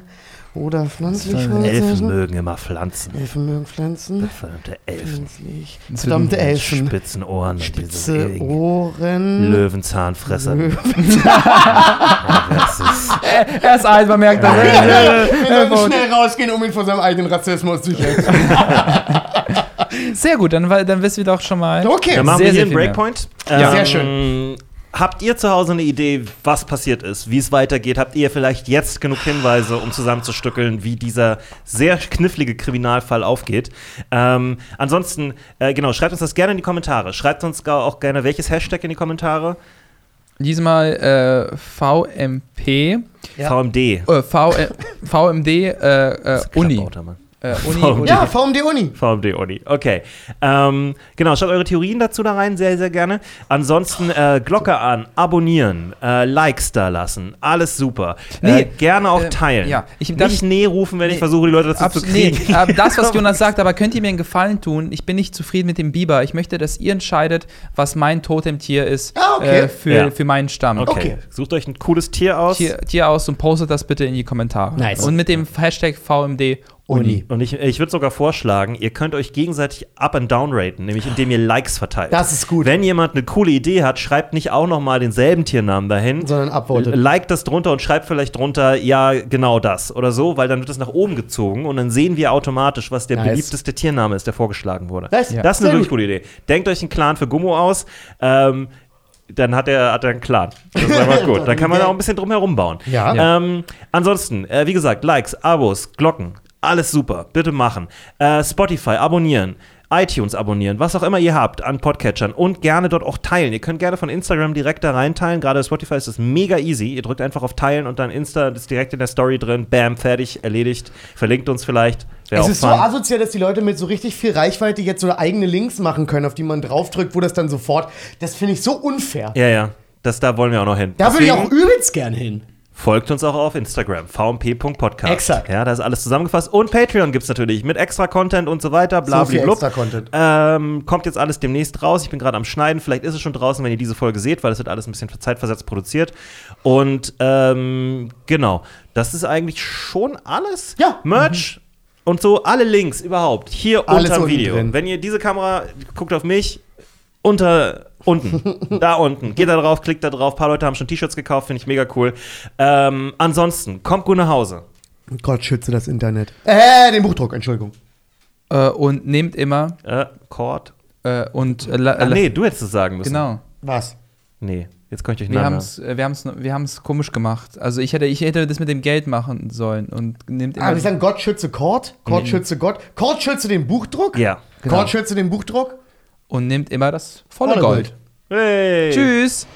oder pflanzlich? Elfen? Elfen mögen immer Pflanzen. Elfen mögen Pflanzen. Verdammte Elfen. Pflanzlich. Verdammte Elfen. Spitzen Ohren. Spitze Ohren. Löwenzahnfresser. Löwen. Ja, das ist, Er ist alt, man merkt das. Wir sollten schnell rausgehen, um ihn vor seinem eigenen Rassismus zu schützen. Sehr gut, dann, dann wissen wir doch schon mal. Okay. dann machen sehr, wir hier sehr einen. Breakpoint. Ja. Sehr schön. Habt ihr zu Hause eine Idee, was passiert ist, wie es weitergeht? Habt ihr vielleicht jetzt genug Hinweise, um zusammenzustückeln, wie dieser sehr knifflige Kriminalfall aufgeht? Ähm, ansonsten, äh, genau, schreibt uns das gerne in die Kommentare. Schreibt uns auch gerne welches Hashtag in die Kommentare. Diesmal äh, VMP, Ja. VMD. äh, v, äh, VMD äh, äh, Uni. Klappbauter, Mann. Äh, Uni, VMD. Uni. Ja, VMD Uni. VMD Uni. Okay. Ähm, genau, schaut eure Theorien dazu da rein, sehr, sehr gerne. Ansonsten äh, Glocke an, abonnieren, äh, Likes da lassen. Alles super. Nee, äh, gerne auch äh, teilen. ja, ich- darf Nicht ich- nee rufen, wenn ich Nee, versuche, die Leute dazu zu nee, kriegen. äh, das, was Jonas sagt, aber könnt ihr mir einen Gefallen tun? Ich bin nicht zufrieden mit dem Biber. Ich möchte, dass ihr entscheidet, was mein Totemtier ist Ah, okay. äh, für, Ja. für meinen Stamm. Okay. Okay. Sucht euch ein cooles Tier aus. Tier, Tier aus und postet das bitte in die Kommentare. Nice. Und mit dem Hashtag VMD Uni. Und ich, ich würde sogar vorschlagen, ihr könnt euch gegenseitig up and down raten, nämlich indem ihr Likes verteilt. Das ist gut. Wenn jemand eine coole Idee hat, schreibt nicht auch noch mal denselben Tiernamen dahin, Sondern upvotet. Like das drunter und schreibt vielleicht drunter, ja, genau das oder so, weil dann wird es nach oben gezogen und dann sehen wir automatisch, was der Nice. beliebteste Tiername ist, der vorgeschlagen wurde. Nice. Ja. Das ist eine Sehr wirklich gute Idee. Denkt euch einen Clan für Gummo aus. Ähm, dann hat er, hat er einen Clan. Das ist einfach gut. Dann kann man da auch ein bisschen drum herum bauen. Ja. Ja. Ähm, ansonsten, äh, wie gesagt, Likes, Abos, Glocken, alles super. Bitte machen. Äh, Spotify abonnieren. iTunes abonnieren, was auch immer ihr habt an Podcatchern und gerne dort auch teilen. Ihr könnt gerne von Instagram direkt da rein teilen. Gerade bei Spotify ist das mega easy. Ihr drückt einfach auf Teilen und dann Insta ist direkt in der Story drin. Bam, fertig, erledigt. Verlinkt uns vielleicht. Wär Es ist so fun. asozial, dass die Leute mit so richtig viel Reichweite jetzt so eigene Links machen können, auf die man draufdrückt, wo das dann sofort. Das finde ich so unfair. Ja, ja. Das, da wollen wir auch noch hin. Da würde ich auch übelst gern hin. Folgt uns auch auf Instagram, vmp.podcast. Exakt. Ja, da ist alles zusammengefasst. Und Patreon gibt es natürlich mit extra Content und so weiter. Bla, So viel extra Content. Ähm, kommt jetzt alles demnächst raus. Ich bin gerade am Schneiden. Vielleicht ist es schon draußen, wenn ihr diese Folge seht, weil es wird alles ein bisschen zeitversetzt produziert. Und ähm, genau, das ist eigentlich schon alles. Ja. Merch. Und so alle Links überhaupt hier Alles unter dem Video. drin. Wenn ihr diese Kamera guckt auf mich, unter unten, da unten. Geht da drauf, klickt da drauf. Ein paar Leute haben schon T-Shirts gekauft, finde ich mega cool. Ähm, ansonsten, kommt gut nach Hause. Gott schütze das Internet. Äh, den Buchdruck, Entschuldigung. Äh, und nehmt immer Äh, Cord. äh, und äh, la- Ach, nee, du hättest es sagen müssen. genau. Was? Nee, jetzt kann ich euch Wir haben es wir haben's, wir haben's komisch gemacht. Also ich hätte, ich hätte das mit dem Geld machen sollen und nehmt immer. Ah, wir sagen Gott schütze Kord, Kord schütze Gott, Kord schütze den Buchdruck, Ja. Genau. Kord schütze den Buchdruck. Und nehmt immer das volle Volle Gold. Gold. Hey. Tschüss.